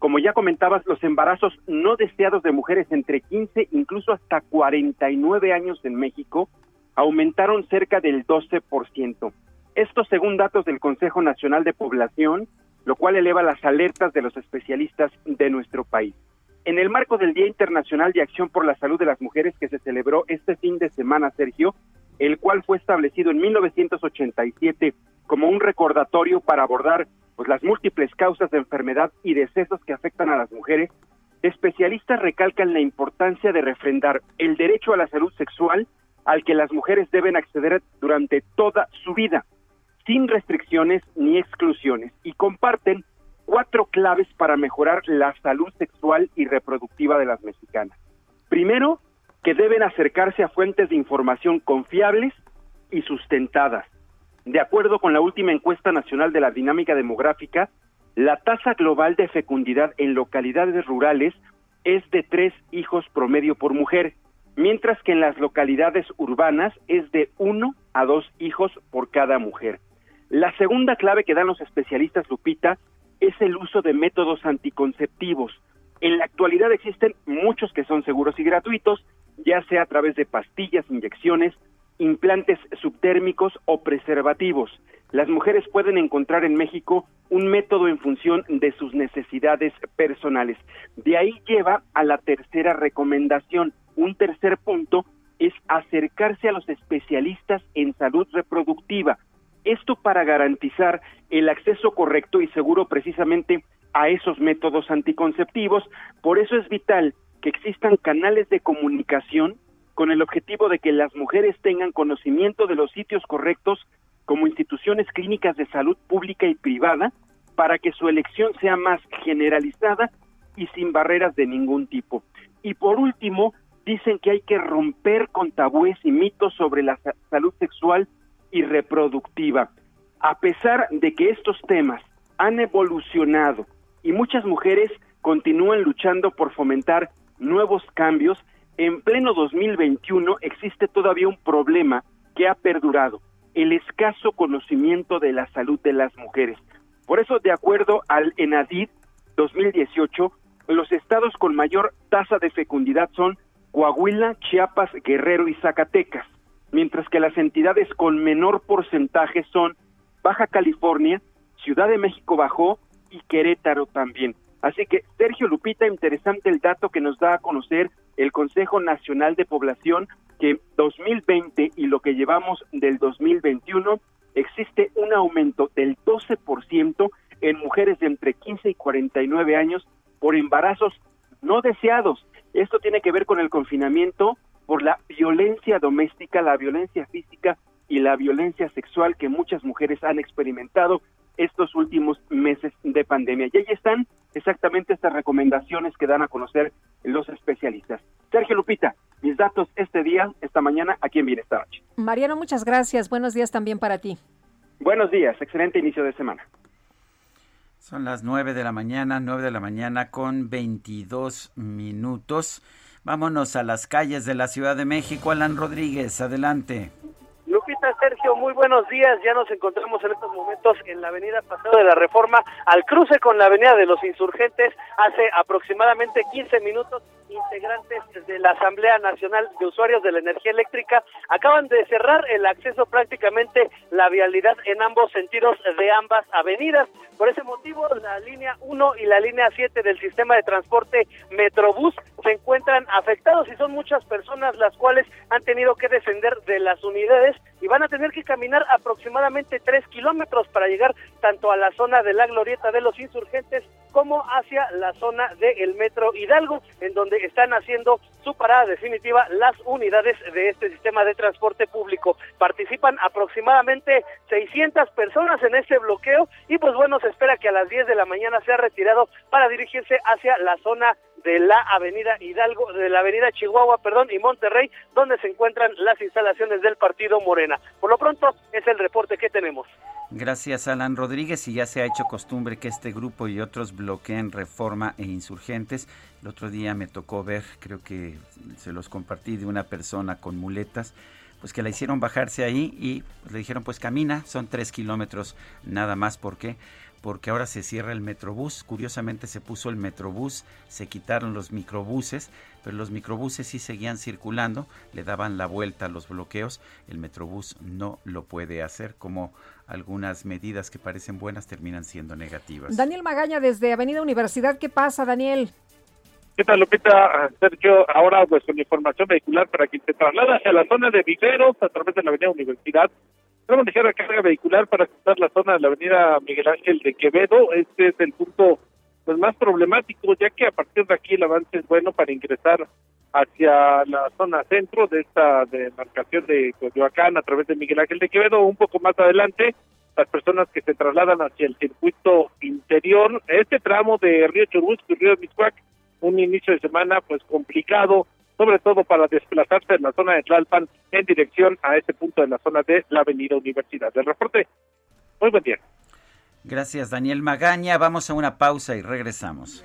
como ya comentabas, los embarazos no deseados de mujeres entre 15 incluso hasta 49 años en México aumentaron cerca del 12%. Esto según datos del Consejo Nacional de Población, lo cual eleva las alertas de los especialistas de nuestro país. En el marco del Día Internacional de Acción por la Salud de las Mujeres que se celebró este fin de semana, Sergio, el cual fue establecido en 1987 como un recordatorio para abordar pues, las múltiples causas de enfermedad y decesos que afectan a las mujeres, especialistas recalcan la importancia de refrendar el derecho a la salud sexual al que las mujeres deben acceder durante toda su vida, sin restricciones ni exclusiones, y comparten cuatro claves para mejorar la salud sexual y reproductiva de las mexicanas. Primero, que deben acercarse a fuentes de información confiables y sustentadas. De acuerdo con la última encuesta nacional de la dinámica demográfica, la tasa global de fecundidad en localidades rurales es de tres hijos promedio por mujer, mientras que en las localidades urbanas es de uno a dos hijos por cada mujer. La segunda clave que dan los especialistas, Lupita, es el uso de métodos anticonceptivos. En la actualidad existen muchos que son seguros y gratuitos, ya sea a través de pastillas, inyecciones, implantes subtérmicos o preservativos. Las mujeres pueden encontrar en México un método en función de sus necesidades personales. De ahí lleva a la tercera recomendación. Un tercer punto es acercarse a los especialistas en salud reproductiva, esto para garantizar el acceso correcto y seguro precisamente a esos métodos anticonceptivos. Por eso es vital que existan canales de comunicación con el objetivo de que las mujeres tengan conocimiento de los sitios correctos como instituciones clínicas de salud pública y privada para que su elección sea más generalizada y sin barreras de ningún tipo. Y por último, dicen que hay que romper con tabúes y mitos sobre la salud sexual y reproductiva. A pesar de que estos temas han evolucionado y muchas mujeres continúan luchando por fomentar nuevos cambios, en pleno 2021 existe todavía un problema que ha perdurado, el escaso conocimiento de la salud de las mujeres. Por eso, de acuerdo al ENADID, 2018, los estados con mayor tasa de fecundidad son Coahuila, Chiapas, Guerrero y Zacatecas, mientras que las entidades con menor porcentaje son Baja California, Ciudad de México Bajo y Querétaro también. Así que, Sergio Lupita, interesante el dato que nos da a conocer el Consejo Nacional de Población, que 2020 y lo que llevamos del 2021 existe un aumento del 12% en mujeres de entre 15 y 49 años por embarazos no deseados. Esto tiene que ver con el confinamiento por la violencia doméstica, la violencia física y la violencia sexual que muchas mujeres han experimentado estos últimos meses de pandemia. Y ahí están exactamente estas recomendaciones que dan a conocer los especialistas. Sergio Lupita, mis datos este día, esta mañana, aquí en Bienestar Mariano, muchas gracias. Buenos días también para ti. Buenos días, excelente inicio de semana. Son las nueve de la mañana, nueve de la mañana con 22 minutos. Vámonos a las calles de la Ciudad de México. Alan Rodríguez, adelante. Lupita, Sergio, muy buenos días. Ya nos encontramos en estos momentos en la avenida Paseo de la Reforma, al cruce con la avenida de los Insurgentes. Hace aproximadamente 15 minutos, integrantes de la Asamblea Nacional de Usuarios de la Energía Eléctrica acaban de cerrar el acceso prácticamente la vialidad en ambos sentidos de ambas avenidas. Por ese motivo, la línea 1 y la línea 7 del sistema de transporte Metrobús se encuentran afectados y son muchas personas las cuales han tenido que descender de las unidades y van a tener que caminar aproximadamente tres kilómetros para llegar tanto a la zona de la glorieta de los insurgentes como hacia la zona del metro Hidalgo, en donde están haciendo su parada definitiva las unidades de este sistema de transporte público. Participan aproximadamente 600 personas en este bloqueo y pues bueno, se espera que a las 10 de la mañana sea retirado para dirigirse hacia la zona de la avenida Hidalgo, de la avenida Chihuahua, perdón, y Monterrey, donde se encuentran las instalaciones del partido Morena. Por lo pronto, es el reporte que tenemos. Gracias, Alan Rodríguez. Y ya se ha hecho costumbre que este grupo y otros bloqueen reforma e insurgentes. El otro día me tocó ver, creo que se los compartí de una persona con muletas, pues que la hicieron bajarse ahí y le dijeron, pues camina, son tres kilómetros nada más. ¿Por qué? porque ahora se cierra el Metrobús. Curiosamente se puso el Metrobús, se quitaron los microbuses, pero los microbuses sí seguían circulando, le daban la vuelta a los bloqueos. El Metrobús no lo puede hacer, como algunas medidas que parecen buenas terminan siendo negativas. Daniel Magaña desde Avenida Universidad, ¿qué pasa, Daniel? ¿Qué tal, Lupita? Sergio, ahora pues con información vehicular para quien se traslada hacia la zona de Viveros a través de la Avenida Universidad, Vamos a la carga vehicular para cruzar la zona de la avenida Miguel Ángel de Quevedo. Este es el punto pues más problemático, ya que a partir de aquí el avance es bueno para ingresar hacia la zona centro de esta demarcación de Coyoacán a través de Miguel Ángel de Quevedo. Un poco más adelante, las personas que se trasladan hacia el circuito interior, este tramo de Río Churubusco y Río Miscuac, un inicio de semana pues complicado sobre todo para desplazarse en la zona de Tlalpan en dirección a este punto de la zona de la Avenida Universidad. del reporte, muy buen día. Gracias, Daniel Magaña. Vamos a una pausa y regresamos.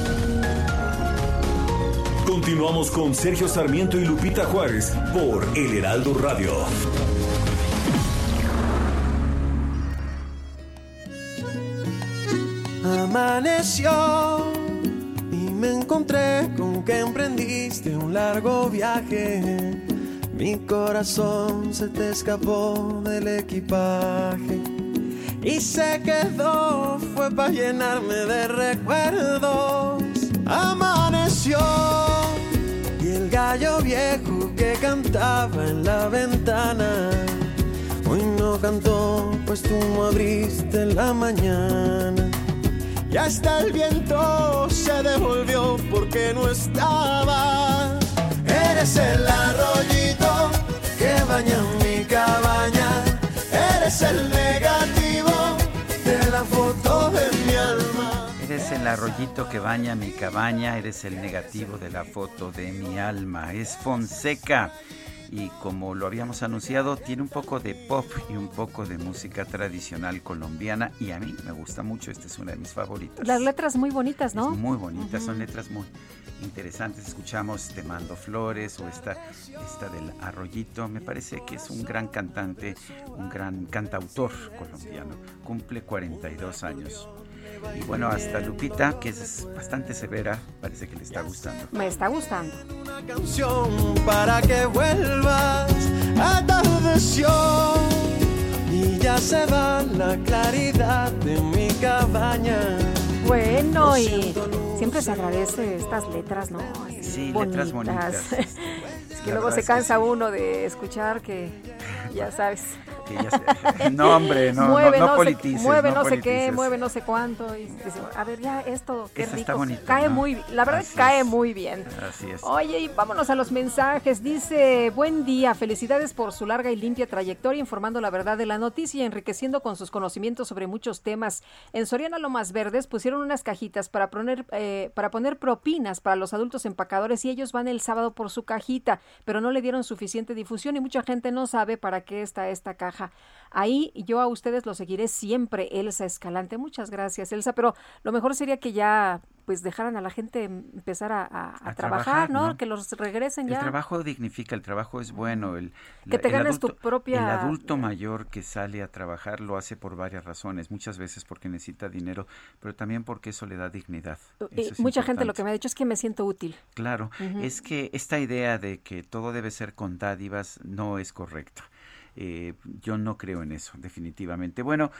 Continuamos con Sergio Sarmiento y Lupita Juárez por El Heraldo Radio. Amaneció y me encontré con que emprendiste un largo viaje. Mi corazón se te escapó del equipaje y se quedó, fue para llenarme de recuerdos. Amaneció y el gallo viejo que cantaba en la ventana. Hoy no cantó, pues tú no abriste en la mañana. Y hasta el viento se devolvió porque no estaba. Eres el arroyito baña mi cabaña. Eres el negativo de la foto de mi el arroyito que baña mi cabaña, eres el negativo de la foto de mi alma. Es Fonseca y como lo habíamos anunciado, tiene un poco de pop y un poco de música tradicional colombiana y a mí me gusta mucho, esta es una de mis favoritas. Las letras muy bonitas, ¿no? muy bonitas, son letras muy interesantes. Escuchamos Te mando flores o esta, esta del arroyito. Me parece que es un gran cantante, un gran cantautor colombiano. Cumple 42 años. Y bueno, hasta Lupita, que es bastante severa, parece que le está gustando. Me está gustando. Una canción para que vuelvas a tu y ya se va la claridad de mi cabaña. Bueno, y siempre se agradece estas letras, ¿no? Sí, letras bonitas. es que luego se cansa uno de escuchar que, ya sabes. no, hombre, no, mueve, no, no, politices, mueve no, sé qué, mueve no sé cuánto. Y a ver, ya esto, qué rico. Está bonito, cae muy la verdad cae muy bien. Así es. Oye, y vámonos a los mensajes. Dice, buen día, felicidades por su larga y limpia trayectoria informando la verdad de la noticia y enriqueciendo con sus conocimientos sobre muchos temas. En Soriana Lomas Verdes pusieron unas cajitas para poner, eh, para poner propinas para los adultos empacadores y ellos van el sábado por su cajita, pero no le dieron suficiente difusión y mucha gente no sabe para qué está esta caja. Ahí yo a ustedes lo seguiré siempre, Elsa Escalante. Muchas gracias, Elsa, pero lo mejor sería que ya pues dejaran a la gente empezar a, trabajar, ¿no? Que los regresen ya. El trabajo dignifica, el trabajo es bueno. El, que te ganes tu propia... El adulto mayor que sale a trabajar lo hace por varias razones, muchas veces porque necesita dinero, pero también porque eso le da dignidad. y mucha gente lo que me ha dicho es que me siento útil. Claro, es que esta idea de que todo debe ser con dádivas no es correcta. Eh, yo no creo en eso, definitivamente. Bueno,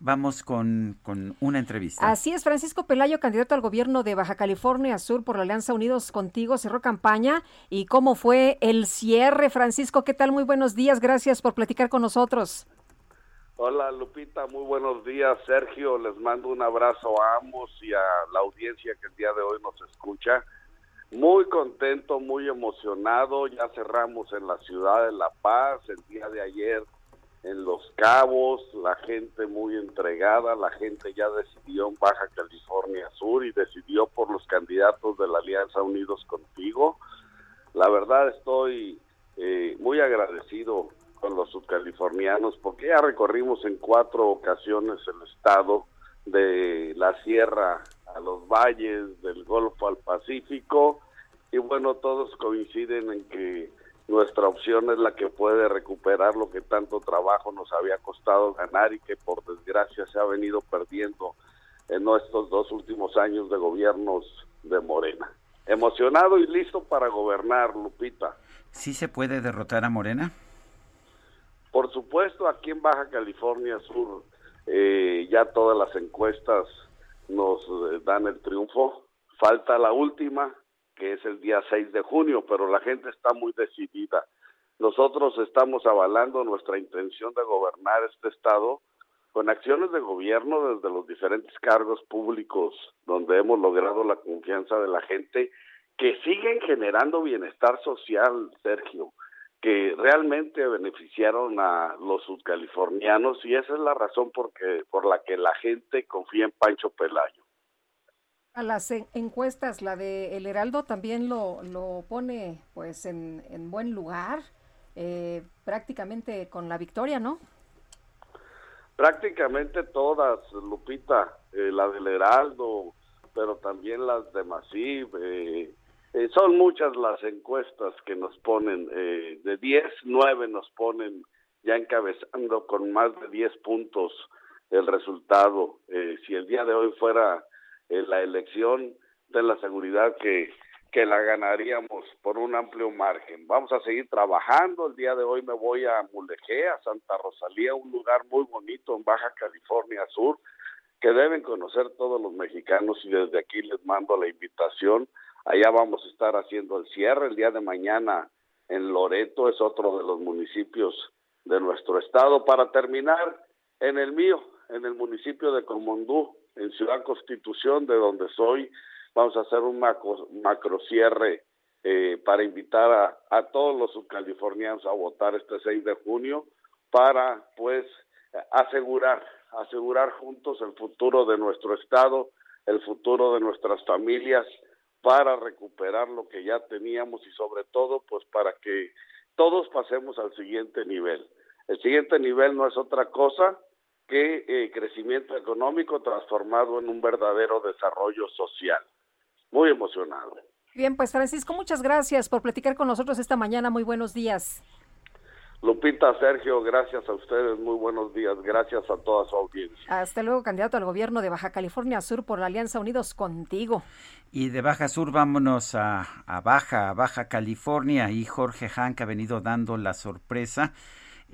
vamos con, con, una entrevista. Así es, Francisco Pelayo, candidato al gobierno de Baja California Sur por la Alianza Unidos Contigo, cerró campaña. ¿Y cómo fue el cierre, Francisco? ¿Qué tal? Muy buenos días, gracias por platicar con nosotros. Hola Lupita, muy buenos días Sergio, les mando un abrazo a ambos y a la audiencia que el día de hoy nos escucha. Muy contento, muy emocionado. Ya cerramos en la ciudad de La Paz el día de ayer en Los Cabos, la gente muy entregada, la gente ya decidió en Baja California Sur y decidió por los candidatos de la Alianza Unidos Contigo. La verdad estoy eh, muy agradecido con los subcalifornianos porque ya recorrimos en cuatro ocasiones el estado de la sierra a los valles, del Golfo al Pacífico, y bueno, todos coinciden en que nuestra opción es la que puede recuperar lo que tanto trabajo nos había costado ganar y que por desgracia se ha venido perdiendo en estos dos últimos años de gobiernos de Morena. Emocionado y listo para gobernar, Lupita. ¿Sí se puede derrotar a Morena? Por supuesto, aquí en Baja California Sur eh, ya todas las encuestas nos eh, dan el triunfo. Falta la última, que es el día 6 de junio, pero la gente está muy decidida. Nosotros estamos avalando nuestra intención de gobernar este estado con acciones de gobierno desde los diferentes cargos públicos donde hemos logrado la confianza de la gente que siguen generando bienestar social, Sergio, que realmente beneficiaron a los subcalifornianos y esa es la razón por, por la que la gente confía en Pancho Pelayo. A las encuestas, la de El Heraldo también lo, lo pone pues en, en buen lugar, eh, prácticamente con la victoria, ¿no? Prácticamente todas, Lupita, eh, la del Heraldo, pero también las de Masiv, eh, son muchas las encuestas que nos ponen, de 10, 9 nos ponen ya encabezando con más de 10 puntos el resultado. si el día de hoy fuera la elección, de la seguridad que, que la ganaríamos por un amplio margen. Vamos a seguir trabajando. El día de hoy me voy a Mulegé, a Santa Rosalía, un lugar muy bonito en Baja California Sur, que deben conocer todos los mexicanos y desde aquí les mando la invitación. Allá vamos a estar haciendo el cierre el día de mañana en Loreto, es otro de los municipios de nuestro estado. Para terminar, en el mío, en el municipio de Comondú, en Ciudad Constitución, de donde soy, vamos a hacer un macro, cierre eh, para invitar a, a todos los subcalifornianos a votar este 6 de junio para pues asegurar, asegurar juntos el futuro de nuestro estado, el futuro de nuestras familias, para recuperar lo que ya teníamos y sobre todo pues para que todos pasemos al siguiente nivel. El siguiente nivel no es otra cosa que eh, crecimiento económico transformado en un verdadero desarrollo social. Muy emocionado. Bien, pues Francisco, muchas gracias por platicar con nosotros esta mañana. Muy buenos días. Lupita, Sergio, gracias a ustedes, muy buenos días, gracias a toda su audiencia. Hasta luego, candidato al gobierno de Baja California Sur por la Alianza Unidos Contigo. Y de Baja Sur vámonos a, a Baja, a Baja California, y Jorge Hank ha venido dando la sorpresa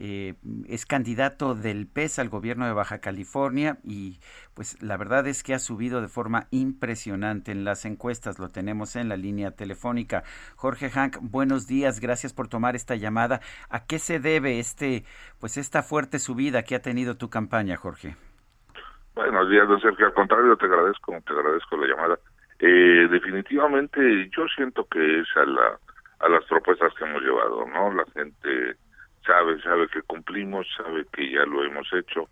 eh, es candidato del PES al gobierno de Baja California y pues la verdad es que ha subido de forma impresionante en las encuestas. Lo tenemos en la línea telefónica. Jorge Hank, buenos días, gracias por tomar esta llamada. ¿A qué se debe este pues esta fuerte subida que ha tenido tu campaña, Jorge? Buenos días, don Sergio. Al contrario, te agradezco, te agradezco la llamada. Eh, definitivamente, yo siento que es a la a las propuestas que hemos llevado, ¿no? La gente sabe, sabe que cumplimos, sabe que ya lo hemos hecho,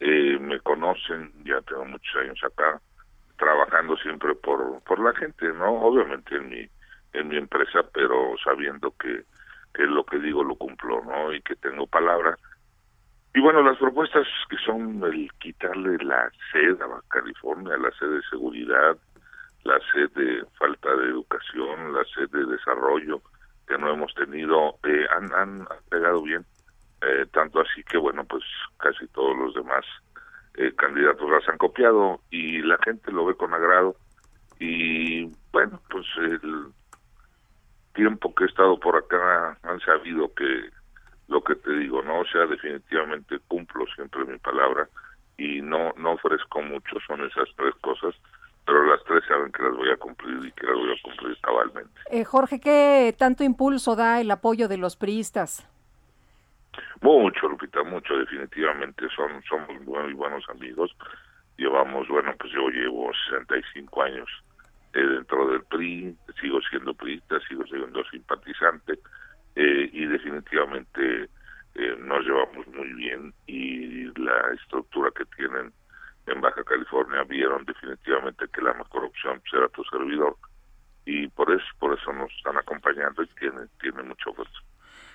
eh, me conocen, ya tengo muchos años acá, trabajando siempre por, por la gente, ¿no? Obviamente en mi, en mi empresa, pero sabiendo que, que lo que digo lo cumplo, ¿no? Y que tengo palabra. Y bueno, las propuestas que son el quitarle la sed a California, la sed de seguridad, la sed de falta de educación, la sed de desarrollo, que no hemos tenido eh, han, pegado bien eh, tanto así que bueno pues casi todos los demás eh, candidatos las han copiado y la gente lo ve con agrado. Y bueno pues el tiempo que he estado por acá han sabido que lo que te digo no o sea definitivamente cumplo siempre mi palabra y no no ofrezco mucho son esas tres cosas pero las tres saben que las voy a cumplir y que las voy a cumplir cabalmente. Eh, Jorge, ¿qué tanto impulso da el apoyo de los priistas? Mucho, Lupita, mucho, definitivamente. Son, somos muy buenos amigos. Llevamos, bueno, pues yo llevo 65 años eh, dentro del PRI, sigo siendo priista, sigo siendo simpatizante eh, y definitivamente eh, nos llevamos muy bien y la estructura que tienen en Baja California vieron definitivamente que la mejor opción será tu servidor y por eso por eso nos están acompañando y tiene tiene mucho fuerza.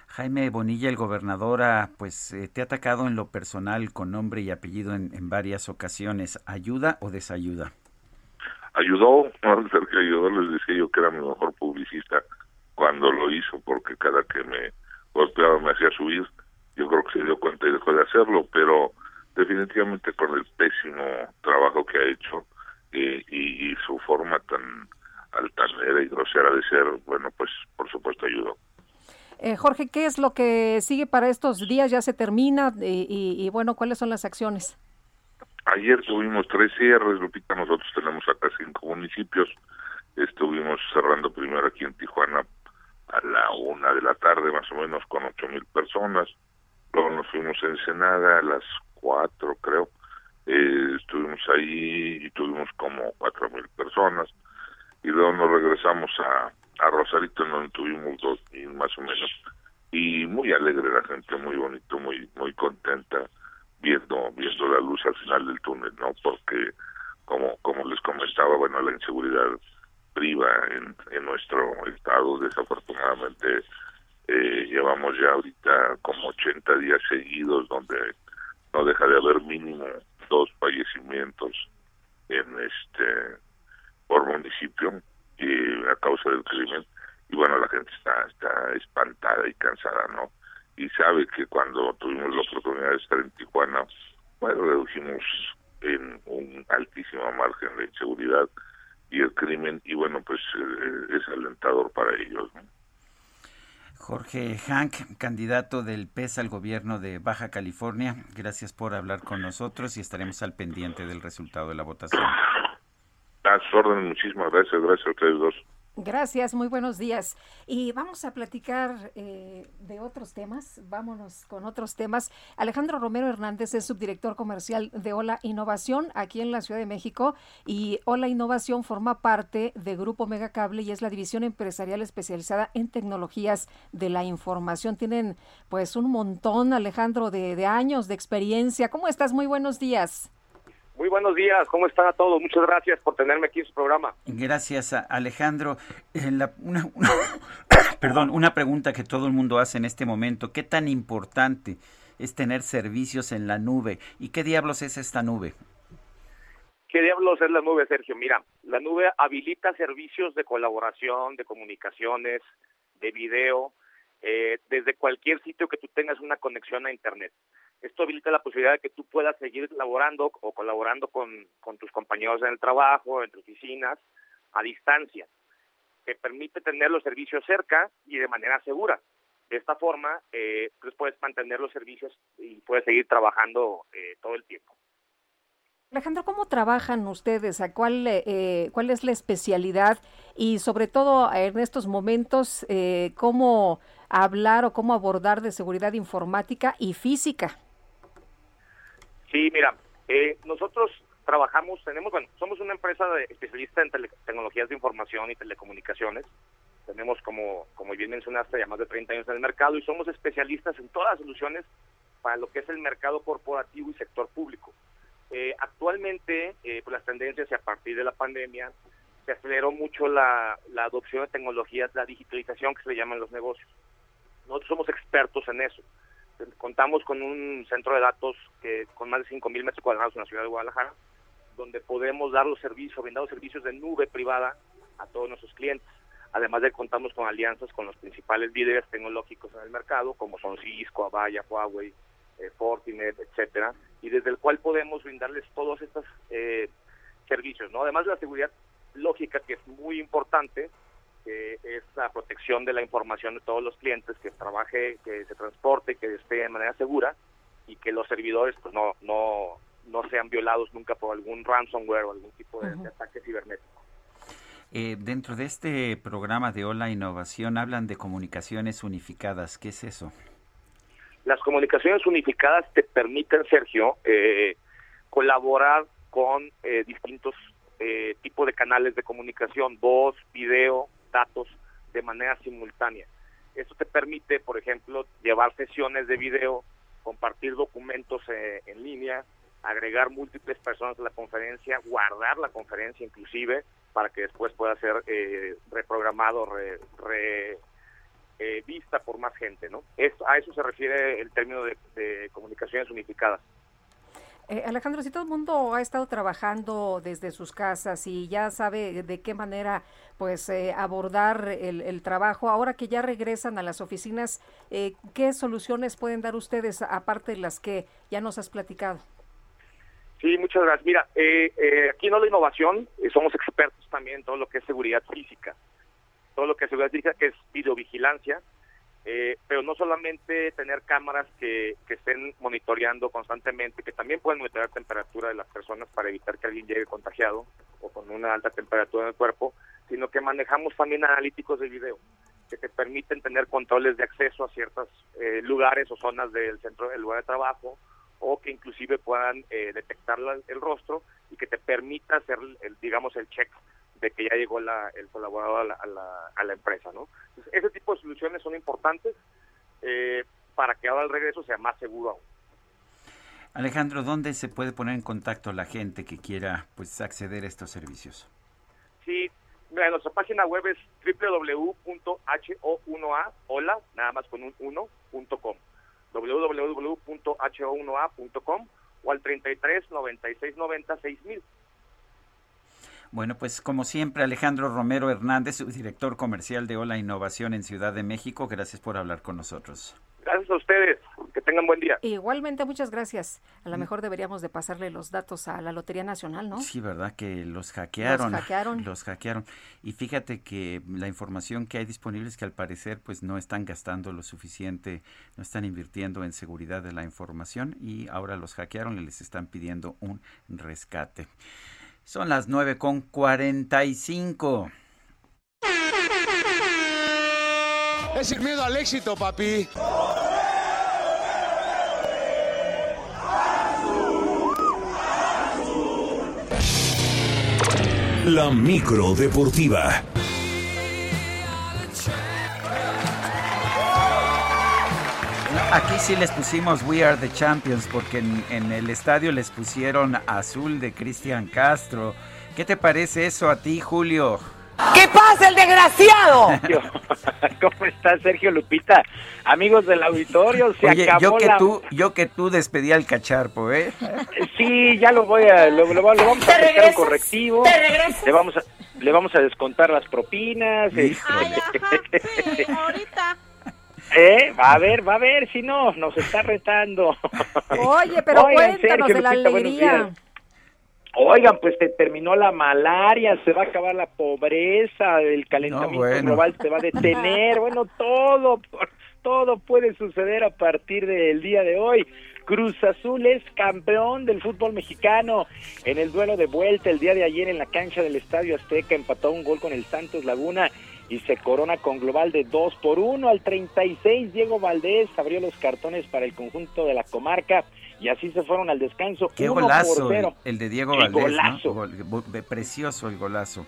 Jaime Bonilla, el gobernador, pues eh, te ha atacado en lo personal con nombre y apellido en, en varias ocasiones. ¿Ayuda o desayuda? Ayudó, no ser que ayudó, les decía yo que era mi mejor publicista cuando lo hizo, porque cada que me golpeaba me hacía subir. Yo creo que se dio cuenta y dejó de hacerlo, pero definitivamente con el pésimo trabajo que ha hecho eh, y, su forma tan altanera y grosera de ser, bueno, pues por supuesto ayudó. Eh, Jorge, ¿qué es lo que sigue para estos días? ¿Ya se termina? Y, y, bueno, ¿cuáles son las acciones? Ayer tuvimos tres cierres, Lupita, nosotros tenemos acá cinco municipios. Estuvimos cerrando primero aquí en Tijuana a la una de la tarde, más o menos, con ocho mil personas. Luego nos fuimos a Ensenada a las cuatro, creo. Eh, estuvimos ahí y tuvimos como cuatro mil personas. Y luego nos regresamos a, a Rosarito, donde tuvimos dos mil más o menos. Y muy alegre la gente, muy bonito, muy muy contenta viendo viendo la luz al final del túnel, ¿no? Porque como como les comentaba, bueno, la inseguridad priva en, en nuestro estado, desafortunadamente eh, llevamos ya ahorita como 80 días seguidos donde no deja de haber mínimo dos fallecimientos en este por municipio a causa del crimen y bueno la gente está está espantada y cansada no y sabe que cuando tuvimos la oportunidad de estar en Tijuana bueno redujimos en un altísimo margen de inseguridad y el crimen y bueno pues eh, es alentador para ellos ¿no? Jorge Hank, candidato del PES al gobierno de Baja California, gracias por hablar con nosotros y estaremos al pendiente del resultado de la votación. A su orden, muchísimas gracias, gracias a ustedes dos. Gracias, muy buenos días. Y vamos a platicar eh, de otros temas. Vámonos con otros temas. Alejandro Romero Hernández es subdirector comercial de Hola Innovación aquí en la Ciudad de México. Y Hola Innovación forma parte de Grupo Megacable y es la división empresarial especializada en tecnologías de la información. Tienen pues un montón, Alejandro, de, de años de experiencia. ¿Cómo estás? Muy buenos días. Muy buenos días, ¿cómo están a todos? Muchas gracias por tenerme aquí en su programa. Gracias, Alejandro. una, perdón, una pregunta que todo el mundo hace en este momento. ¿Qué tan importante es tener servicios en la nube? ¿Y qué diablos es esta nube? ¿Qué diablos es la nube, Sergio? Mira, la nube habilita servicios de colaboración, de comunicaciones, de video, eh, desde cualquier sitio que tú tengas una conexión a Internet. Esto habilita la posibilidad de que tú puedas seguir laborando o colaborando con, tus compañeros en el trabajo, en tus oficinas, a distancia. Te permite tener los servicios cerca y de manera segura. De esta forma, eh, pues puedes mantener los servicios y puedes seguir trabajando eh, todo el tiempo. Alejandro, ¿cómo trabajan ustedes? ¿A cuál, eh, ¿Cuál es la especialidad? Y sobre todo en estos momentos, eh, ¿cómo hablar o cómo abordar de seguridad informática y física? Sí, mira, eh, nosotros trabajamos, tenemos, bueno, somos una empresa de, especialista en tecnologías de información y telecomunicaciones. Tenemos, como, como bien mencionaste, ya más de 30 años en el mercado y somos especialistas en todas las soluciones para lo que es el mercado corporativo y sector público. Eh, actualmente, eh, pues las tendencias y a partir de la pandemia, se aceleró mucho la, la adopción de tecnologías, la digitalización que se le llaman los negocios. Nosotros somos expertos en eso contamos con un centro de datos que con más de 5.000 metros cuadrados en la ciudad de Guadalajara, donde podemos dar los servicios, brindar los servicios de nube privada a todos nuestros clientes. Además de contamos con alianzas con los principales líderes tecnológicos en el mercado, como son Cisco, Avaya, Huawei, eh, Fortinet, etcétera, y desde el cual podemos brindarles todos estos eh, servicios, ¿no? Además de la seguridad lógica, que es muy importante, que es la protección de la información de todos los clientes, que trabaje, que se transporte, que esté de manera segura y que los servidores pues no, no, no sean violados nunca por algún ransomware o algún tipo de, ataque cibernético. Eh, dentro de este programa de Hola Innovación hablan de comunicaciones unificadas. ¿Qué es eso? Las comunicaciones unificadas te permiten, Sergio, eh, colaborar con eh, distintos tipos de canales de comunicación, voz, video, datos de manera simultánea. Esto te permite, por ejemplo, llevar sesiones de video, compartir documentos eh, en línea, agregar múltiples personas a la conferencia, guardar la conferencia inclusive para que después pueda ser eh, reprogramado, re, eh, vista por más gente, ¿no? a eso se refiere el término de comunicaciones unificadas. Eh, Alejandro, si todo el mundo ha estado trabajando desde sus casas y ya sabe de qué manera pues eh, abordar el, trabajo, ahora que ya regresan a las oficinas, eh, ¿qué soluciones pueden dar ustedes aparte de las que ya nos has platicado? Sí, muchas gracias. Mira, aquí en la Innovación somos expertos también en todo lo que es seguridad física, todo lo que es seguridad física, que es videovigilancia, eh, pero no solamente tener cámaras que, que, estén monitoreando constantemente, que también pueden monitorear temperatura de las personas para evitar que alguien llegue contagiado o con una alta temperatura en el cuerpo, sino que manejamos también analíticos de video que te permiten tener controles de acceso a ciertos eh, lugares o zonas del centro del lugar de trabajo o que inclusive puedan eh, detectar el rostro y que te permita hacer, el, digamos, el check de que ya llegó el colaborador a la, a la, empresa, ¿no? ese tipo de soluciones son importantes eh, para que ahora el regreso sea más seguro aún. Alejandro, ¿dónde se puede poner en contacto la gente que quiera pues acceder a estos servicios? Sí, mira, nuestra página web es www.ho1a, hola, nada más con un 1.com, www.ho1a.com o al 33 96 90 6000. Bueno, pues como siempre, Alejandro Romero Hernández, director comercial de Hola Innovación en Ciudad de México, gracias por hablar con nosotros. Gracias a ustedes, que tengan buen día. Igualmente, muchas gracias. A lo mm. mejor deberíamos de pasarle los datos a la Lotería Nacional, ¿no? Sí, ¿verdad? Que los hackearon. Los hackearon. Los hackearon. Y fíjate que la información que hay disponible es que al parecer pues no están gastando lo suficiente, no están invirtiendo en seguridad de la información y ahora los hackearon y les están pidiendo un rescate. Son las 9 con 45. Es el miedo al éxito, papi. La micro deportiva. Aquí sí les pusimos We Are the Champions porque en, en el estadio les pusieron azul de Cristian Castro. ¿Qué te parece eso a ti, Julio? ¿Qué pasa, el desgraciado? ¿Cómo estás, Sergio Lupita? Amigos del auditorio, se Oye, acabó yo que la- tú, yo que tú despedí al cacharpo, ¿eh? Sí, ya lo voy a, lo, lo- lo vamos a aplicar un correctivo. ¿Te regresas? Le vamos a, le vamos a descontar las propinas. Ay, este. ¿Eh? Va a ver, va a ver, si no, nos está retando. Oye, pero Oigan, cuéntanos Sergio, de la Lupita, alegría. Oigan, pues se terminó la malaria, se va a acabar la pobreza, el calentamiento bueno. global se va a detener, bueno, todo, todo puede suceder a partir del día de hoy. Cruz Azul es campeón del fútbol mexicano. En el duelo de vuelta el día de ayer en la cancha del Estadio Azteca empató un gol con el Santos Laguna y se corona con global de 2 por 1 al 36. Diego Valdés abrió los cartones para el conjunto de la comarca y así se fueron al descanso. Qué 1 golazo por 0. el, el de Diego Qué Valdés, golazo. Gol- gol- precioso el golazo.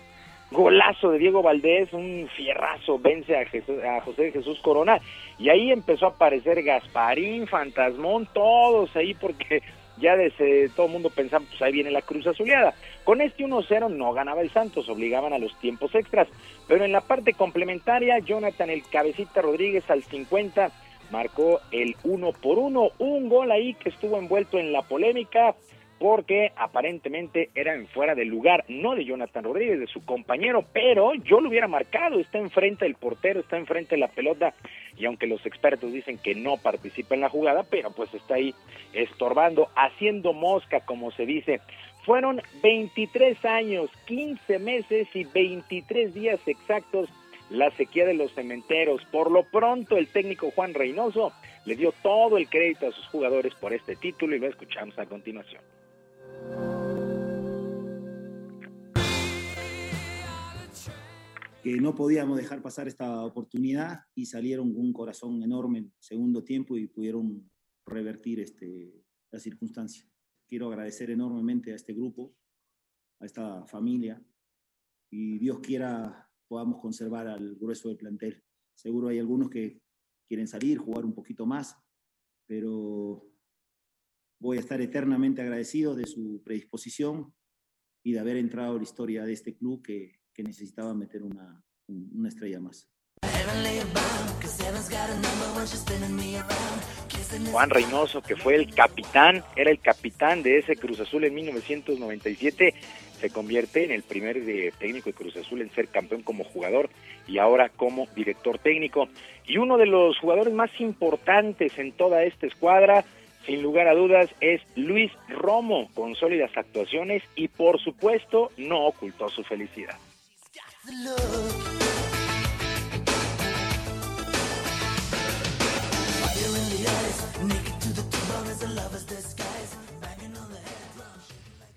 Golazo de Diego Valdés, un fierrazo, vence a, Jesús- a José Jesús Corona y ahí empezó a aparecer Gasparín, Fantasmón, todos ahí porque ya desde todo el mundo pensaba, pues ahí viene la Cruz Azuleada. Con este 1-0 no ganaba el Santos, obligaban a los tiempos extras, pero en la parte complementaria, Jonathan el Cabecita Rodríguez al 50 marcó el 1 por 1, un gol ahí que estuvo envuelto en la polémica porque aparentemente era en fuera del lugar, no de Jonathan Rodríguez, de su compañero, pero yo lo hubiera marcado, está enfrente del portero, está enfrente de la pelota, y aunque los expertos dicen que no participa en la jugada, pero pues está ahí estorbando, haciendo mosca, como se dice. Fueron 23 años, 15 meses y 23 días exactos la sequía de los cementeros. Por lo pronto, el técnico Juan Reynoso le dio todo el crédito a sus jugadores por este título y lo escuchamos a continuación. Que no podíamos dejar pasar esta oportunidad y salieron con un corazón enorme en segundo tiempo y pudieron revertir este, la circunstancia. Quiero agradecer enormemente a este grupo, a esta familia y Dios quiera podamos conservar al grueso del plantel. Seguro hay algunos que quieren salir, jugar un poquito más, pero voy a estar eternamente agradecido de su predisposición y de haber entrado a la historia de este club que, necesitaba meter una, un- una estrella más. Juan Reynoso, que fue el capitán, era el capitán de ese Cruz Azul en 1997, se convierte en el primer eh, técnico de Cruz Azul en ser campeón como jugador y ahora como director técnico. Y uno de los jugadores más importantes en toda esta escuadra, sin lugar a dudas, es Luis Romo, con sólidas actuaciones y por supuesto no ocultó su felicidad.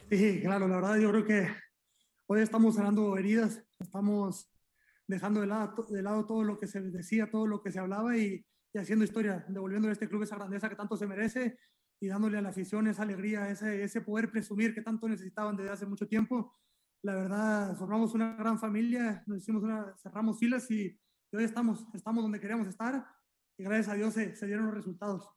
Sí, claro, la verdad yo creo que hoy estamos sanando heridas, estamos dejando de lado, de lado todo lo que se decía, todo lo que se hablaba y, y haciendo historia, devolviéndole a este club esa grandeza que tanto se merece y dándole a la afición esa alegría, ese, ese poder presumir que tanto necesitaban desde hace mucho tiempo. La verdad, formamos una gran familia, nos hicimos una, cerramos filas y, hoy estamos, estamos donde queríamos estar y gracias a Dios se, se dieron los resultados.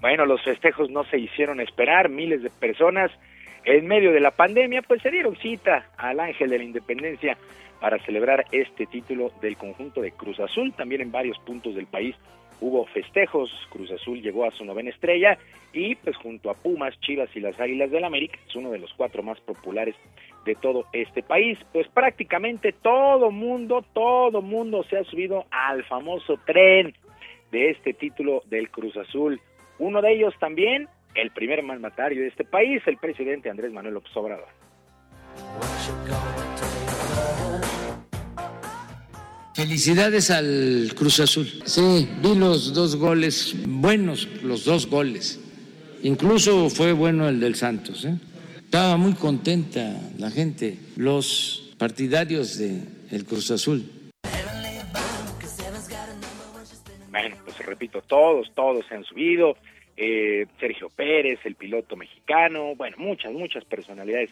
Bueno, los festejos no se hicieron esperar, miles de personas en medio de la pandemia pues se dieron cita al Ángel de la Independencia para celebrar este título del conjunto de Cruz Azul. También en varios puntos del país hubo festejos, Cruz Azul llegó a su novena estrella y pues junto a Pumas, Chivas y las Águilas del América es uno de los cuatro más populares de todo este país. Pues prácticamente todo mundo, todo mundo se ha subido al famoso tren de este título del Cruz Azul. Uno de ellos también, el primer mandatario de este país, el presidente Andrés Manuel López Obrador. Felicidades al Cruz Azul. Sí, vi los dos goles, buenos los dos goles. Incluso fue bueno el del Santos. ¿eh? Estaba muy contenta la gente. Los partidarios de el Cruz Azul. Bueno, pues repito, todos, todos se han subido. Eh, Sergio Pérez, el piloto mexicano, bueno, muchas, muchas personalidades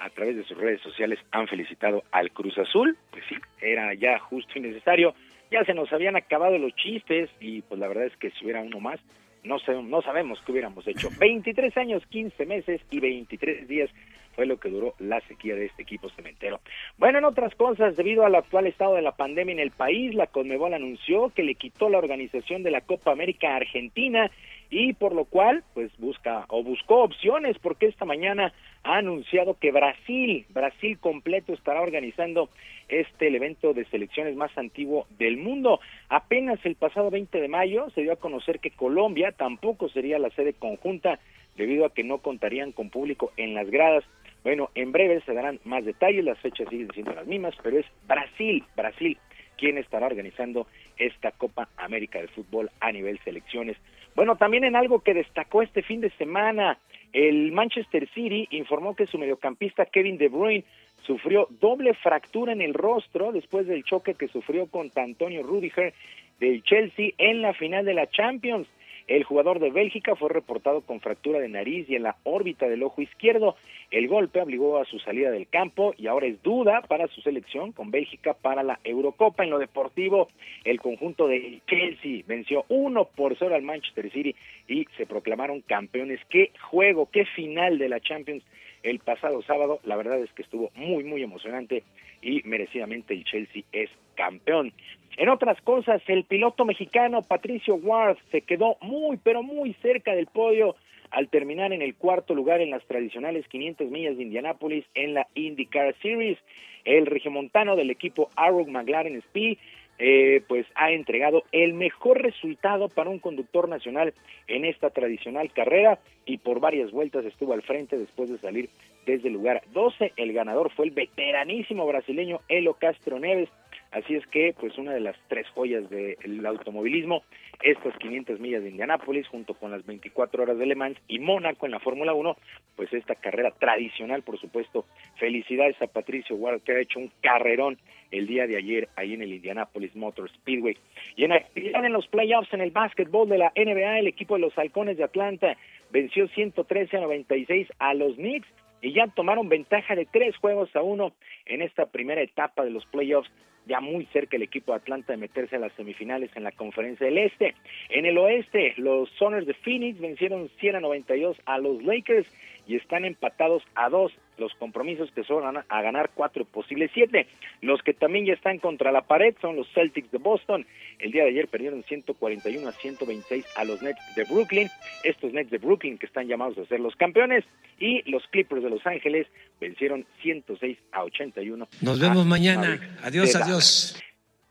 a través de sus redes sociales han felicitado al Cruz Azul. Pues sí, era ya justo y necesario. Ya se nos habían acabado los chistes y pues la verdad es que si hubiera uno más, no, sé, no sabemos qué hubiéramos hecho. 23 años, 15 meses y 23 días fue lo que duró la sequía de este equipo cementero. Bueno, en otras cosas, debido al actual estado de la pandemia en el país, la Conmebol anunció que le quitó la organización de la Copa América Argentina y por lo cual pues busca o buscó opciones porque esta mañana ha anunciado que Brasil, Brasil completo estará organizando este evento de selecciones más antiguo del mundo. Apenas el pasado 20 de mayo se dio a conocer que Colombia tampoco sería la sede conjunta debido a que no contarían con público en las gradas. Bueno, en breve se darán más detalles, las fechas siguen siendo las mismas, pero es Brasil, Brasil quien estará organizando esta Copa América de Fútbol a nivel selecciones. Bueno, también en algo que destacó este fin de semana, el Manchester City informó que su mediocampista Kevin De Bruyne sufrió doble fractura en el rostro después del choque que sufrió contra Antonio Rudiger del Chelsea en la final de la Champions. El jugador de Bélgica fue reportado con fractura de nariz y en la órbita del ojo izquierdo. El golpe obligó a su salida del campo y ahora es duda para su selección con Bélgica para la Eurocopa. En lo deportivo, el conjunto de Chelsea venció uno por cero al Manchester City y se proclamaron campeones. Qué juego, qué final de la Champions el pasado sábado. La verdad es que estuvo muy, muy emocionante y merecidamente el Chelsea es campeón. En otras cosas, el piloto mexicano Patricio Ward se quedó muy, pero muy cerca del podio al terminar en el cuarto lugar en las tradicionales 500 millas de Indianápolis en la IndyCar Series. El regimontano del equipo Arrow McLaren Speed eh, pues ha entregado el mejor resultado para un conductor nacional en esta tradicional carrera y por varias vueltas estuvo al frente después de salir desde el lugar 12. El ganador fue el veteranísimo brasileño Elo Castro Neves Así es que, pues, una de las tres joyas del automovilismo, estas 500 millas de Indianápolis, junto con las 24 horas de Le Mans y Mónaco en la Fórmula 1, pues esta carrera tradicional, por supuesto. Felicidades a Patricio Ward, que ha hecho un carrerón el día de ayer ahí en el Indianapolis Motor Speedway. Y en actividad en los playoffs en el básquetbol de la NBA, el equipo de los Halcones de Atlanta venció 113 a 96 a los Knicks y ya tomaron ventaja de tres juegos a uno en esta primera etapa de los playoffs ya muy cerca el equipo de Atlanta de meterse a las semifinales en la conferencia del Este. En el oeste, los Soners de Phoenix vencieron 100 a 92 a los Lakers y están empatados a dos los compromisos que son a ganar cuatro posibles siete. Los que también ya están contra la pared son los Celtics de Boston. El día de ayer perdieron 141 a 126 a los Nets de Brooklyn. Estos Nets de Brooklyn que están llamados a ser los campeones. Y los Clippers de Los Ángeles vencieron 106 a 81. Nos vemos mañana. Adiós, adiós.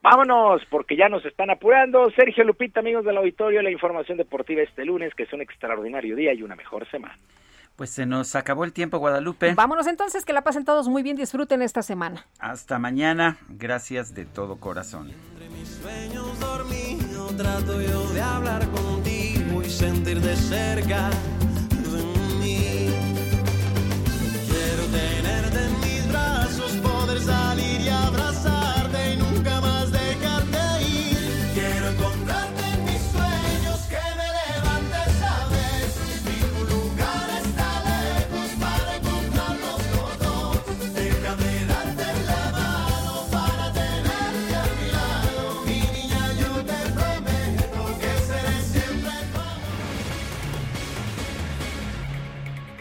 Vámonos, porque ya nos están apurando. Sergio Lupita, amigos del auditorio, la información deportiva este lunes, que es un extraordinario día y una mejor semana. Pues se nos acabó el tiempo, Guadalupe. Vámonos entonces, que la pasen todos muy bien, disfruten esta semana. Hasta mañana, gracias de todo corazón. Entre mis sueños dormido, trato yo de hablar contigo y sentir de cerca de mí. Quiero tenerte en mis brazos, poder salir y abrazarte